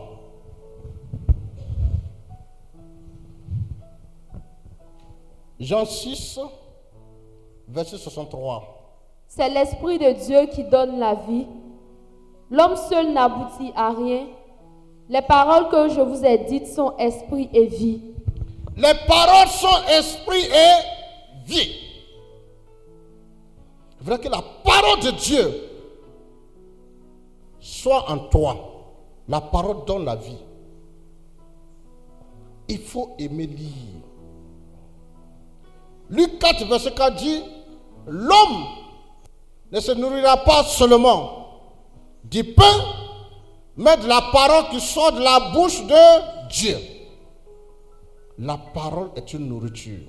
Jean 6, verset 63. C'est l'Esprit de Dieu qui donne la vie. L'homme seul n'aboutit à rien. Les paroles que je vous ai dites sont esprit et vie. Les paroles sont esprit et vie. Il faudrait que la parole de Dieu soit en toi. La parole donne la vie. Il faut aimer lire. Luc 4, verset 4 dit, l'homme ne se nourrira pas seulement du pain, mais de la parole qui sort de la bouche de Dieu. La parole est une nourriture.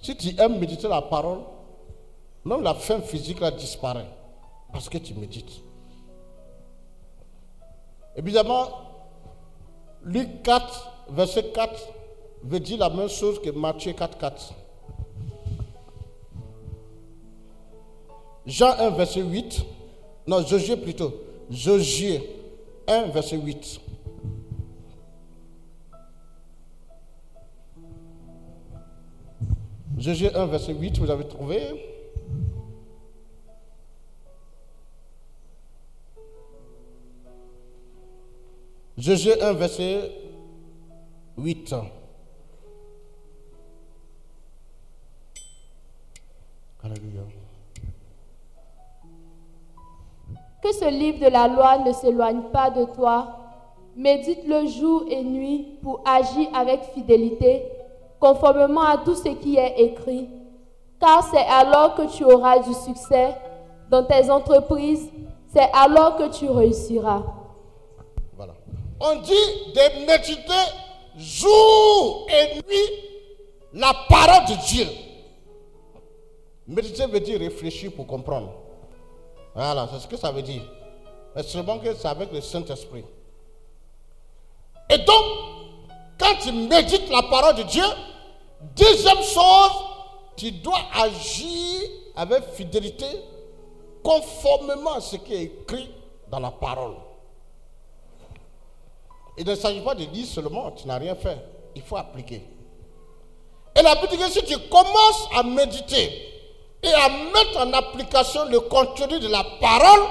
Si tu aimes méditer la parole, même la faim physique disparaît parce que tu médites. Évidemment, Luc 4, verset 4 veut dire la même chose que Matthieu 4, 4. Jean 1, verset 8. Non, Josué plutôt. Josué 1, verset 8. Josué 1, verset 8, vous avez trouvé? Josué 1, verset 8. Alléluia. Que ce livre de la loi ne s'éloigne pas de toi. Médite-le jour et nuit pour agir avec fidélité, conformément à tout ce qui est écrit. Car c'est alors que tu auras du succès dans tes entreprises, c'est alors que tu réussiras. On dit de méditer jour et nuit la parole de Dieu. Méditer veut dire réfléchir pour comprendre. Voilà, c'est ce que ça veut dire. Mais seulement que c'est avec le Saint-Esprit. Et donc, quand tu médites la parole de Dieu, deuxième chose, tu dois agir avec fidélité, conformément à ce qui est écrit dans la parole. Il ne s'agit pas de dire seulement, tu n'as rien fait. Il faut appliquer. Et la Bible dit que si tu commences à méditer et à mettre en application le contenu de la parole,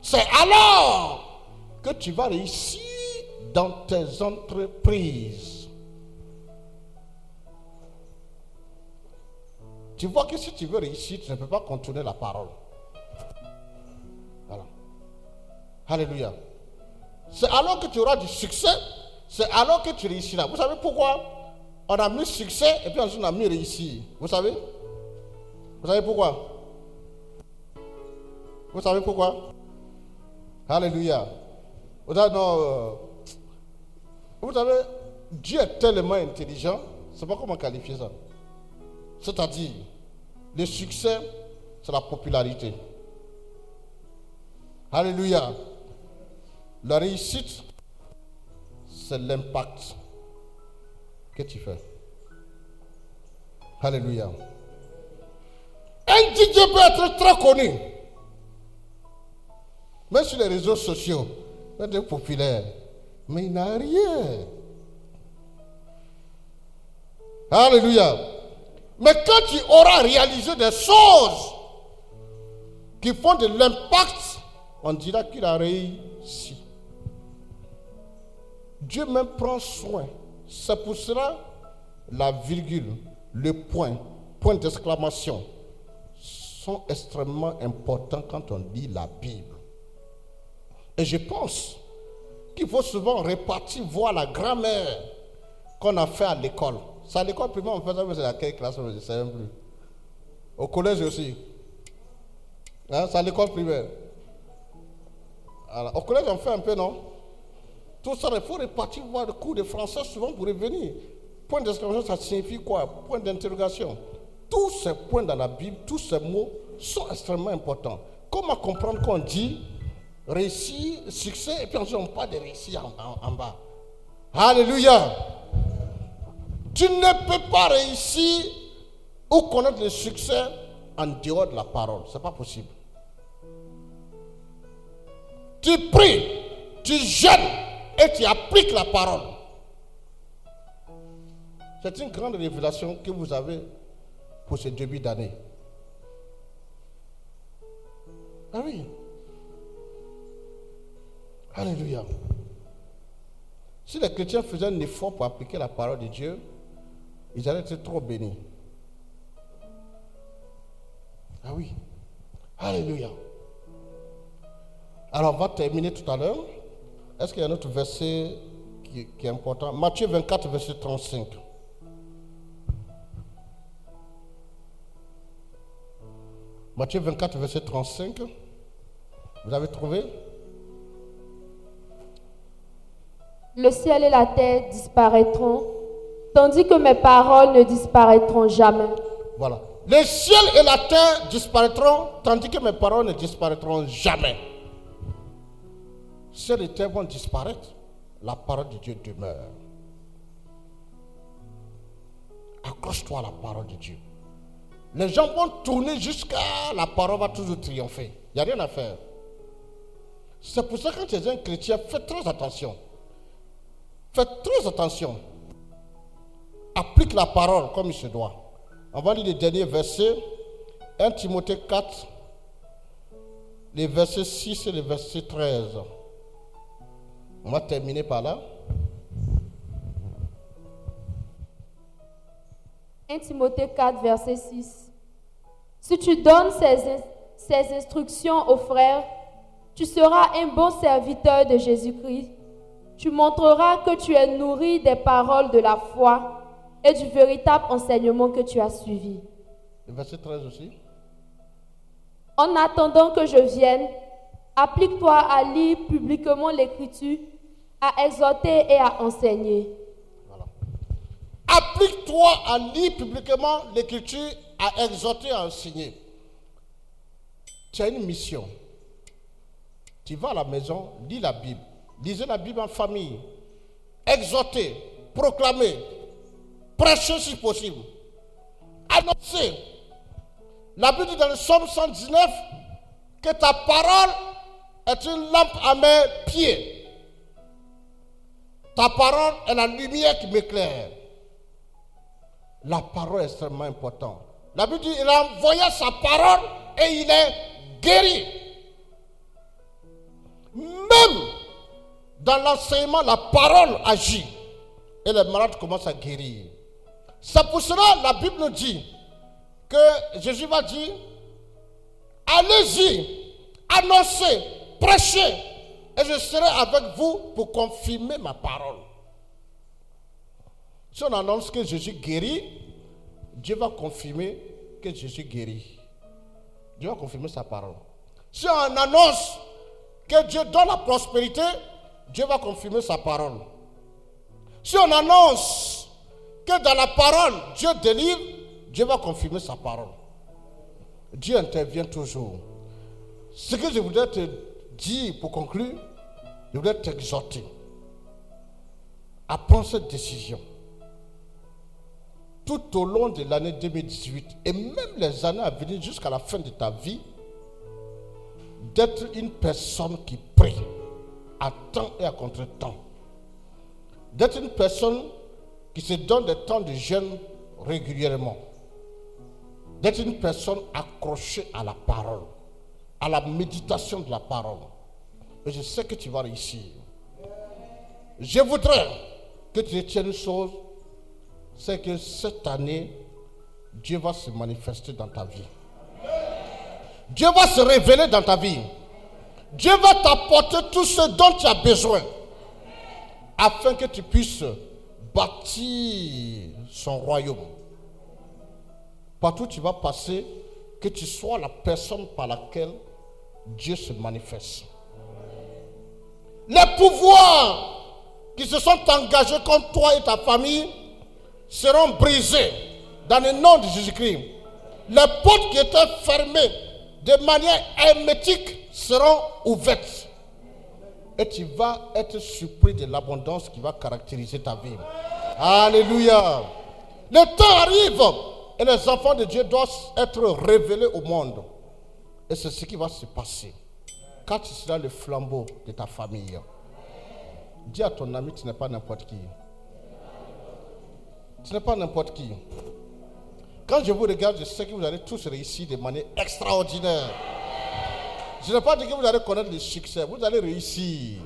c'est alors que tu vas réussir dans tes entreprises. Tu vois que si tu veux réussir, tu ne peux pas contourner la parole. Voilà. Alléluia. C'est alors que tu auras du succès, c'est alors que tu réussiras. Vous savez pourquoi? On a mis succès et puis on a mis réussir Vous savez? Vous savez pourquoi? Vous savez pourquoi? Alléluia. Vous savez, euh, vous savez, Dieu est tellement intelligent, je ne sais pas comment qualifier ça. C'est-à-dire, le succès, c'est la popularité. Alléluia. La réussite, c'est l'impact que tu fais. Alléluia. Un DJ peut être très connu. Même sur les réseaux sociaux, il être populaire. Mais il n'a rien. Alléluia. Mais quand tu auras réalisé des choses qui font de l'impact, on dira qu'il a réussi. Dieu même prend soin. C'est pour cela la virgule, le point, point d'exclamation sont extrêmement importants quand on lit la Bible. Et je pense qu'il faut souvent répartir, voir la grammaire qu'on a fait à l'école. C'est à l'école primaire, on fait ça, mais c'est à quelle classe, je ne sais même plus. Au collège aussi. Hein, c'est à l'école primaire. Au collège, on fait un peu, non? Tout ça, il faut répartir, voir le cours de français souvent pour revenir. Point d'exclamation, ça signifie quoi? Point d'interrogation. Tous ces points dans la Bible, tous ces mots sont extrêmement importants. Comment comprendre qu'on dit réussir, succès, et puis ensuite on parle de réussir en, en- en bas. Alléluia. Tu ne peux pas réussir ou connaître le succès en dehors de la parole. Ce n'est pas possible. Tu pries, tu jeûnes et tu appliques la parole. C'est une grande révélation que vous avez pour ce début d'année. Ah oui. Alléluia. Si les chrétiens faisaient un effort pour appliquer la parole de Dieu, ils allaient être trop bénis. Ah oui. Alléluia. Alors on va terminer tout à l'heure. Est-ce qu'il y a un autre verset qui, qui est important? Matthieu 24, verset 35. Matthieu 24, verset 35. Vous avez trouvé? Le ciel et la terre disparaîtront, tandis que mes paroles ne disparaîtront jamais. Voilà. Le ciel et la terre disparaîtront, tandis que mes paroles ne disparaîtront jamais. Si les terres vont disparaître, la parole de Dieu demeure. Accroche-toi à la parole de Dieu. Les gens vont tourner jusqu'à la parole va toujours triompher. Il n'y a rien à faire. C'est pour ça que quand tu es un chrétien, fais très attention. Fais très attention. Applique la parole comme il se doit. On va lire les derniers versets. 1 Timothée 4, les versets 6 et les versets 13. On va terminer par là. 1 Timothée 4, verset 6. Si tu donnes ces, ces instructions aux frères, tu seras un bon serviteur de Jésus-Christ. Tu montreras que tu es nourri des paroles de la foi et du véritable enseignement que tu as suivi. Le verset 13 aussi. En attendant que je vienne, applique-toi à lire publiquement l'Écriture, à exhorter et à enseigner. Voilà. Applique-toi à lire publiquement l'écriture, à exhorter, à enseigner. Tu as une mission. Tu vas à la maison, lis la Bible. Lisez la Bible en famille. Exhortez, proclamez, prêchez si possible. Annoncez. La Bible dit dans le psaume 119 que ta parole est une lampe à mes pieds. Ta parole est la lumière qui m'éclaire. La parole est extrêmement importante. La Bible dit il a envoyé sa parole et il est guéri. Même dans l'enseignement, la parole agit et les malades commencent à guérir. C'est pour cela la Bible nous dit que Jésus va dire Allez-y, annoncez, prêchez, et je serai avec vous pour confirmer ma parole. Si on annonce que Jésus guérit, Dieu va confirmer que Jésus guérit. Dieu va confirmer sa parole. Si on annonce que Dieu donne la prospérité, Dieu va confirmer sa parole. Si on annonce que dans la parole, Dieu délivre, Dieu va confirmer sa parole. Dieu intervient toujours. Ce que je voudrais te dire pour conclure, je voudrais t'exhorter à prendre cette décision tout au long de l'année 2018 et même les années à venir jusqu'à la fin de ta vie, d'être une personne qui prie à temps et à contre-temps. D'être une personne qui se donne des temps de jeûne régulièrement. D'être une personne accrochée à la parole, à la méditation de la parole. Et je sais que tu vas réussir. Je voudrais que tu retiennes une chose, c'est que cette année, Dieu va se manifester dans ta vie. Dieu va se révéler dans ta vie. Dieu va t'apporter tout ce dont tu as besoin afin que tu puisses bâtir son royaume. Partout où tu vas passer, que tu sois la personne par laquelle Dieu se manifeste. Les pouvoirs qui se sont engagés contre toi et ta famille seront brisés dans le nom de Jésus-Christ. Les portes qui étaient fermées de manière hermétique seront ouvertes. Et tu vas être surpris de l'abondance qui va caractériser ta vie. Alléluia. Le temps arrive et les enfants de Dieu doivent être révélés au monde. Et c'est ce qui va se passer. Quand tu seras le flambeau de ta famille, dis à ton ami, tu n'es pas n'importe qui. Tu n'es pas n'importe qui. Quand je vous regarde, je sais que vous allez tous réussir de manière extraordinaire. Je n'ai pas dit que vous allez connaître le succès, vous allez réussir.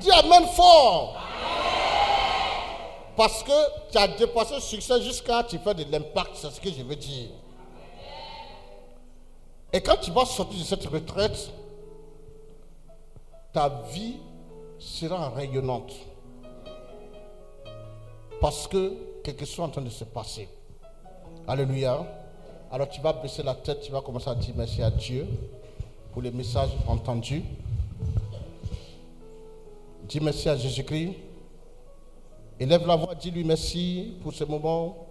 Dis Amen fort. Parce que tu as dépassé le succès jusqu'à tu fais de l'impact, c'est ce que je veux dire. Et quand tu vas sortir de cette retraite, ta vie sera rayonnante. Parce que quelque chose est en train de se passer. Alléluia. Alors tu vas baisser la tête, tu vas commencer à dire merci à Dieu pour les messages entendus. Dis merci à Jésus-Christ. Élève la voix, dis-lui merci pour ce moment.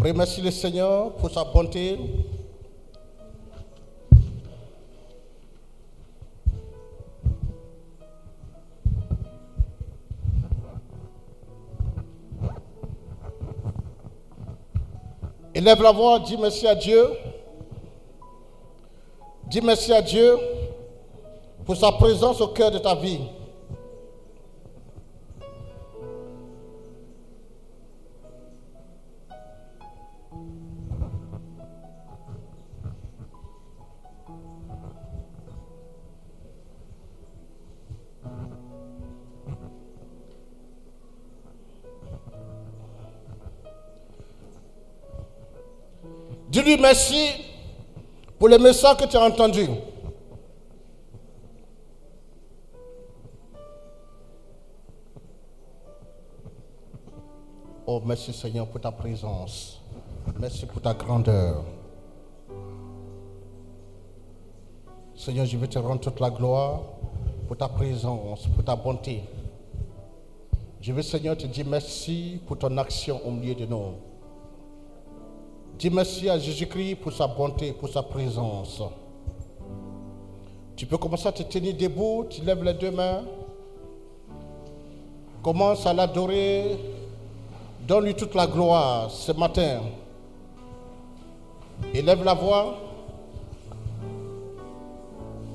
Remercie le Seigneur pour sa bonté. Élève la voix, dis merci à Dieu. Dis merci à Dieu pour sa présence au cœur de ta vie. Dis-lui merci pour le message que tu as entendu. Oh, merci Seigneur pour ta présence. Merci pour ta grandeur. Seigneur, je veux te rendre toute la gloire pour ta présence, pour ta bonté. Je veux, Seigneur, te dire merci pour ton action au milieu de nous. Dis merci à Jésus-Christ pour sa bonté, pour sa présence. Tu peux commencer à te tenir debout, tu lèves les deux mains. Commence à l'adorer. Donne-lui toute la gloire ce matin. Élève la voix.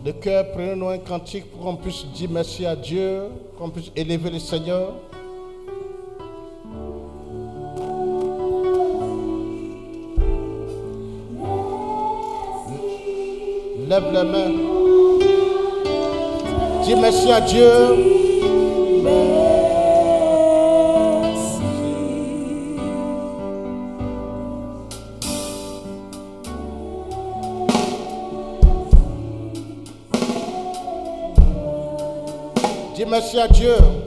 Le cœur, prenons un cantique pour qu'on puisse dire merci à Dieu, qu'on puisse élever le Seigneur. Lève les mains. Dis merci à Dieu. Dis merci à Dieu.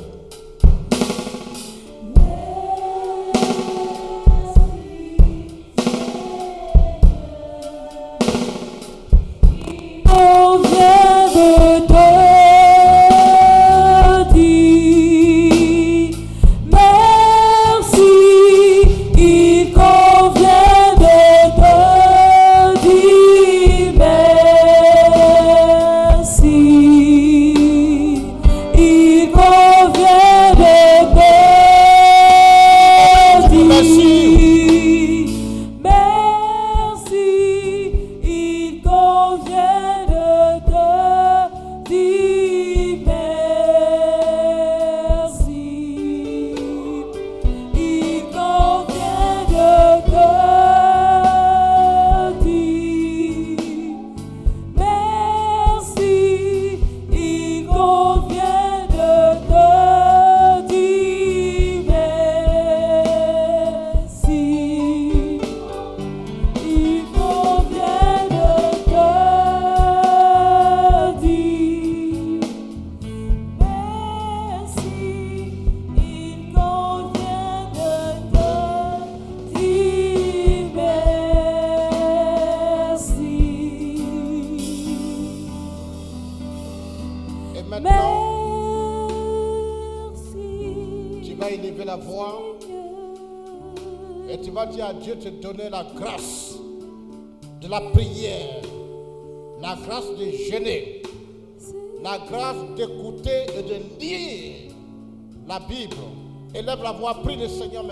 Voix, prie le Seigneur.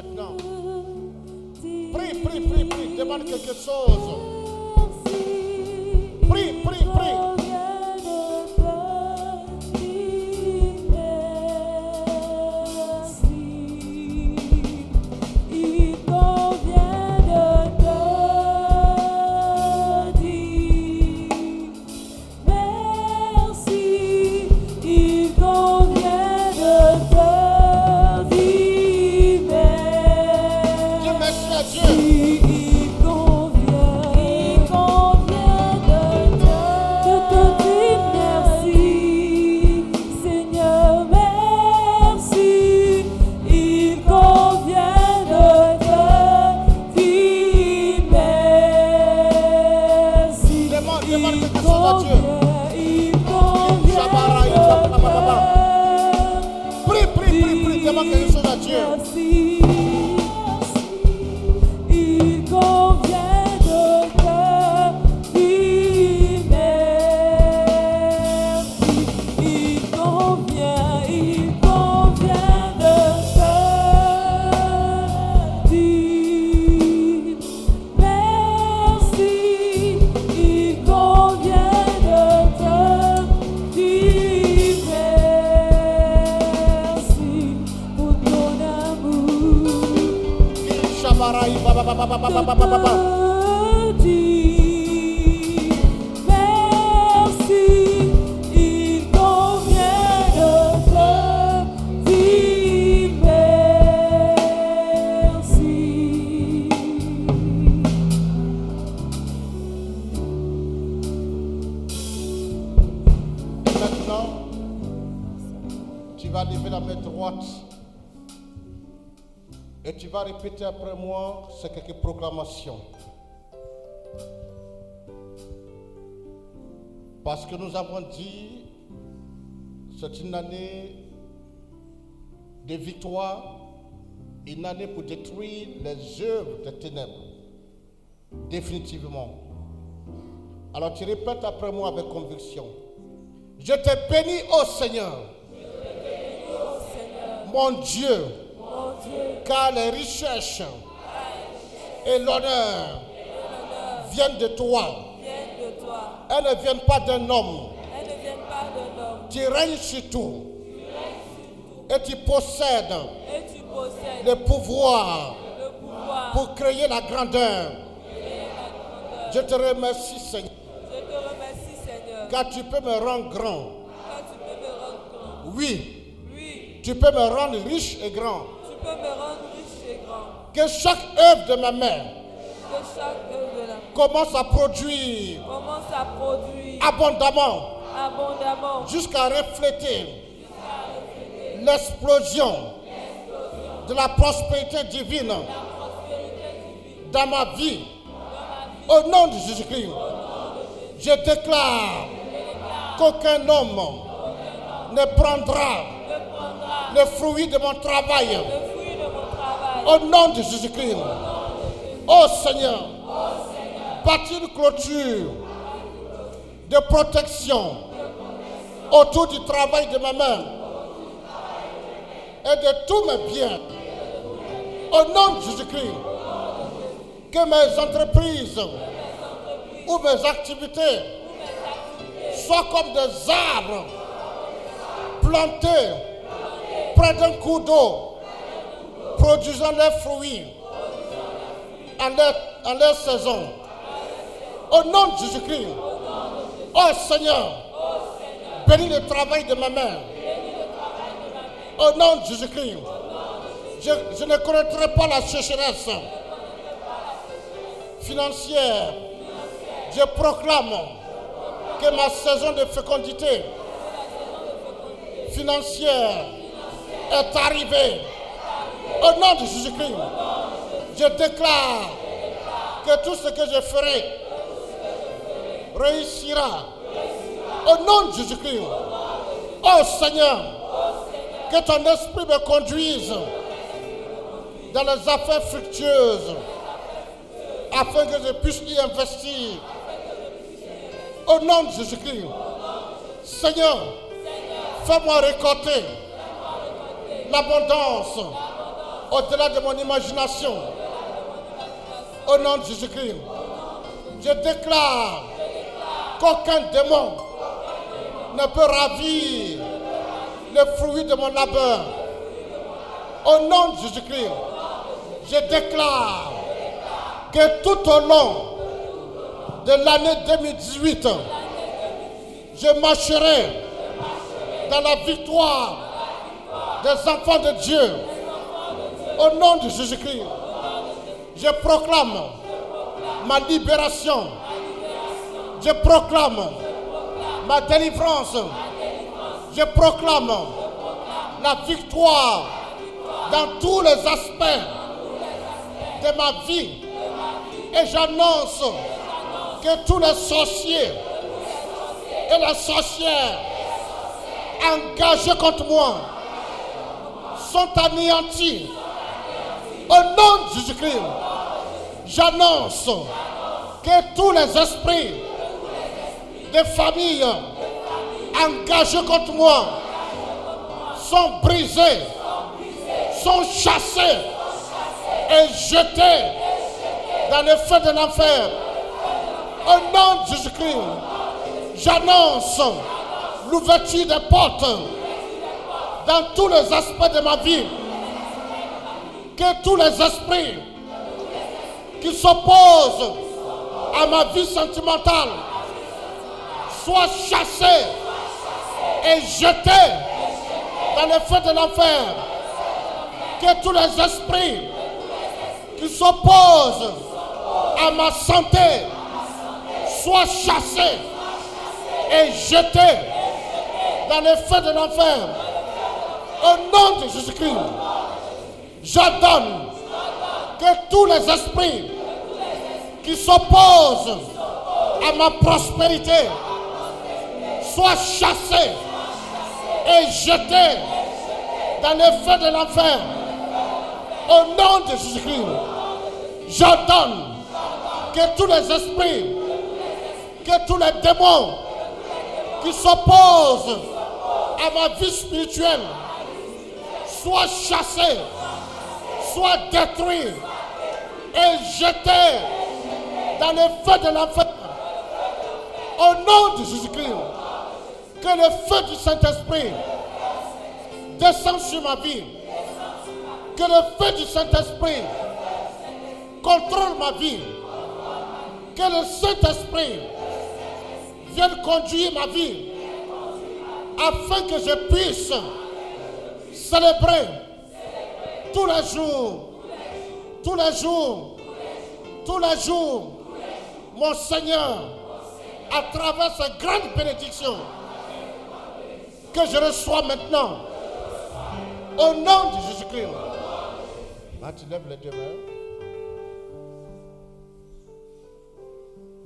Que nous avons dit, c'est une année de victoire, une année pour détruire les œuvres des ténèbres, définitivement. Alors tu répètes après moi avec conviction. Je te bénis, ô Seigneur, mon Dieu, car les richesses et l'honneur viennent de toi. Elles ne viennent pas d'un homme. Tu règnes sur tout. Et tu possèdes, le, pouvoir pour créer la grandeur. Je te remercie, Seigneur. Je te remercie, Seigneur. Car tu peux me rendre grand. Oui. Tu peux me rendre riche et grand. Que chaque œuvre de ma main. Que chaque œuvre commence à produire commence à produire abondamment abondamment jusqu'à refléter l'explosion de la prospérité divine dans ma vie. Au nom de Jésus-Christ, je déclare qu'aucun homme ne prendra le fruit de mon travail. le fruit de mon travail. Au nom de Jésus-Christ. Oh Seigneur, bâtis une clôture de protection autour du travail de ma main et de tous mes biens. Au nom de Jésus-Christ, que mes entreprises ou mes activités soient comme des arbres plantés près d'un cours d'eau, produisant leurs fruits en leur saison. Au nom de Jésus-Christ, oh Seigneur, bénis le travail de ma main. Au nom de Jésus-Christ, je, je ne connaîtrai pas la sécheresse financière. Je proclame que ma saison de fécondité financière est arrivée. Au nom de Jésus-Christ, je déclare que tout ce que je ferai réussira. Au nom de Jésus-Christ. Oh Seigneur, que ton esprit me conduise dans les affaires fructueuses afin que je puisse y investir. Au nom de Jésus-Christ. Seigneur, fais-moi récolter l'abondance au-delà de mon imagination. Au nom de Jésus-Christ, je déclare qu'aucun démon ne peut ravir le fruit de mon labeur. Au nom de Jésus-Christ, je déclare que tout au long de l'année 2018, je marcherai dans la victoire des enfants de Dieu. Au nom de Jésus-Christ, je proclame ma libération. Je proclame ma délivrance. Je proclame la victoire dans tous les aspects de ma vie. Et j'annonce que tous les sorciers et les sorcières engagés contre moi sont anéantis. Au nom de Jésus-Christ, j'annonce que tous les esprits de famille engagés contre moi sont brisés, sont chassés et jetés dans le feu de l'enfer. Au nom de Jésus-Christ, j'annonce l'ouverture des portes dans tous les aspects de ma vie. Que tous les esprits qui s'oppose à ma vie sentimentale soit chassé et jeté dans le feu de l'enfer. Que tous les esprits qui s'opposent à ma santé soient chassés et jetés dans le feu de l'enfer. Au nom de Jésus-Christ, j'ordonne que tous les esprits qui s'opposent à ma prospérité soient chassés et jetés dans le feu de l'enfer. Au nom de Jésus-Christ, j'ordonne que tous les esprits, que tous les démons qui s'opposent à ma vie spirituelle soient chassés, soient détruits et jetés dans le feu de l'enfer. Au nom de Jésus-Christ, que le feu du Saint-Esprit descende sur ma vie. Que le feu du Saint-Esprit contrôle ma vie. Que le Saint-Esprit vienne conduire ma vie afin que je puisse célébrer tous les jours, tous les jours, tous les jours, mon Seigneur, à travers ces grandes bénédictions que je reçois maintenant. Au nom de Jésus-Christ. Ah, tu lèves les deux mains.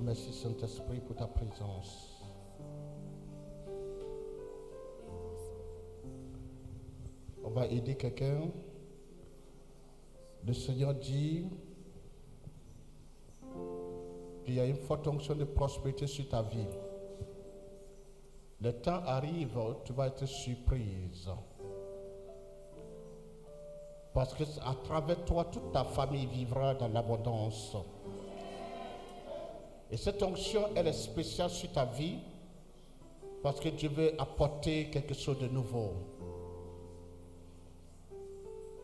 Merci Saint-Esprit pour ta présence. On va aider quelqu'un. Le Seigneur dit qu'il y a une forte onction de prospérité sur ta vie. Le temps arrive, tu vas être surprise. Parce que à travers toi, toute ta famille vivra dans l'abondance. Et cette onction, elle est spéciale sur ta vie parce que Dieu veut apporter quelque chose de nouveau.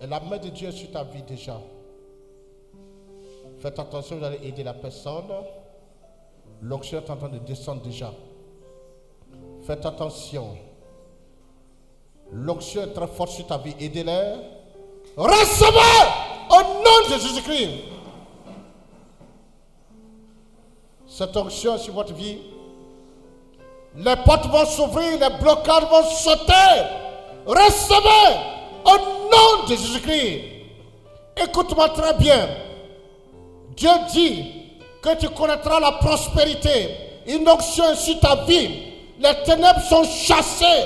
Et la main de Dieu est sur ta vie déjà. Faites attention, vous allez aider la personne. L'onction est en train de descendre déjà. Faites attention. L'onction est très forte sur ta vie. Aidez-les. Recevez au nom de Jésus-Christ. Cette onction sur votre vie. Les portes vont s'ouvrir, les blocages vont sauter. Recevez au nom de Jésus-Christ. Écoute-moi très bien. Dieu dit que tu connaîtras la prospérité. Une onction sur ta vie. Les ténèbres sont chassées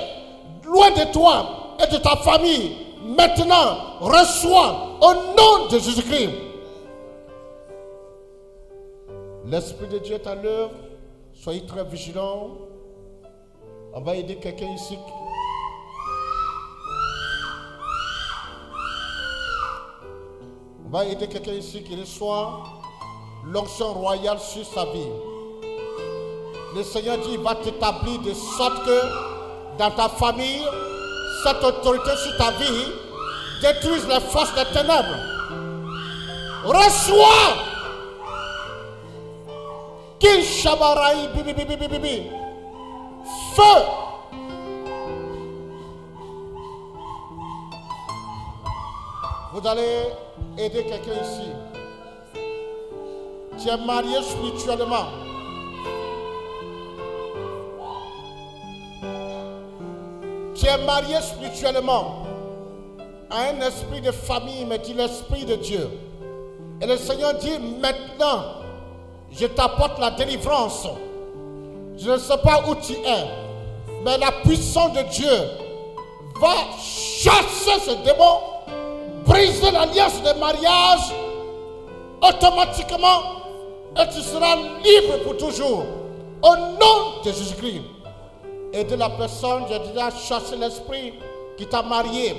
loin de toi et de ta famille. Maintenant, reçois au nom de Jésus-Christ. L'Esprit de Dieu est à l'œuvre. Soyez très vigilants. On va aider quelqu'un ici. On va aider quelqu'un ici qui reçoit l'onction royale sur sa vie. Le Seigneur dit, il va t'établir de sorte que dans ta famille, cette autorité sur ta vie détruise les forces des ténèbres. Reçois Kinshabaraï, bibi, bibi, bibi, bibi. Feu. Vous allez aider quelqu'un ici. Tu es marié spirituellement. Tu es marié spirituellement à un esprit de famille, mais dit l'esprit de Dieu. Et le Seigneur dit maintenant, je t'apporte la délivrance. Je ne sais pas où tu es, mais la puissance de Dieu va chasser ce démon, briser l'alliance de mariage automatiquement et tu seras libre pour toujours. Au nom de Jésus-Christ. Et la personne, j'ai déjà chassé l'esprit qui t'a marié.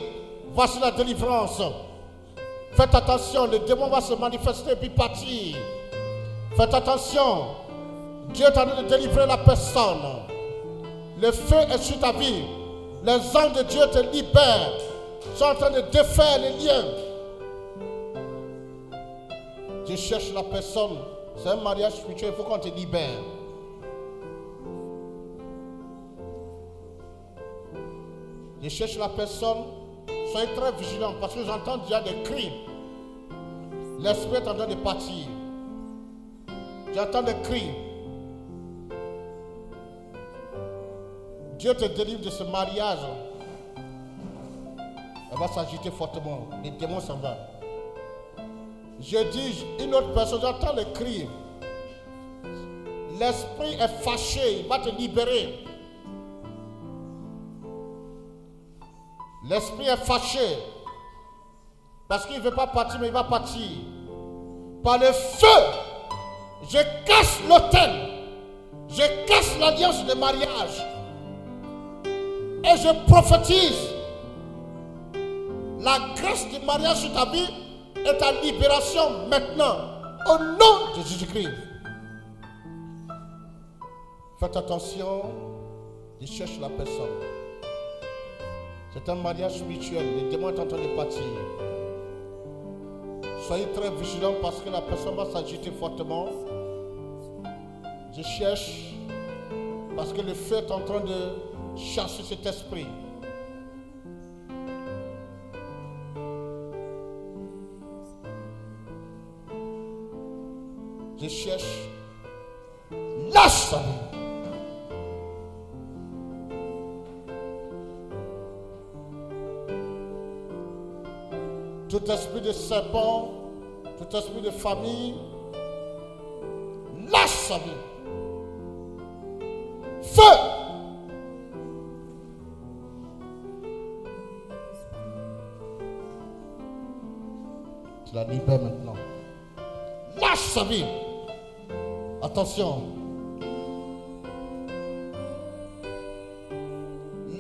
Voici la délivrance. Faites attention, le démon va se manifester puis partir. Faites attention. Dieu est en train de délivrer la personne. Le feu est sur ta vie. Les anges de Dieu te libèrent. Ils sont en train de défaire les liens. Tu cherches la personne. C'est un mariage spirituel, il faut qu'on te libère. Je cherche la personne. Soyez très vigilants parce que j'entends déjà des cris. L'esprit est en train de partir. J'entends des cris. Dieu te délivre de ce mariage. Elle va s'agiter fortement. Les démons s'en vont. Je dis, une autre personne, j'entends les cris. L'esprit est fâché, il va te libérer. L'esprit est fâché. Parce qu'il ne veut pas partir, mais il va partir. Par le feu, je casse l'autel. Je casse l'alliance de mariage. Et je prophétise la grâce du mariage sur ta vie et ta libération maintenant. Au nom de Jésus-Christ. Faites attention, je cherche la personne. C'est un mariage spirituel. Les démons sont en train de partir. Soyez très vigilants parce que la personne va s'agiter fortement. Je cherche parce que le feu est en train de chasser cet esprit. Je cherche. Lâche Tout esprit de serpent, tout esprit de famille, lâche sa vie. Feu! Tu la libères maintenant. Lâche sa vie. Attention.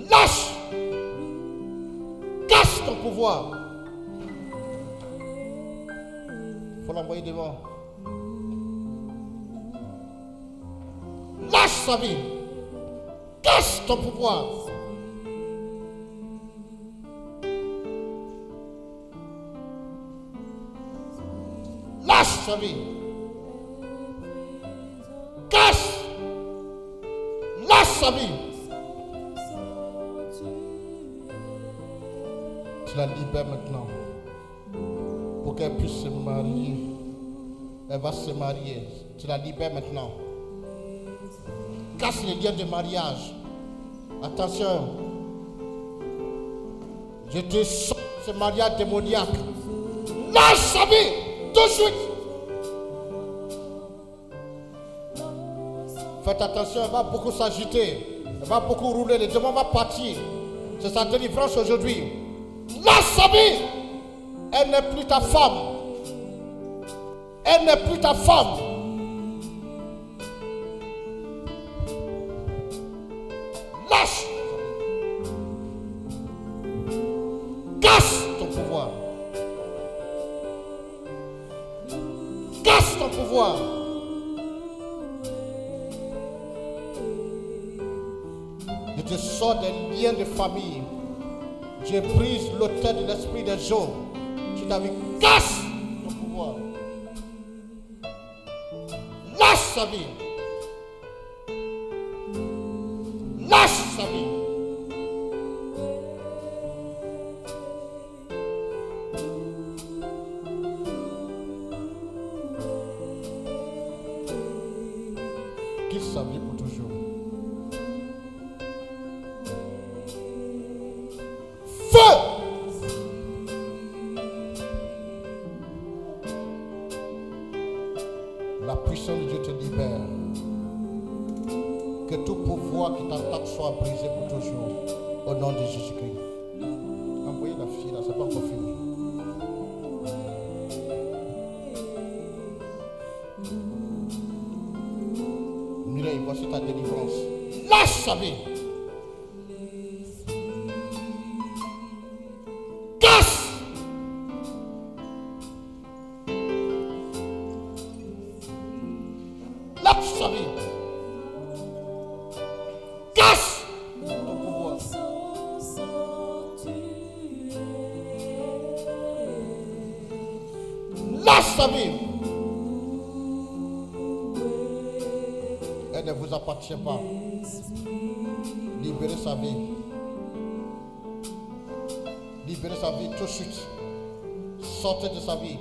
Lâche. Casse ton pouvoir. L'envoyer. Lâche sa vie. Casse ton pouvoir. Lâche sa vie. Casse. Lâche sa vie. Tu la libères maintenant pour qu'elle puisse se marier. Elle va se marier. Tu la libères maintenant. Casse les liens de mariage. Attention. Je te sors ce mariage démoniaque. Lâche sa vie. Tout de suite. Faites attention, elle va beaucoup s'agiter. Elle va beaucoup rouler. Le démon va partir. C'est sa délivrance aujourd'hui. Lâche sa vie. Elle n'est plus ta femme. Elle n'est plus ta femme. Lâche. Casse ton pouvoir. Casse ton pouvoir. Je te sors des liens de famille. Je brise l'autel de l'esprit des gens. Libérez sa vie. Libérez sa vie tout de suite. Sortez de sa vie.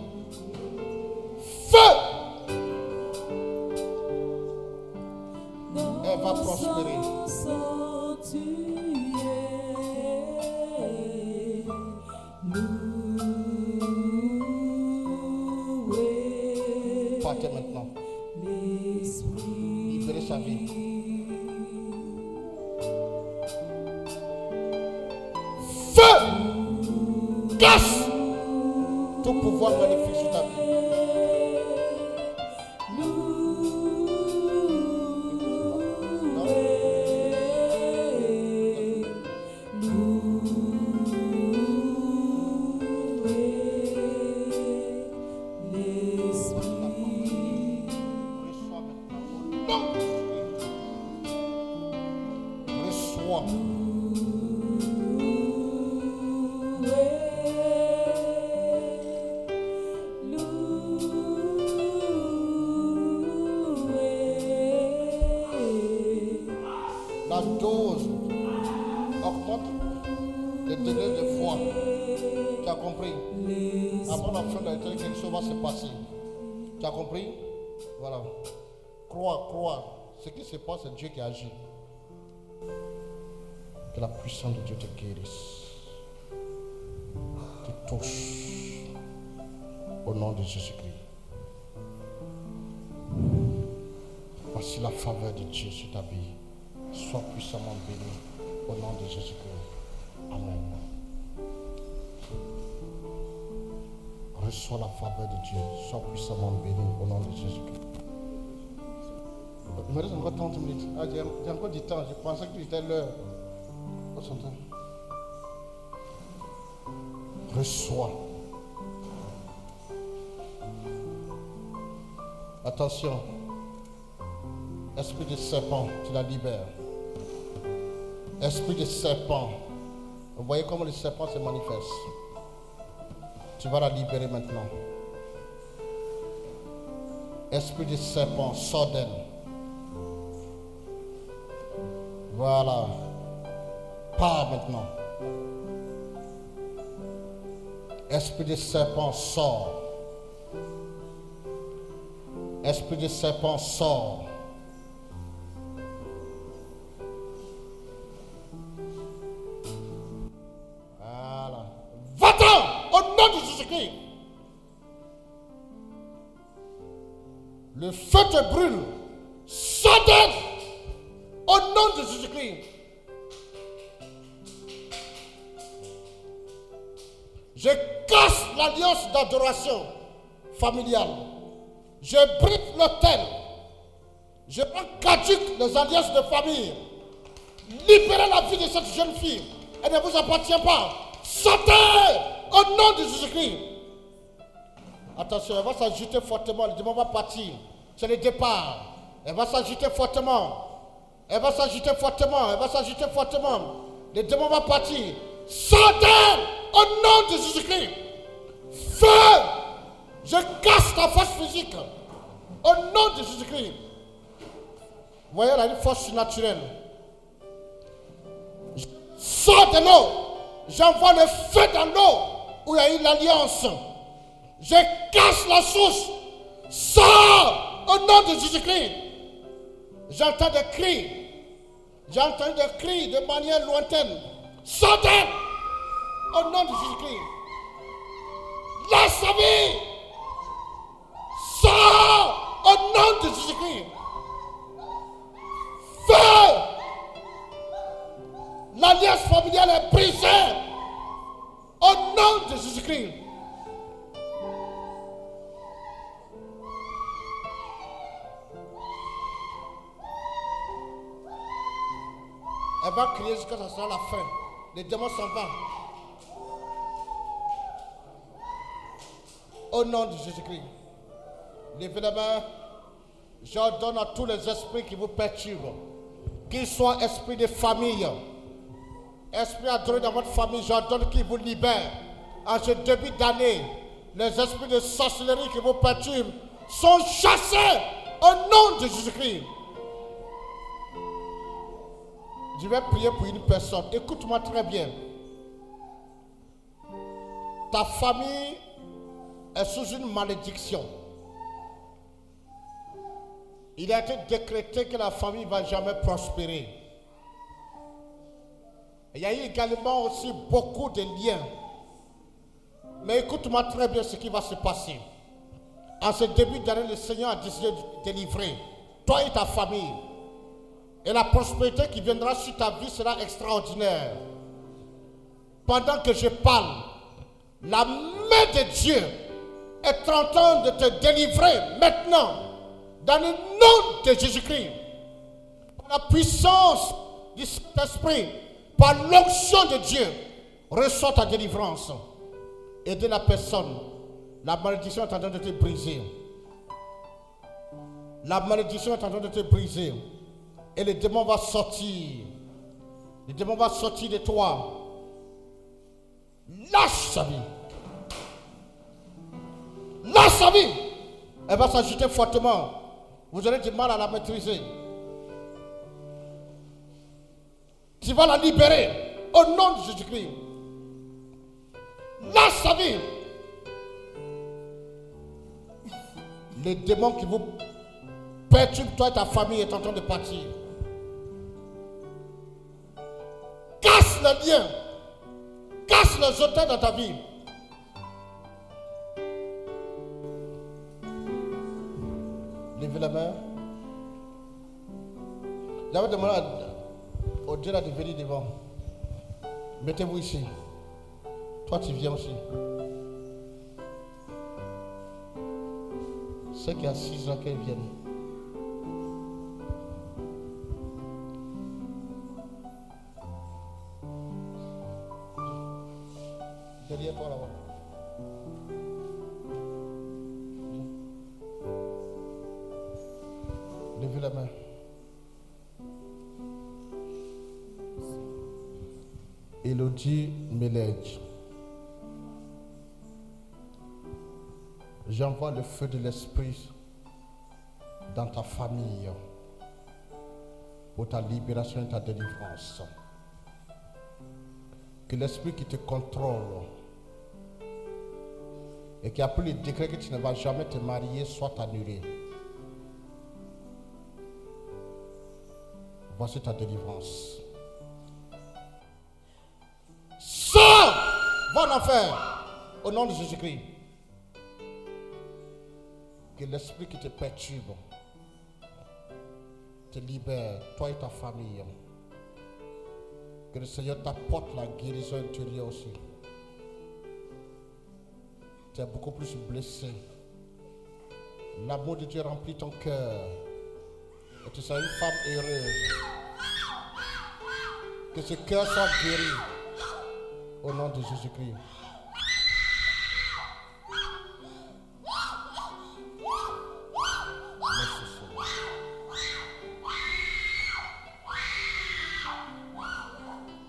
Se passe, c'est Dieu qui agit. Que la puissance de Dieu te guérisse. Te touche. Au nom de Jésus-Christ. Voici la faveur de Dieu sur ta vie. Sois puissamment béni. Au nom de Jésus-Christ. Amen. Reçois la faveur de Dieu. Sois puissamment béni. Au nom de Jésus-Christ. Il me reste encore 30 minutes. Ah, j'ai encore du temps. Je pensais que c'était l'heure. Oh, temps. Reçois. Attention. Esprit de serpent, tu la libères. Esprit de serpent. Vous voyez comment le serpent se manifeste. Tu vas la libérer maintenant. Esprit de serpent, sors d'elle. Voilà. Pars maintenant. Esprit de serpent, sors. Esprit de serpent, sors. Voilà. Va-t'en au nom de Jésus-Christ. Le feu te brûle. D'adoration familiale. Je brise l'autel. Je rends caduque les alliances de famille. Libérez la vie de cette jeune fille. Elle ne vous appartient pas. Sortez au nom de Jésus-Christ. Attention, elle va s'agiter fortement. Le démon va partir. C'est le départ. Elle va s'agiter fortement. Elle va s'agiter fortement. Elle va s'agiter fortement. Le démon va partir. Sortez au nom de Jésus-Christ. Feu. Je casse ta force physique. Au nom de Jésus-Christ. Vous voyez, elle a une force surnaturelle. Sors de l'eau. J'envoie le feu dans l'eau où il y a eu l'alliance. Je casse la source. Sors au nom de Jésus-Christ. J'entends des cris. J'entends des cris de manière lointaine. Sortez au nom de Jésus-Christ. Laisse sa vie. Sors au nom de Jésus-Christ. Feu. L'alliance familiale est brisée. Au nom de Jésus-Christ. Elle va crier jusqu'à ce soit la fin. Les démons s'en vont. Au nom de Jésus-Christ. Levez. J'ordonne à tous les esprits qui vous perturbent, qu'ils soient esprits de famille, esprits adorés dans votre famille, j'ordonne qu'ils vous libèrent. En ce début d'année, les esprits de sorcellerie qui vous perturbent sont chassés au nom de Jésus-Christ. Je vais prier pour une personne. Écoute-moi très bien. Ta famille est sous une malédiction. Il a été décrété que la famille ne va jamais prospérer. Il y a eu également aussi beaucoup de liens. Mais écoute-moi très bien ce qui va se passer. En ce début d'année, le Seigneur a décidé de délivrer toi et ta famille. Et la prospérité qui viendra sur ta vie sera extraordinaire. Pendant que je parle, la main de Dieu est en train de te délivrer maintenant dans le nom de Jésus-Christ. Par la puissance du Saint-Esprit, par l'onction de Dieu, reçois ta délivrance. Aide la personne. La malédiction est en train de te briser. La malédiction est en train de te briser. Et le démon va sortir. Le démon va sortir de toi. Lâche sa vie. Lâche sa vie. Elle va s'agiter fortement. Vous aurez du mal à la maîtriser. Tu vas la libérer au nom de Jésus-Christ. Lâche sa vie. Le démon qui vous perturbe, toi et ta famille, est en train de partir. Casse le lien. Casse les hôtels dans ta vie. Levez la main. J'avais demandé au Dieu de venir devant. Mettez-vous ici. Toi, tu viens aussi. Ceux qui ont 6 ans, qu'ils viennent. Derrière toi là-bas. Levez la main. Elodie Melej. J'envoie le feu de l'Esprit dans ta famille pour ta libération et ta délivrance. Que l'Esprit qui te contrôle et qui a pris le décret que tu ne vas jamais te marier soit annulé. Voici ta délivrance. Sors Va en enfer au nom de Jésus-Christ. Que l'esprit qui te perturbe te libère, toi et ta famille. Que le Seigneur t'apporte la guérison intérieure aussi. Tu es beaucoup plus blessé. L'amour de Dieu remplit ton cœur. Et tu seras une femme heureuse. Que ce cœur soit guéri. Au nom de Jésus-Christ.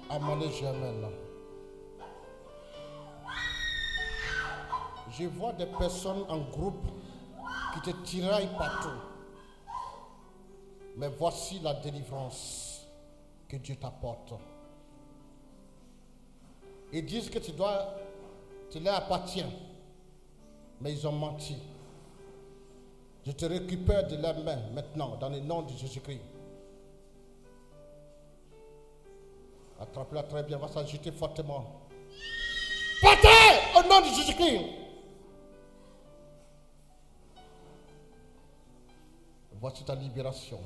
Amenez Germaine. Je vois des personnes en groupe qui te tiraillent partout. Mais voici la délivrance que Dieu t'apporte. Ils disent que tu dois, tu leur appartiens. Mais ils ont menti. Je te récupère de leurs mains maintenant, dans le nom de Jésus-Christ. Attrape-la très bien, va s'agiter fortement. Partez au nom de Jésus-Christ. Voici ta libération.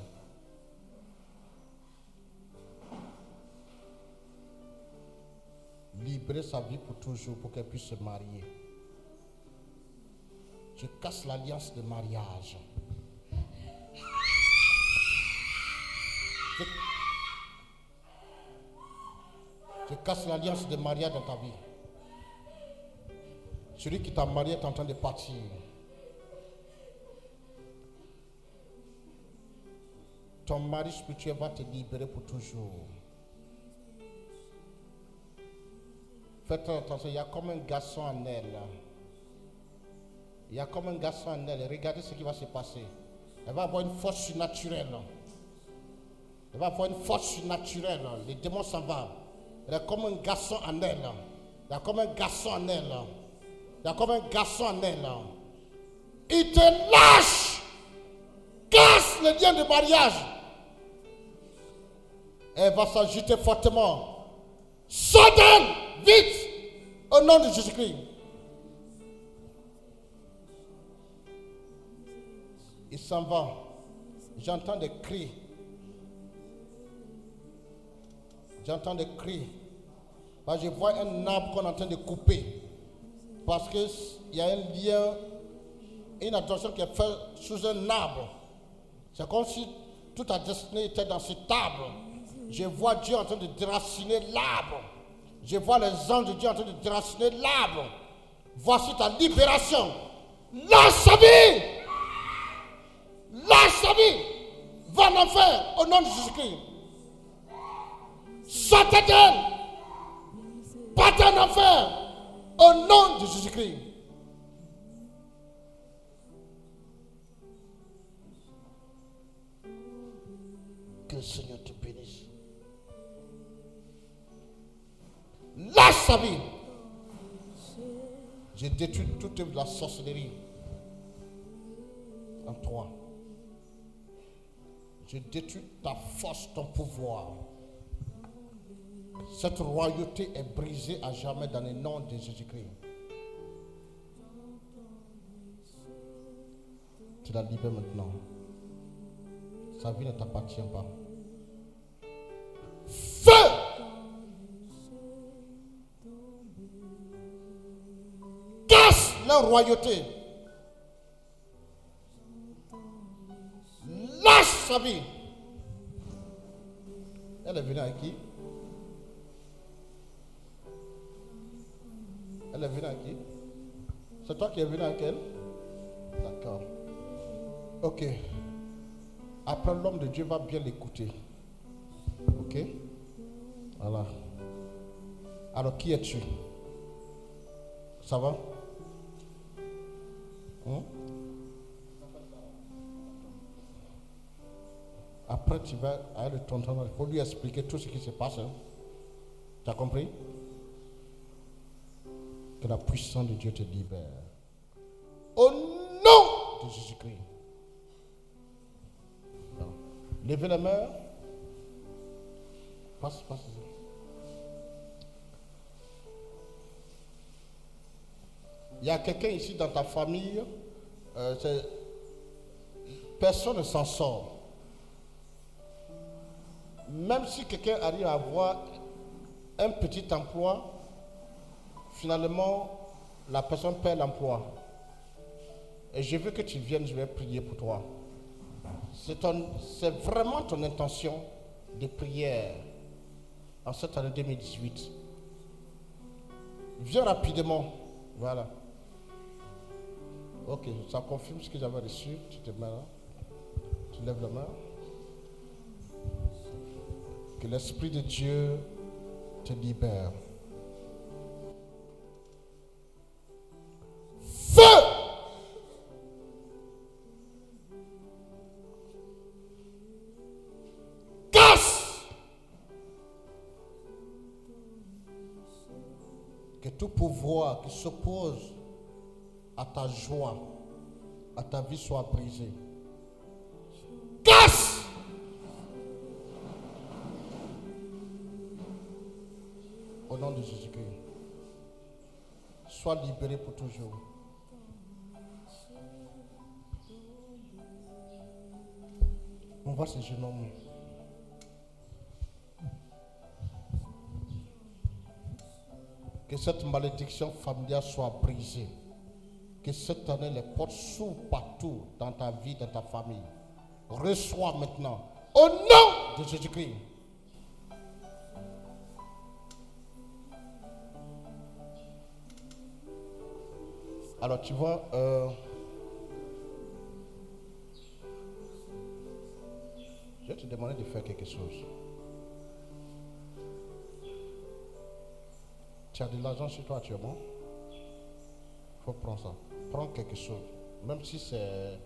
Libérer sa vie pour toujours pour qu'elle puisse se marier. Je casse l'alliance de mariage. Je, je casse l'alliance de mariage dans ta vie. Celui qui t'a marié est en train de partir. Ton mari spirituel va te libérer pour toujours. Faites attention, il y a comme un garçon en elle. Il y a comme un garçon en elle. Regardez ce qui va se passer. Elle va avoir une force surnaturelle. Elle va avoir une force surnaturelle. Les démons s'en vont. Elle est comme un garçon en elle. Il y a comme un garçon en elle. Il y a comme un garçon en elle. Il te lâche. Casse le lien de mariage. Elle va s'agiter fortement. D'elle, vite, au nom de Jésus-Christ. Il s'en va. J'entends des cris. J'entends des cris. Que je vois un arbre qu'on est en train de couper. Parce qu'il y a un lien, une attention qui est faite sous un arbre. C'est comme si toute ta destinée était dans cet arbre. Je vois Dieu en train de déraciner l'arbre. Je vois les anges de Dieu en train de déraciner l'arbre. Voici ta libération. Lâche sa vie. Lâche sa vie. Va en enfer au nom de Jésus-Christ. Sortez d'elle. Partez en enfer au nom de Jésus-Christ. Que le Seigneur te Lâche sa vie. Je détruis toute la sorcellerie en toi. Je détruis ta force, ton pouvoir. Cette royauté est brisée à jamais dans le nom de Jésus-Christ. Tu la libères maintenant. Sa vie ne t'appartient pas. Feu! Leur royauté. Lâche sa vie. Elle est venue avec qui? Elle est venue avec qui? C'est toi qui es venu avec elle? D'accord. Ok. Après, l'homme de Dieu va bien l'écouter. Ok? Voilà. Alors, qui es-tu? Ça va? Hein? Après, tu vas aller de ton temps. Il faut lui expliquer tout ce qui se passe. hein. Tu as compris? Que la puissance de Dieu te libère. Au nom de Jésus-Christ. Levez la main. Passe, passe. Il y a quelqu'un ici dans ta famille, euh, personne ne s'en sort. Même si quelqu'un arrive à avoir un petit emploi, finalement, la personne perd l'emploi. Et je veux que tu viennes, je vais prier pour toi. C'est vraiment ton intention de prière en cette année 2018. Viens rapidement. Voilà. Ok, ça confirme ce que j'avais reçu. Tu te mets là. Tu lèves la main. Que l'Esprit de Dieu te libère. Feu! Casse! Que tout pouvoir qui s'oppose à ta joie, à ta vie soit brisé. Casse! Au nom de Jésus-Christ. Sois libéré pour toujours. On voit ce jeune. Que cette malédiction familiale soit brisée. Que cette année, les portes s'ouvrent partout dans ta vie, dans ta famille. Reçois maintenant. Au nom de Jésus-Christ. Alors tu vois, euh, je vais te demander de faire quelque chose. Tu as de l'argent sur toi actuellement Il faut prendre ça. Prends quelque chose. Même si c'est...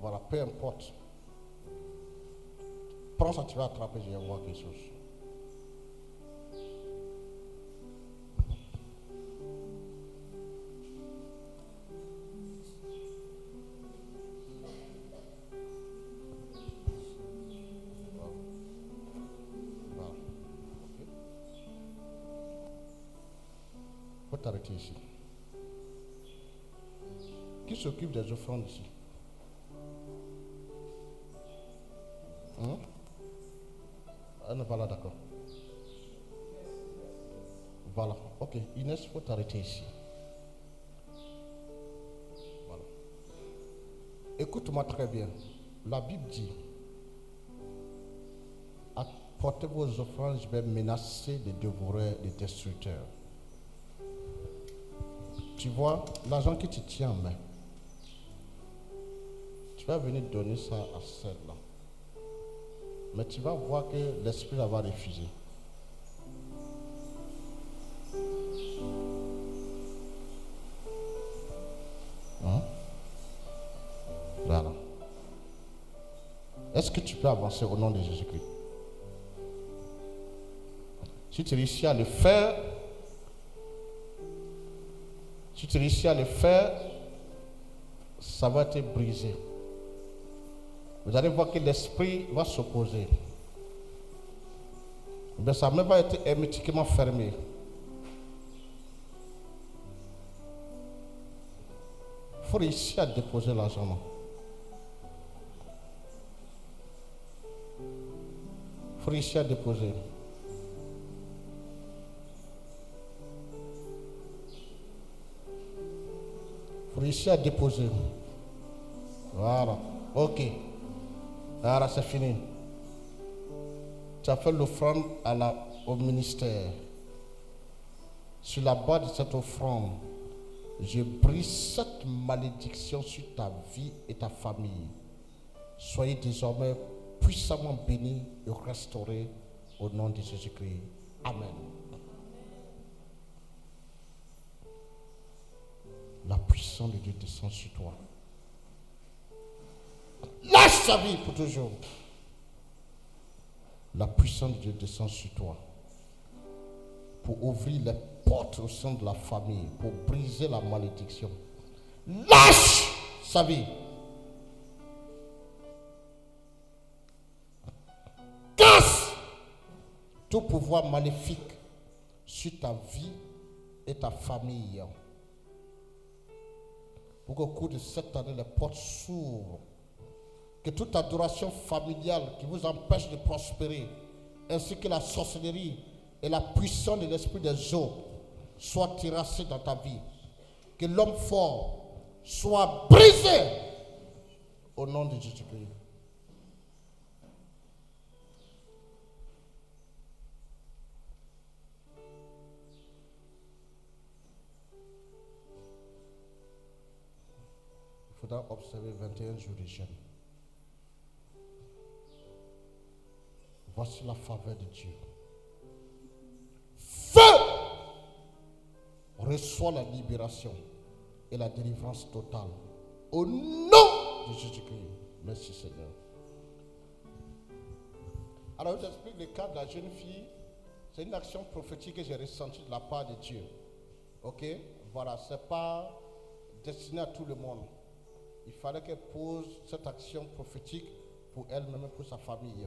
Voilà, peu importe. Prends ça, tu vas attraper, je vais voir quelque chose. Offrandes ici Hein? Pas là, d'accord. Voilà. Ok. Inès, faut t'arrêter ici. Voilà. Écoute-moi très bien. La Bible dit apportez vos offrandes, je vais menacer de dévorer les destructeurs. Tu vois, l'argent que tu tiens en main, tu vas venir donner ça à celle-là. Mais tu vas voir que l'esprit la va refuser. Hein? Voilà. Est-ce que tu peux avancer au nom de Jésus-Christ? Si tu réussis à le faire, si tu réussis à le faire, ça va te briser. Vous allez voir que l'esprit va s'opposer. Mais ça même va être hermétiquement fermé. Il faut réussir à déposer l'argent. Il faut réussir à déposer. Il faut réussir à déposer. Voilà. Ok. Voilà, c'est fini. Tu as fait l'offrande au ministère. Sur la base de cette offrande, je brise cette malédiction sur ta vie et ta famille. Soyez désormais puissamment bénis et restaurés au nom de Jésus-Christ. Amen. La puissance de Dieu descend sur toi. Vie pour toujours. La puissance de Dieu descend sur toi pour ouvrir les portes au sein de la famille, pour briser la malédiction. Lâche sa vie. Casse tout pouvoir maléfique sur ta vie et ta famille. Pour qu'au cours de cette année, les portes s'ouvrent que toute adoration familiale qui vous empêche de prospérer, ainsi que la sorcellerie et la puissance de l'esprit des eaux soient terrassées dans ta vie. Que l'homme fort soit brisé au nom de Jésus-Christ. Il faudra observer 21 jours de jeûne. Voici la faveur de Dieu. Feu reçoit la libération et la délivrance totale. Au nom de Jésus-Christ. Merci Seigneur. Alors je vous explique le cas de la jeune fille. C'est une action prophétique que j'ai ressentie de la part de Dieu. Ok? Voilà, ce n'est pas destiné à tout le monde. Il fallait qu'elle pose cette action prophétique pour elle-même et pour sa famille.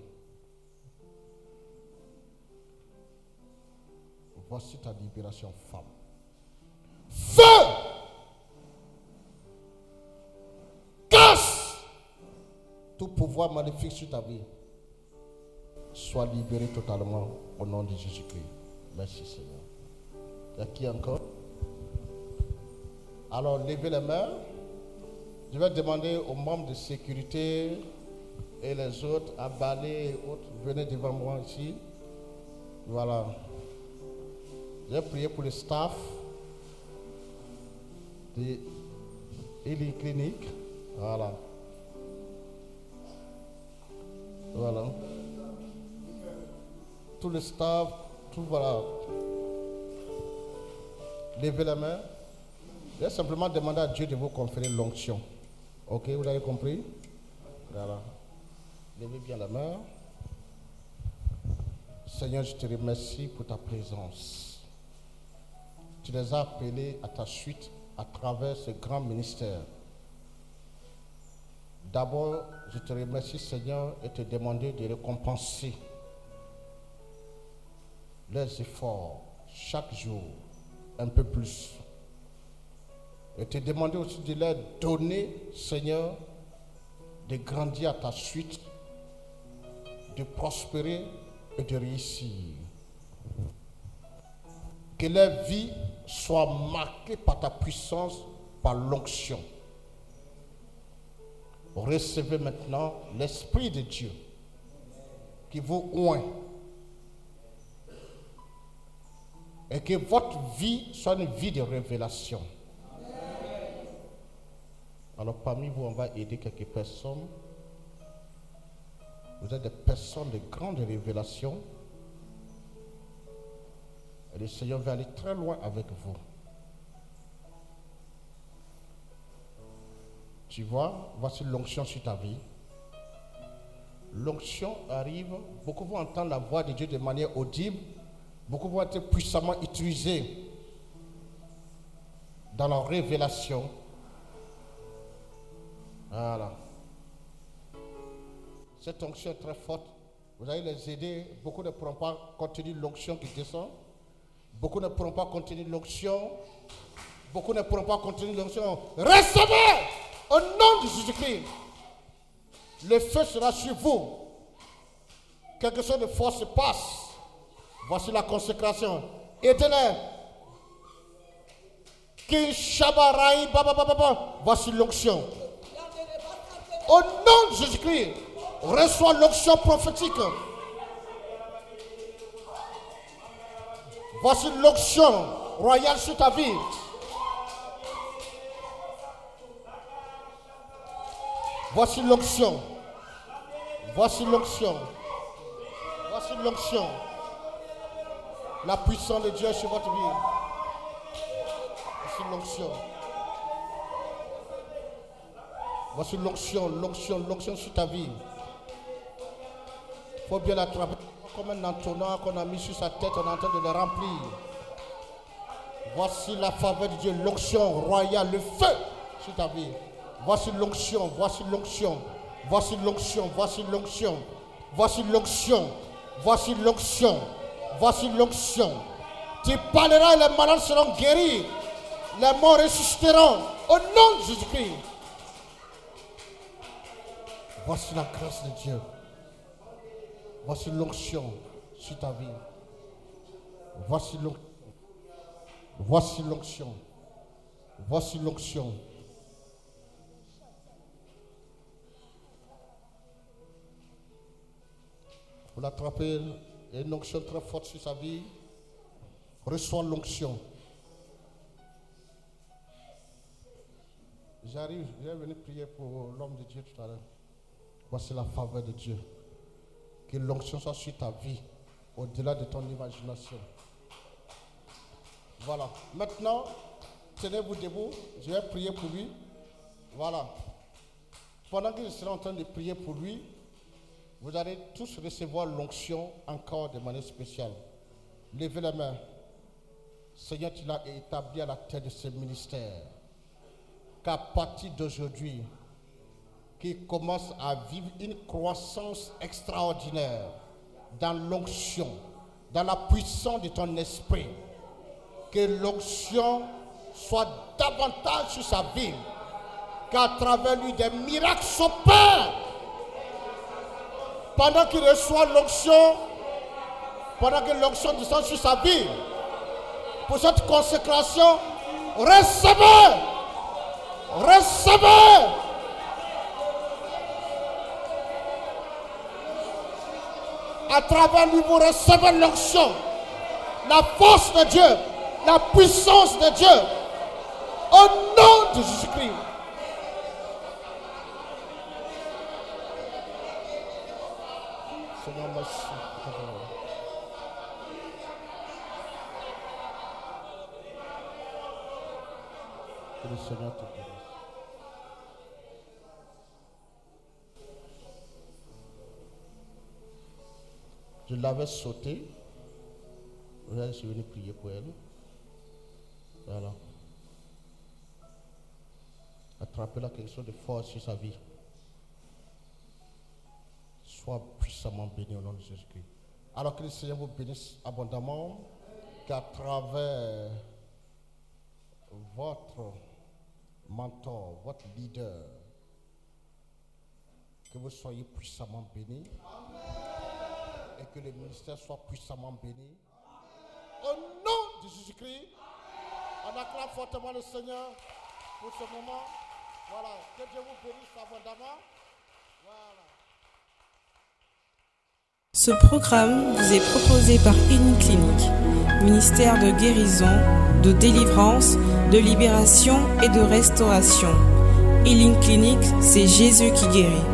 Voici ta libération, femme. Feu Casse tout pouvoir maléfique sur ta vie. Sois libéré totalement au nom de Jésus-Christ. Merci Seigneur. Il y a qui encore? Alors, levez les mains. Je vais demander aux membres de sécurité et les autres à balayer et autres. Venez devant moi ici. Voilà. J'ai prié pour le staff de Healing Clinic. Voilà. Voilà. Tout le staff, tout voilà. Levez la main. J'ai simplement demandé à Dieu de vous conférer l'onction. Ok, vous avez compris? Voilà. Levez bien la main. Seigneur, je te remercie pour ta présence. Tu les as appelés à ta suite à travers ce grand ministère. D'abord, je te remercie, Seigneur, et te demander de récompenser leurs efforts chaque jour un peu plus. Et te demander aussi de leur donner, Seigneur, de grandir à ta suite, de prospérer et de réussir. Que leur vie soit marquée par ta puissance, par l'onction. Recevez maintenant l'Esprit de Dieu qui vous oint. Et que votre vie soit une vie de révélation. Alors parmi vous, on va aider quelques personnes. Vous êtes des personnes de grande révélation. Et le Seigneur va aller très loin avec vous. Tu vois, voici l'onction sur ta vie. L'onction arrive, beaucoup vont entendre la voix de Dieu de manière audible, beaucoup vont être puissamment utilisés dans leur révélation. Voilà. Cette onction est très forte. Vous allez les aider. Beaucoup ne pourront pas contenir l'onction qui descend. Beaucoup ne pourront pas contenir l'onction. Beaucoup ne pourront pas contenir l'onction. Recevez au nom de Jésus-Christ. Le feu sera sur vous. Quelque chose de fort se passe. Voici la consécration. Baba. Voici l'onction. Au nom de Jésus-Christ, reçois l'onction prophétique. Voici l'onction royale sur ta vie. Voici l'onction. Voici l'onction. Voici l'onction. La puissance de Dieu sur votre vie. Voici l'onction. Voici l'onction, l'onction, l'onction sur ta vie. Il faut bien l'attraper comme un entonnoir qu'on a mis sur sa tête, on est en train de le remplir. Voici la faveur de Dieu, l'onction royale, le feu sur ta vie. Voici l'onction, voici l'onction, voici l'onction, voici l'onction, voici l'onction, voici l'onction, voici l'onction. Tu parleras et les malades seront guéris, les morts ressusciteront au nom de Jésus-Christ. Voici la grâce de Dieu. Voici l'onction sur ta vie. Voici l'onction. Voici l'onction. Voici l'onction. Vous l'attrapez, il y a une onction très forte sur sa vie. Reçois l'onction. J'arrive, je vais venir prier pour l'homme de Dieu tout à l'heure. Voici la faveur de Dieu. Que l'onction soit sur ta vie, au-delà de ton imagination. Voilà. Maintenant, tenez-vous debout. Je vais prier pour lui. Voilà. Pendant que je serai en train de prier pour lui, vous allez tous recevoir l'onction encore de manière spéciale. Levez la main. Seigneur, tu l'as établi à la tête de ce ministère. Qu'à partir d'aujourd'hui, qu'il commence à vivre une croissance extraordinaire dans l'onction, dans la puissance de ton esprit. Que l'onction soit davantage sur sa vie, qu'à travers lui des miracles s'opèrent. Pendant qu'il reçoit l'onction, pendant que l'onction descend sur sa vie, pour cette consécration, recevez, recevez. À travers lui, vous recevez l'onction, la force de Dieu, la puissance de Dieu. Au nom de Jésus-Christ. Seigneur, merci. Que le Seigneur te Je l'avais sauté. Je suis venu prier pour elle. Voilà. Attrapez-la quelque chose de fort sur sa vie. Sois puissamment béni au nom de Jésus-Christ. Alors que le Seigneur vous bénisse abondamment, qu'à travers votre mentor, votre leader, que vous soyez puissamment bénis et que le ministère soit puissamment béni. Au nom de Jésus-Christ, on acclame fortement le Seigneur pour ce moment. Voilà, que Dieu vous bénisse abondamment. Voilà. Ce programme vous est proposé par Clinique, ministère de guérison, de délivrance, de libération et de restauration. Healing Clinic, c'est Jésus qui guérit.